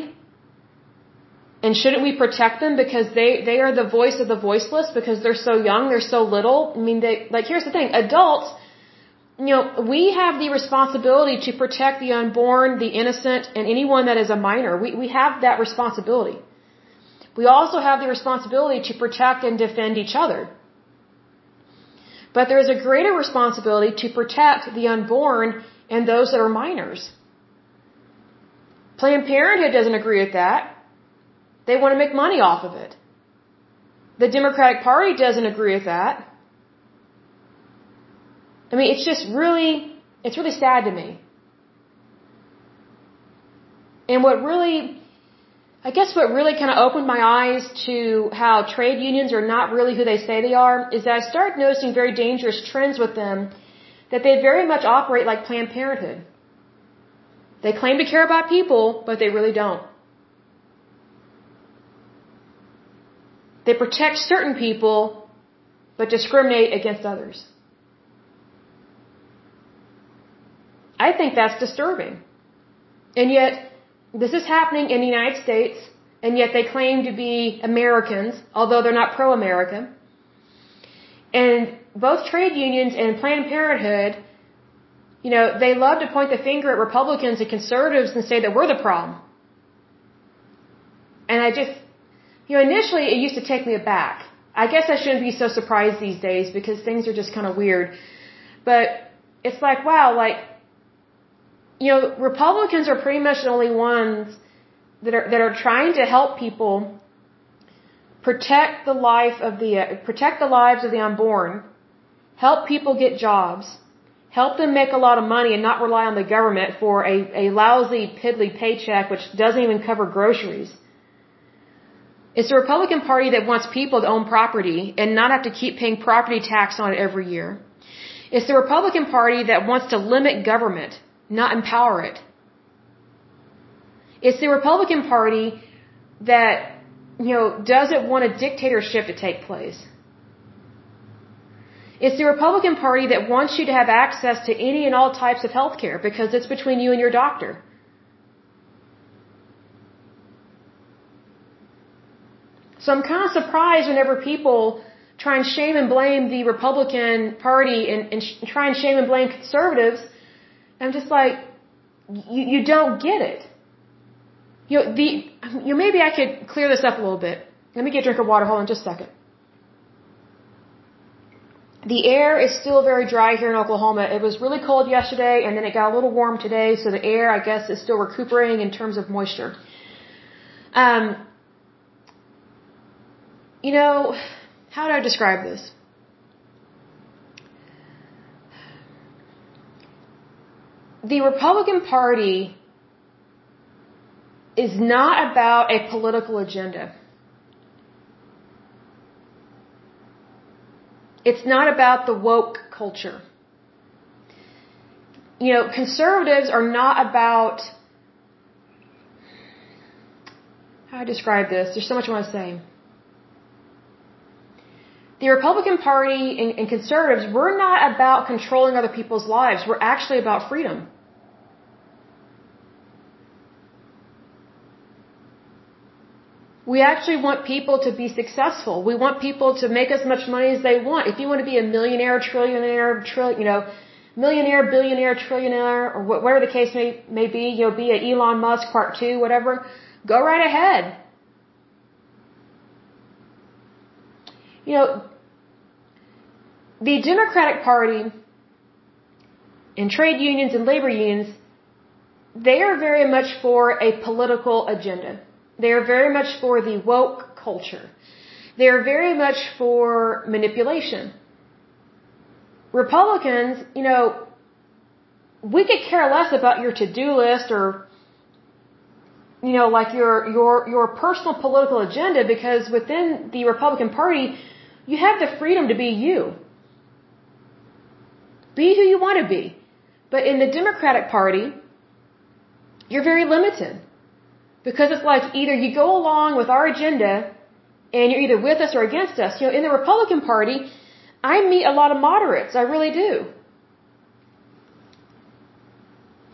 And shouldn't we protect them because they, they are the voice of the voiceless because they're so young, they're so little? I mean, they, like, here's the thing. Adults, you know, we have the responsibility to protect the unborn, the innocent, and anyone that is a minor. We, we have that responsibility. We also have the responsibility to protect and defend each other. But there is a greater responsibility to protect the unborn and those that are minors. Planned Parenthood doesn't agree with that. They want to make money off of it. The Democratic Party doesn't agree with that. I mean, it's just really, it's really sad to me. And what really, I guess what really kind of opened my eyes to how trade unions are not really who they say they are is that I started noticing very dangerous trends with them that they very much operate like Planned Parenthood. They claim to care about people, but they really don't. They protect certain people, but discriminate against others. I think that's disturbing. And yet, this is happening in the United States, and yet they claim to be Americans, although they're not pro-American. And both trade unions and Planned Parenthood you know, they love to point the finger at Republicans and conservatives and say that we're the problem. And I just, you know, initially it used to take me aback. I guess I shouldn't be so surprised these days because things are just kind of weird. But it's like, wow, like, you know, Republicans are pretty much the only ones that are, that are trying to help people protect the life of the, uh, protect the lives of the unborn, help people get jobs, help them make a lot of money and not rely on the government for a, a lousy, piddly paycheck which doesn't even cover groceries. It's the Republican Party that wants people to own property and not have to keep paying property tax on it every year. It's the Republican Party that wants to limit government, not empower it. It's the Republican Party that, you know, doesn't want a dictatorship to take place. It's the Republican Party that wants you to have access to any and all types of health care because it's between you and your doctor. So I'm kind of surprised whenever people try and shame and blame the Republican Party and, and try and shame and blame conservatives. I'm just like, you, you don't get it. You know, the, you know, maybe I could clear this up a little bit. Let me get a drink of water. Hold on just a second. The air is still very dry here in Oklahoma. It was really cold yesterday and then it got a little warm today, so the air, I guess, is still recuperating in terms of moisture. Um, you know, how do I describe this? The Republican Party is not about a political agenda. It's not about the woke culture. You know, conservatives are not about how I describe this? There's so much I want to say. The Republican Party and, and conservatives, we're not about controlling other people's lives. We're actually about freedom. We actually want people to be successful. We want people to make as much money as they want. If you want to be a millionaire, trillionaire, trill, you know, millionaire, billionaire, trillionaire, or whatever the case may, may be, you know, be a Elon Musk part two, whatever, go right ahead. You know, the Democratic Party and trade unions and labor unions, they are very much for a political agenda. They are very much for the woke culture. They are very much for manipulation. Republicans, you know, we could care less about your to-do list or you know, like your your your personal political agenda because within the Republican Party, you have the freedom to be you. Be who you want to be. But in the Democratic Party, you're very limited. Because it's like either you go along with our agenda and you're either with us or against us. You know, in the Republican Party, I meet a lot of moderates. I really do.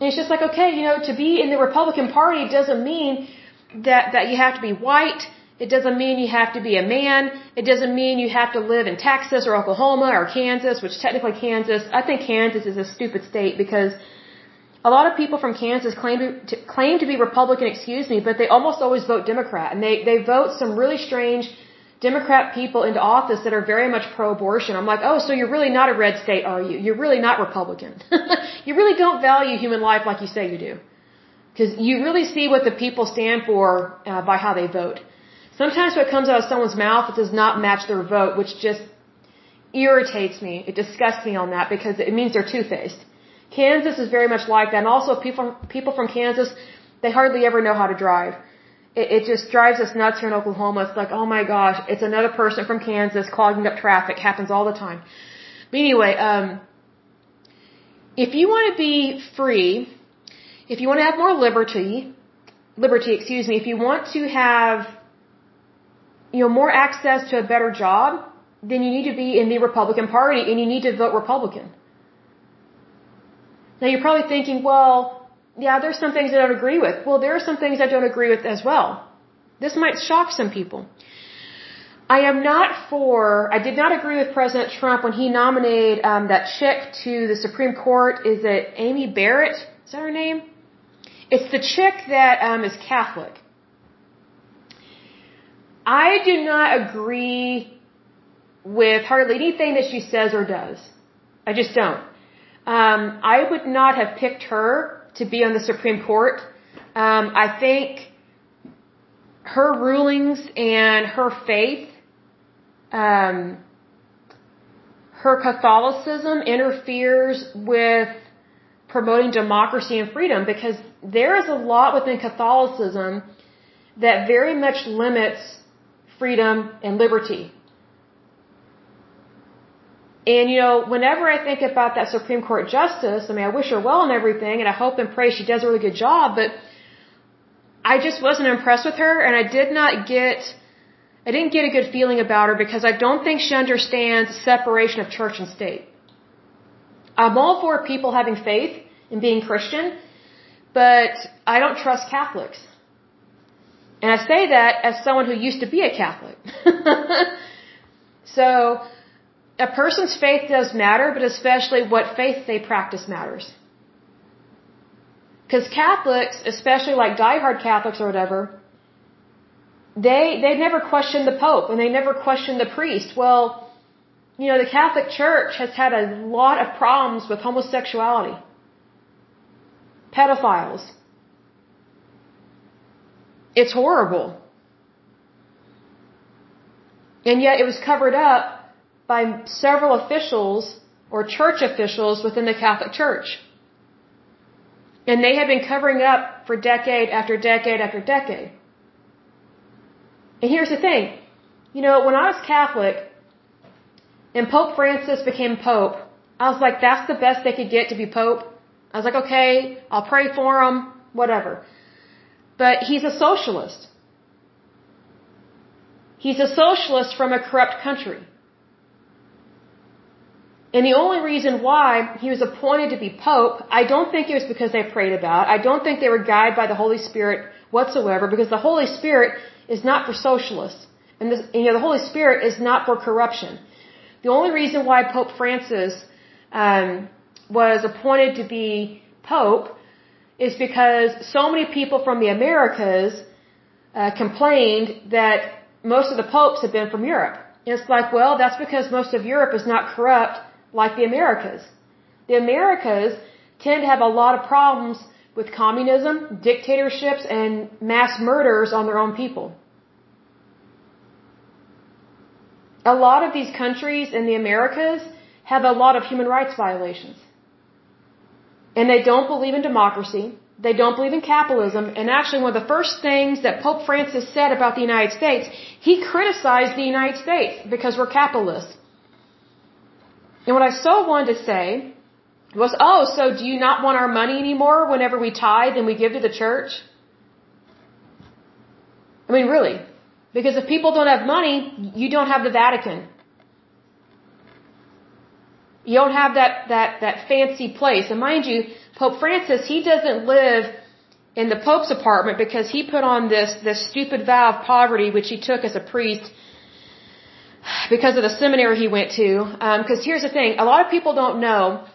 And it's just like, okay, you know, to be in the Republican Party doesn't mean that, that you have to be white. It doesn't mean you have to be a man. It doesn't mean you have to live in Texas or Oklahoma or Kansas, which technically Kansas, I think Kansas is a stupid state because a lot of people from Kansas claim to, claim to be Republican, excuse me, but they almost always vote Democrat, and they they vote some really strange Democrat people into office that are very much pro-abortion. I'm like, oh, so you're really not a red state, are you? You're really not Republican. you really don't value human life like you say you do, because you really see what the people stand for uh, by how they vote. Sometimes what comes out of someone's mouth does not match their vote, which just irritates me. It disgusts me on that because it means they're two-faced. Kansas is very much like that. And also people, people from Kansas, they hardly ever know how to drive. It, it just drives us nuts here in Oklahoma. It's like, oh my gosh, it's another person from Kansas clogging up traffic. Happens all the time. But anyway, um, if you want to be free, if you want to have more liberty, liberty, excuse me, if you want to have, you know, more access to a better job, then you need to be in the Republican Party and you need to vote Republican. Now you're probably thinking, well, yeah, there's some things I don't agree with. Well, there are some things I don't agree with as well. This might shock some people. I am not for, I did not agree with President Trump when he nominated um, that chick to the Supreme Court. Is it Amy Barrett? Is that her name? It's the chick that um, is Catholic. I do not agree with hardly anything that she says or does. I just don't. Um, I would not have picked her to be on the Supreme Court. Um, I think her rulings and her faith, um, her Catholicism interferes with promoting democracy and freedom because there is a lot within Catholicism that very much limits freedom and liberty. And you know, whenever I think about that Supreme Court justice, I mean, I wish her well and everything, and I hope and pray she does a really good job, but I just wasn't impressed with her, and I did not get, I didn't get a good feeling about her because I don't think she understands separation of church and state. I'm all for people having faith and being Christian, but I don't trust Catholics. And I say that as someone who used to be a Catholic. so, a person's faith does matter, but especially what faith they practice matters. Because Catholics, especially like diehard Catholics or whatever, they they never question the Pope and they never question the priest. Well, you know, the Catholic Church has had a lot of problems with homosexuality, pedophiles. It's horrible. And yet it was covered up by several officials or church officials within the Catholic Church. And they had been covering up for decade after decade after decade. And here's the thing. You know, when I was Catholic and Pope Francis became Pope, I was like, that's the best they could get to be Pope. I was like, okay, I'll pray for him, whatever. But he's a socialist. He's a socialist from a corrupt country. And the only reason why he was appointed to be Pope, I don't think it was because they prayed about. I don't think they were guided by the Holy Spirit whatsoever, because the Holy Spirit is not for socialists. And, this, you know, the Holy Spirit is not for corruption. The only reason why Pope Francis um, was appointed to be Pope is because so many people from the Americas uh, complained that most of the popes had been from Europe. And it's like, well, that's because most of Europe is not corrupt like the Americas. The Americas tend to have a lot of problems with communism, dictatorships, and mass murders on their own people. A lot of these countries in the Americas have a lot of human rights violations. And they don't believe in democracy. They don't believe in capitalism. And actually, one of the first things that Pope Francis said about the United States, he criticized the United States because we're capitalists. And what I so wanted to say was, oh, so do you not want our money anymore whenever we tithe and we give to the church? I mean, really. Because if people don't have money, you don't have the Vatican. You don't have that, that, that fancy place. And mind you, Pope Francis, he doesn't live in the Pope's apartment because he put on this, this stupid vow of poverty, which he took as a priest because of the seminary he went to. Because um, here's the thing: a lot of people don't know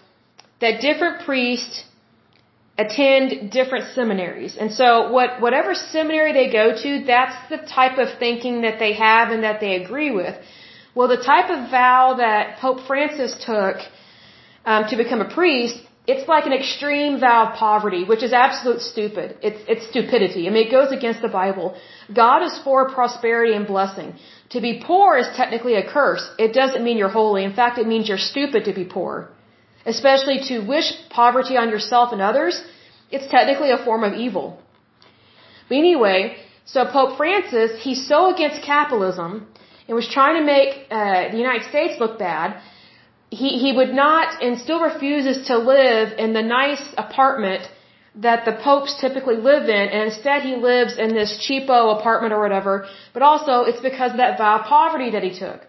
that different priests attend different seminaries, and so what whatever seminary they go to, that's the type of thinking that they have and that they agree with. Well, the type of vow that Pope Francis took um, to become a priest it's like an extreme vow of poverty, which is absolute stupid. It's, it's stupidity. I mean, it goes against the Bible. God is for prosperity and blessing. To be poor is technically a curse. It doesn't mean you're holy. In fact, it means you're stupid to be poor. Especially to wish poverty on yourself and others, it's technically a form of evil. But anyway, so Pope Francis, he's so against capitalism and was trying to make uh, the United States look bad he, he would not and still refuses to live in the nice apartment that the popes typically live in, and instead he lives in this cheapo apartment or whatever, but also it's because of that vow of poverty that he took.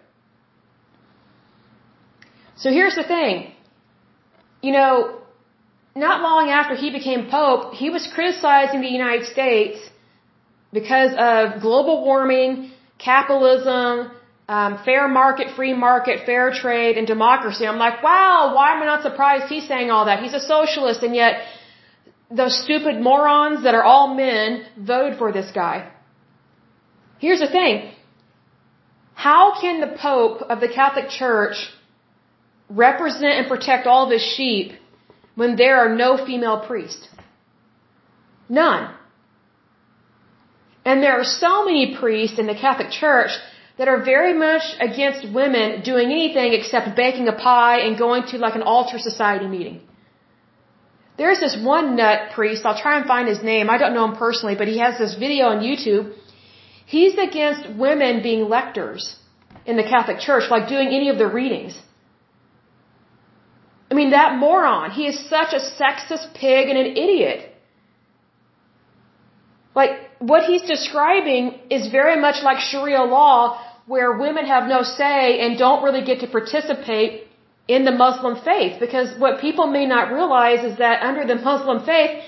So here's the thing. You know, not long after he became pope, he was criticizing the United States because of global warming, capitalism, um, fair market, free market, fair trade, and democracy. I'm like, wow, why am I not surprised he's saying all that? He's a socialist, and yet those stupid morons that are all men voted for this guy. Here's the thing. How can the Pope of the Catholic Church represent and protect all of his sheep when there are no female priests? None. And there are so many priests in the Catholic Church that are very much against women doing anything except baking a pie and going to like an altar society meeting. There's this one nut priest, I'll try and find his name, I don't know him personally, but he has this video on YouTube. He's against women being lectors in the Catholic Church, like doing any of the readings. I mean, that moron, he is such a sexist pig and an idiot. Like, what he's describing is very much like Sharia law, where women have no say and don't really get to participate in the Muslim faith. Because what people may not realize is that under the Muslim faith,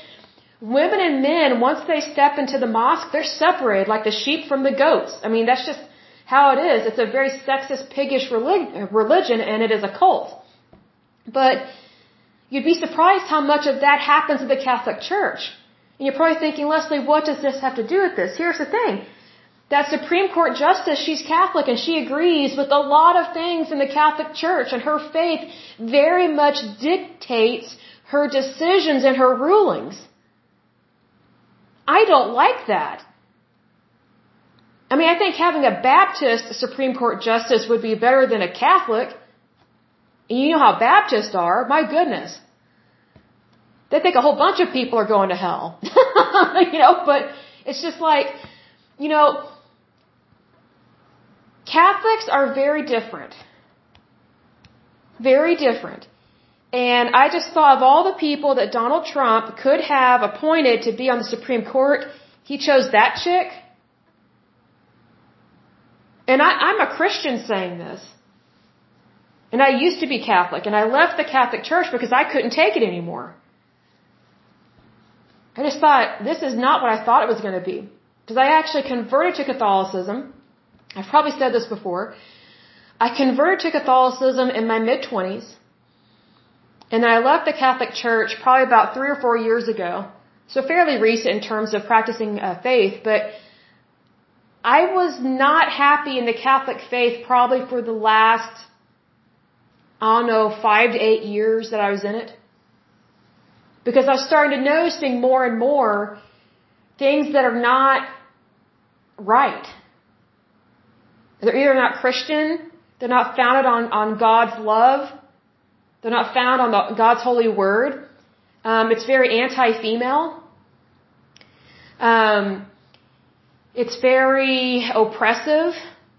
women and men, once they step into the mosque, they're separated like the sheep from the goats. I mean, that's just how it is. It's a very sexist, piggish religion, and it is a cult. But you'd be surprised how much of that happens in the Catholic Church. And you're probably thinking, Lesley, what does this have to do with this? Here's the thing. That Supreme Court Justice, she's Catholic and she agrees with a lot of things in the Catholic Church and her faith very much dictates her decisions and her rulings. I don't like that. I mean, I think having a Baptist Supreme Court justice would be better than a Catholic. And you know how Baptists are. My goodness. They think a whole bunch of people are going to hell. you know, but it's just like, you know, Catholics are very different. Very different. And I just thought of all the people that Donald Trump could have appointed to be on the Supreme Court, he chose that chick. And I, I'm a Christian saying this. And I used to be Catholic, and I left the Catholic Church because I couldn't take it anymore. I just thought, this is not what I thought it was going to be. Because I actually converted to Catholicism. I've probably said this before. I converted to Catholicism in my mid 20s. And then I left the Catholic Church probably about three or four years ago. So fairly recent in terms of practicing uh, faith, but I was not happy in the Catholic faith probably for the last, I don't know, five to eight years that I was in it. Because I started noticing more and more things that are not right. They're either not Christian, they're not founded on, on God's love, they're not found on the, God's holy word. Um, it's very anti-female. Um, it's very oppressive.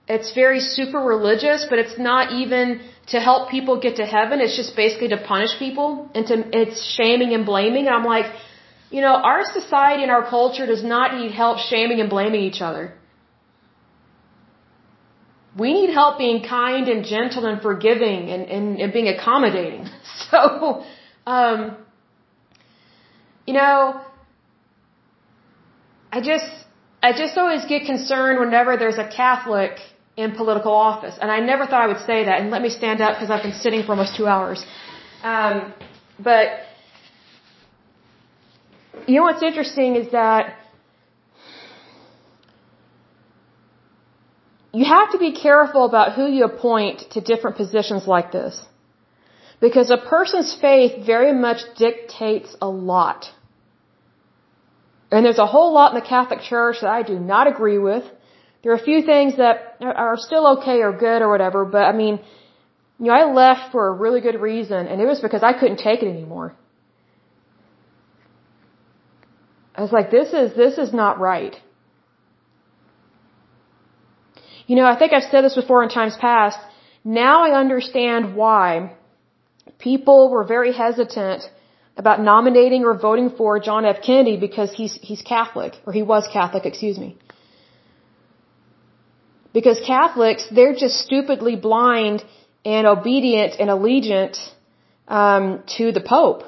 It's very super religious, but it's not even to help people get to heaven. It's just basically to punish people and to, it's shaming and blaming. And I'm like, you know, our society and our culture does not need help shaming and blaming each other. We need help being kind and gentle and forgiving and, and, and being accommodating. So, um, you know, I just, I just always get concerned whenever there's a Catholic in political office. And I never thought I would say that. And let me stand up because I've been sitting for almost two hours. Um, but, you know what's interesting is that you have to be careful about who you appoint to different positions like this. Because a person's faith very much dictates a lot. And there's a whole lot in the Catholic Church that I do not agree with. There are a few things that are still okay or good or whatever, but I mean, you know, I left for a really good reason, and it was because I couldn't take it anymore. I was like, this is, this is not right. You know, I think I've said this before in times past. Now I understand why people were very hesitant about nominating or voting for John F. Kennedy because he's, he's Catholic, or he was Catholic, excuse me. Because Catholics, they're just stupidly blind and obedient and allegiant um, to the Pope.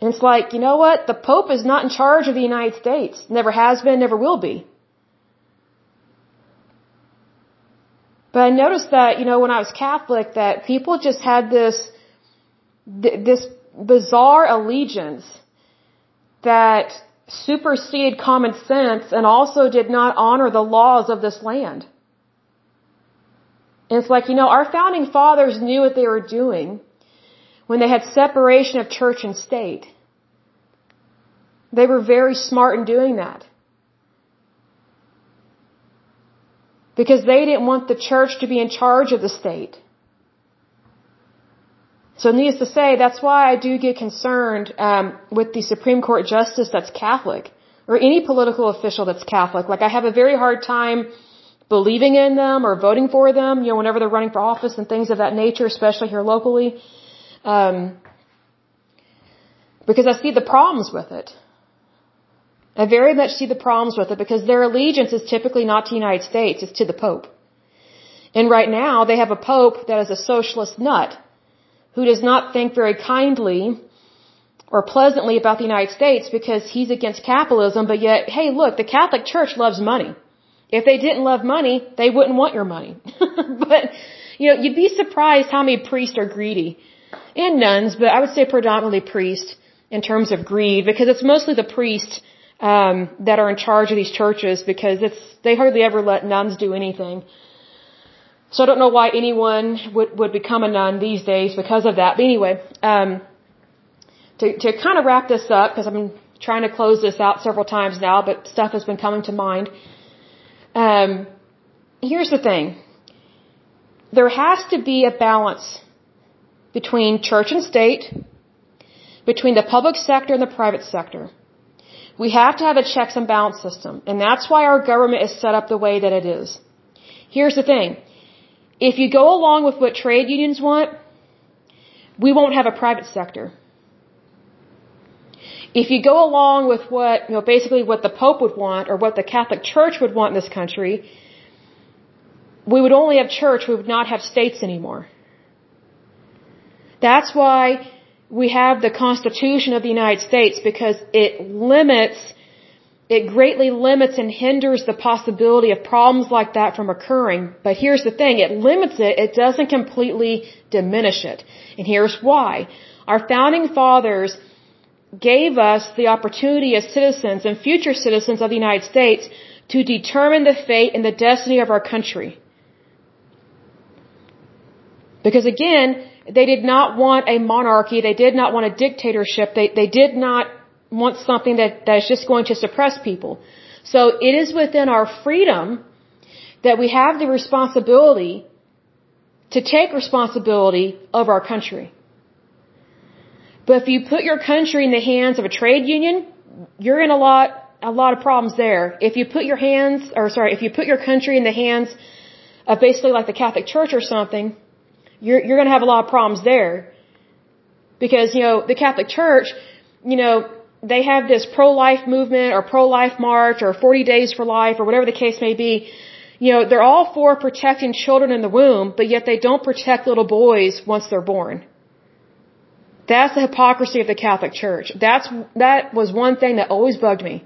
And it's like, you know what? The Pope is not in charge of the United States. Never has been, never will be. But I noticed that, you know, when I was Catholic, that people just had this, this bizarre allegiance that superseded common sense and also did not honor the laws of this land. And it's like, you know, our founding fathers knew what they were doing when they had separation of church and state. They were very smart in doing that. because they didn't want the church to be in charge of the state. So needless to say, that's why I do get concerned um, with the Supreme Court justice that's Catholic, or any political official that's Catholic. Like I have a very hard time believing in them or voting for them, you know, whenever they're running for office and things of that nature, especially here locally, um, because I see the problems with it. I very much see the problems with it because their allegiance is typically not to the United States, it's to the Pope. And right now they have a Pope that is a socialist nut who does not think very kindly or pleasantly about the United States because he's against capitalism, but yet, hey, look, the Catholic Church loves money. If they didn't love money, they wouldn't want your money. but, you know, you'd be surprised how many priests are greedy. And nuns, but I would say predominantly priests in terms of greed because it's mostly the priests um, that are in charge of these churches because it's they hardly ever let nuns do anything. So I don't know why anyone would would become a nun these days because of that. But anyway, um, to to kind of wrap this up because I've been trying to close this out several times now, but stuff has been coming to mind. Um, here's the thing. There has to be a balance between church and state, between the public sector and the private sector. We have to have a checks and balance system, and that's why our government is set up the way that it is. Here's the thing. If you go along with what trade unions want, we won't have a private sector. If you go along with what, you know, basically what the Pope would want or what the Catholic Church would want in this country, we would only have church, we would not have states anymore. That's why we have the Constitution of the United States because it limits, it greatly limits and hinders the possibility of problems like that from occurring. But here's the thing, it limits it, it doesn't completely diminish it. And here's why. Our founding fathers gave us the opportunity as citizens and future citizens of the United States to determine the fate and the destiny of our country. Because again, they did not want a monarchy. They did not want a dictatorship. They, they did not want something that, that is just going to suppress people. So it is within our freedom that we have the responsibility to take responsibility of our country. But if you put your country in the hands of a trade union, you're in a lot, a lot of problems there. If you put your hands, or sorry, if you put your country in the hands of basically like the Catholic Church or something, you're, you're going to have a lot of problems there. Because, you know, the Catholic Church, you know, they have this pro-life movement or pro-life march or 40 days for life or whatever the case may be. You know, they're all for protecting children in the womb, but yet they don't protect little boys once they're born. That's the hypocrisy of the Catholic Church. That's, that was one thing that always bugged me.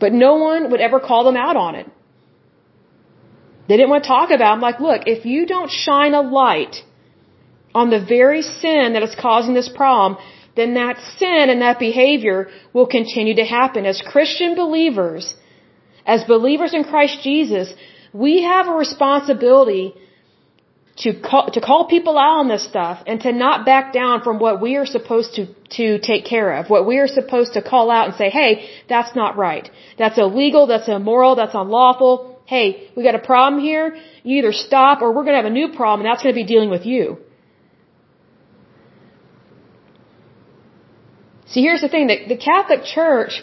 But no one would ever call them out on it. They didn't want to talk about. I'm like, look, if you don't shine a light on the very sin that is causing this problem, then that sin and that behavior will continue to happen. As Christian believers, as believers in Christ Jesus, we have a responsibility to call, to call people out on this stuff and to not back down from what we are supposed to, to take care of, what we are supposed to call out and say, hey, that's not right. That's illegal, that's immoral, that's unlawful, hey, we got a problem here, you either stop or we're going to have a new problem and that's going to be dealing with you. See, here's the thing, the, the Catholic Church,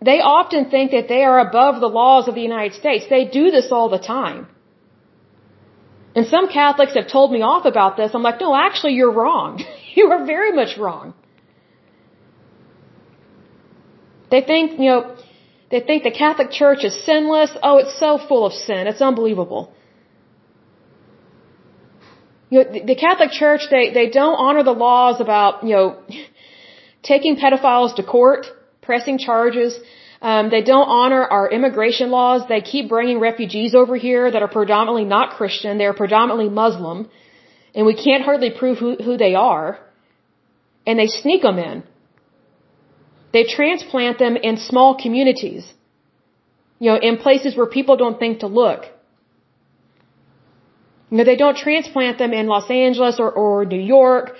they often think that they are above the laws of the United States. They do this all the time. And some Catholics have told me off about this. I'm like, no, actually, you're wrong. you are very much wrong. They think, you know, they think the Catholic Church is sinless. Oh, it's so full of sin. It's unbelievable. You know, the Catholic Church, they, they don't honor the laws about, you know, taking pedophiles to court, pressing charges. Um, they don't honor our immigration laws. They keep bringing refugees over here that are predominantly not Christian. They're predominantly Muslim. And we can't hardly prove who, who they are. And they sneak them in. They transplant them in small communities, you know, in places where people don't think to look. You know, they don't transplant them in Los Angeles or, or New York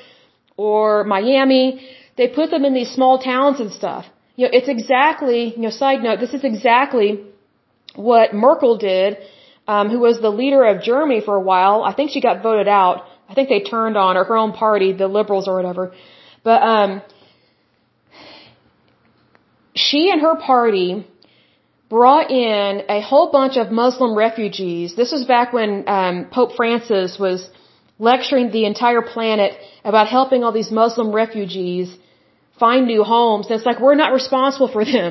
or Miami. They put them in these small towns and stuff. You know, it's exactly, you know, side note, this is exactly what Merkel did, um, who was the leader of Germany for a while. I think she got voted out. I think they turned on her, her own party, the liberals or whatever. But, um, she and her party brought in a whole bunch of Muslim refugees. This was back when um, Pope Francis was lecturing the entire planet about helping all these Muslim refugees find new homes. And it's like, we're not responsible for them.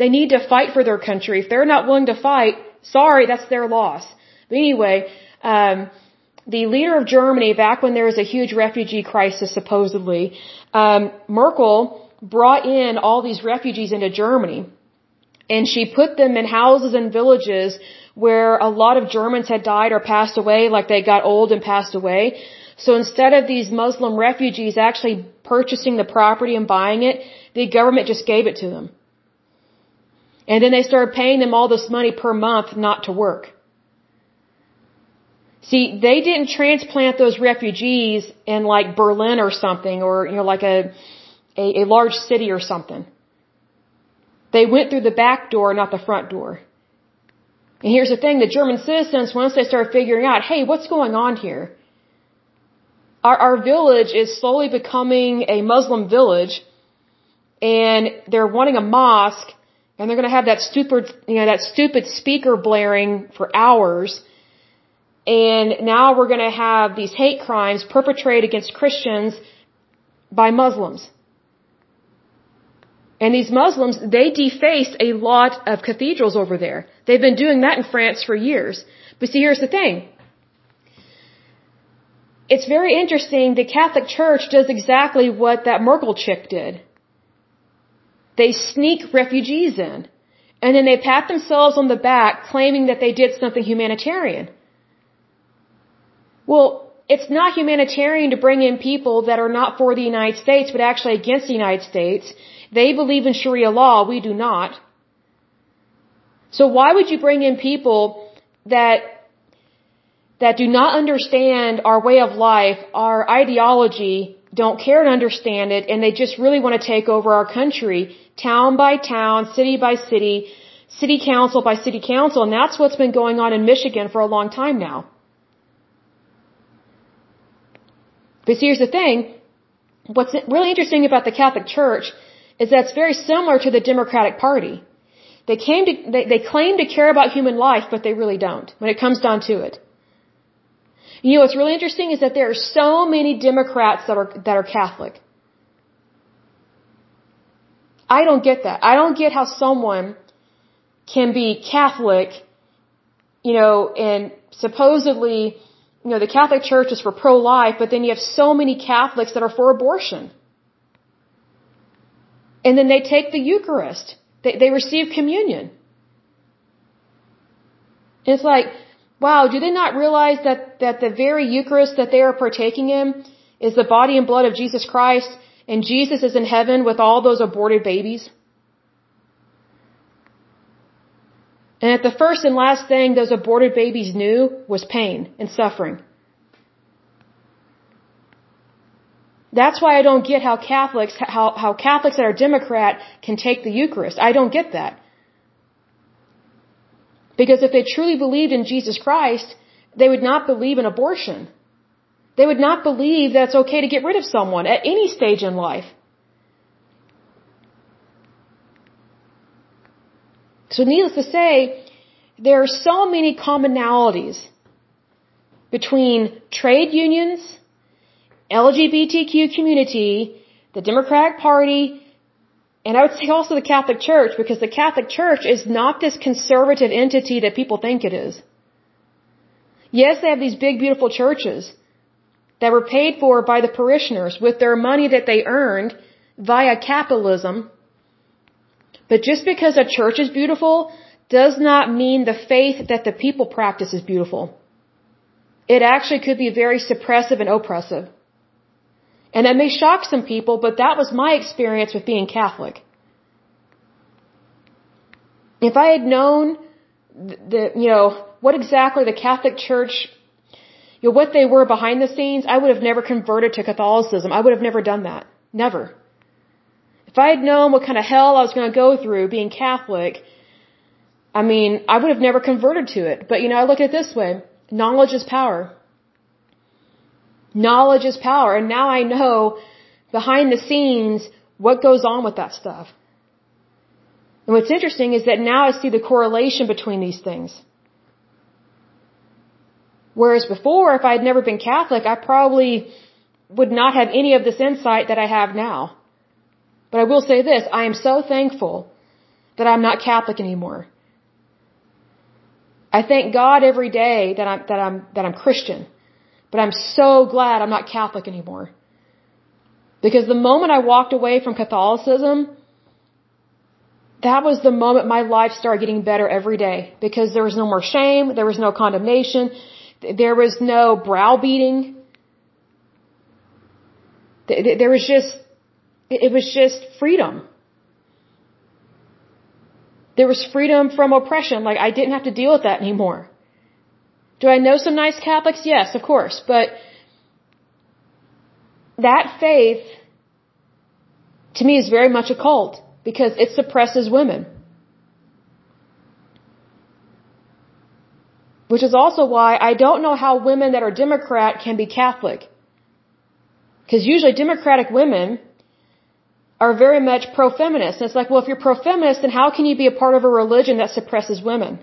They need to fight for their country. If they're not willing to fight, sorry, that's their loss. But anyway, um, the leader of Germany, back when there was a huge refugee crisis, supposedly, um, Merkel brought in all these refugees into Germany. And she put them in houses and villages where a lot of Germans had died or passed away, like they got old and passed away. So instead of these Muslim refugees actually purchasing the property and buying it, the government just gave it to them. And then they started paying them all this money per month not to work. See, they didn't transplant those refugees in like Berlin or something or, you know, like a, a, a large city or something. They went through the back door, not the front door. And here's the thing, the German citizens, once they started figuring out, hey, what's going on here? Our, our village is slowly becoming a Muslim village, and they're wanting a mosque, and they're going to have that stupid, you know, that stupid speaker blaring for hours. And now we're going to have these hate crimes perpetrated against Christians by Muslims. And these Muslims, they defaced a lot of cathedrals over there. They've been doing that in France for years. But see, here's the thing. It's very interesting. The Catholic Church does exactly what that Merkel chick did. They sneak refugees in. And then they pat themselves on the back claiming that they did something humanitarian. Well, it's not humanitarian to bring in people that are not for the United States, but actually against the United States. They believe in Sharia law, we do not. So why would you bring in people that that do not understand our way of life, our ideology, don't care to understand it, and they just really want to take over our country, town by town, city by city, city council by city council, and that's what's been going on in Michigan for a long time now. But here's the thing. What's really interesting about the Catholic Church is that it's very similar to the Democratic Party. They came to, they, they claim to care about human life, but they really don't when it comes down to it. You know what's really interesting is that there are so many Democrats that are, that are Catholic. I don't get that. I don't get how someone can be Catholic, you know, and supposedly you know, the Catholic Church is for pro-life, but then you have so many Catholics that are for abortion. And then they take the Eucharist. They, they receive communion. And it's like, wow, do they not realize that, that the very Eucharist that they are partaking in is the body and blood of Jesus Christ, and Jesus is in heaven with all those aborted babies? And that the first and last thing those aborted babies knew was pain and suffering. That's why I don't get how Catholics, how, how Catholics that are Democrat can take the Eucharist. I don't get that. Because if they truly believed in Jesus Christ, they would not believe in abortion. They would not believe that it's okay to get rid of someone at any stage in life. So needless to say, there are so many commonalities between trade unions, LGBTQ community, the Democratic Party, and I would say also the Catholic Church, because the Catholic Church is not this conservative entity that people think it is. Yes, they have these big, beautiful churches that were paid for by the parishioners with their money that they earned via capitalism but just because a church is beautiful does not mean the faith that the people practice is beautiful. It actually could be very suppressive and oppressive. And that may shock some people, but that was my experience with being Catholic. If I had known the, you know, what exactly the Catholic Church, you know, what they were behind the scenes, I would have never converted to Catholicism. I would have never done that. Never. If I had known what kind of hell I was going to go through being Catholic, I mean, I would have never converted to it. But you know, I look at it this way. Knowledge is power. Knowledge is power. And now I know behind the scenes what goes on with that stuff. And what's interesting is that now I see the correlation between these things. Whereas before, if I had never been Catholic, I probably would not have any of this insight that I have now. But I will say this, I am so thankful that I'm not Catholic anymore. I thank God every day that I'm, that I'm, that I'm Christian. But I'm so glad I'm not Catholic anymore. Because the moment I walked away from Catholicism, that was the moment my life started getting better every day. Because there was no more shame, there was no condemnation, there was no browbeating. There was just it was just freedom. There was freedom from oppression. Like, I didn't have to deal with that anymore. Do I know some nice Catholics? Yes, of course. But that faith, to me, is very much a cult. because it suppresses women. Which is also why I don't know how women that are Democrat can be Catholic. Because usually Democratic women are very much pro-feminist. And it's like, well, if you're pro-feminist, then how can you be a part of a religion that suppresses women?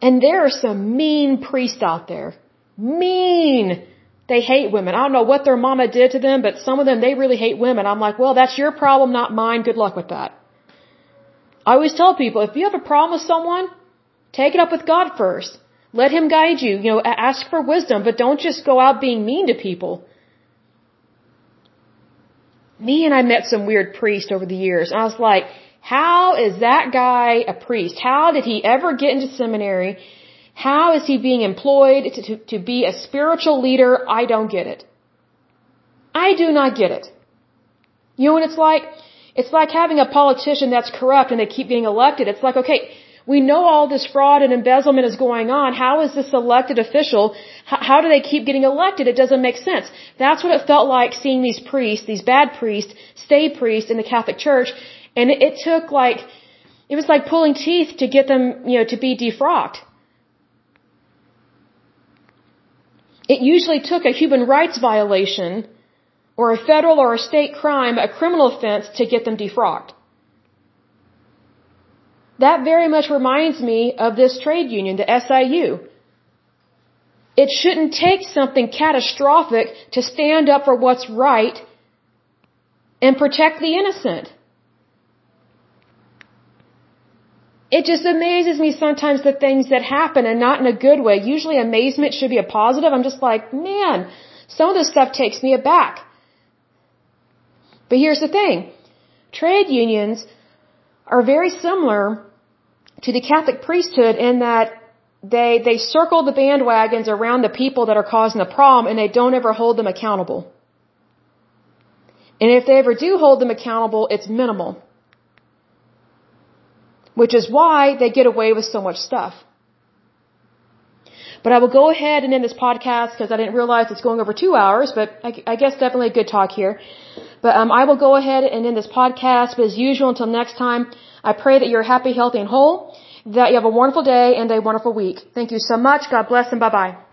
And there are some mean priests out there. Mean. They hate women. I don't know what their mama did to them, but some of them, they really hate women. I'm like, well, that's your problem, not mine. Good luck with that. I always tell people, if you have a problem with someone, take it up with God first. Let Him guide you. You know, ask for wisdom, but don't just go out being mean to people. Me and I met some weird priest over the years, and I was like, how is that guy a priest? How did he ever get into seminary? How is he being employed to, to, to be a spiritual leader? I don't get it. I do not get it. You know what it's like? It's like having a politician that's corrupt and they keep getting elected. It's like, okay, we know all this fraud and embezzlement is going on. How is this elected official, how, how do they keep getting elected? It doesn't make sense. That's what it felt like seeing these priests, these bad priests, stay priests in the Catholic Church. And it, took like, it was like pulling teeth to get them, you know, to be defrocked. It usually took a human rights violation or a federal or a state crime, a criminal offense to get them defrocked. That very much reminds me of this trade union, the SIU. It shouldn't take something catastrophic to stand up for what's right and protect the innocent. It just amazes me sometimes the things that happen and not in a good way. Usually amazement should be a positive. I'm just like, man, some of this stuff takes me aback. But here's the thing. Trade unions are very similar to the Catholic priesthood in that they, they circle the bandwagons around the people that are causing the problem and they don't ever hold them accountable. And if they ever do hold them accountable, it's minimal. Which is why they get away with so much stuff. But I will go ahead and end this podcast because I didn't realize it's going over two hours, but I, I guess definitely a good talk here. But um, I will go ahead and end this podcast. But as usual, until next time, I pray that you're happy, healthy, and whole, that you have a wonderful day and a wonderful week. Thank you so much. God bless and bye bye.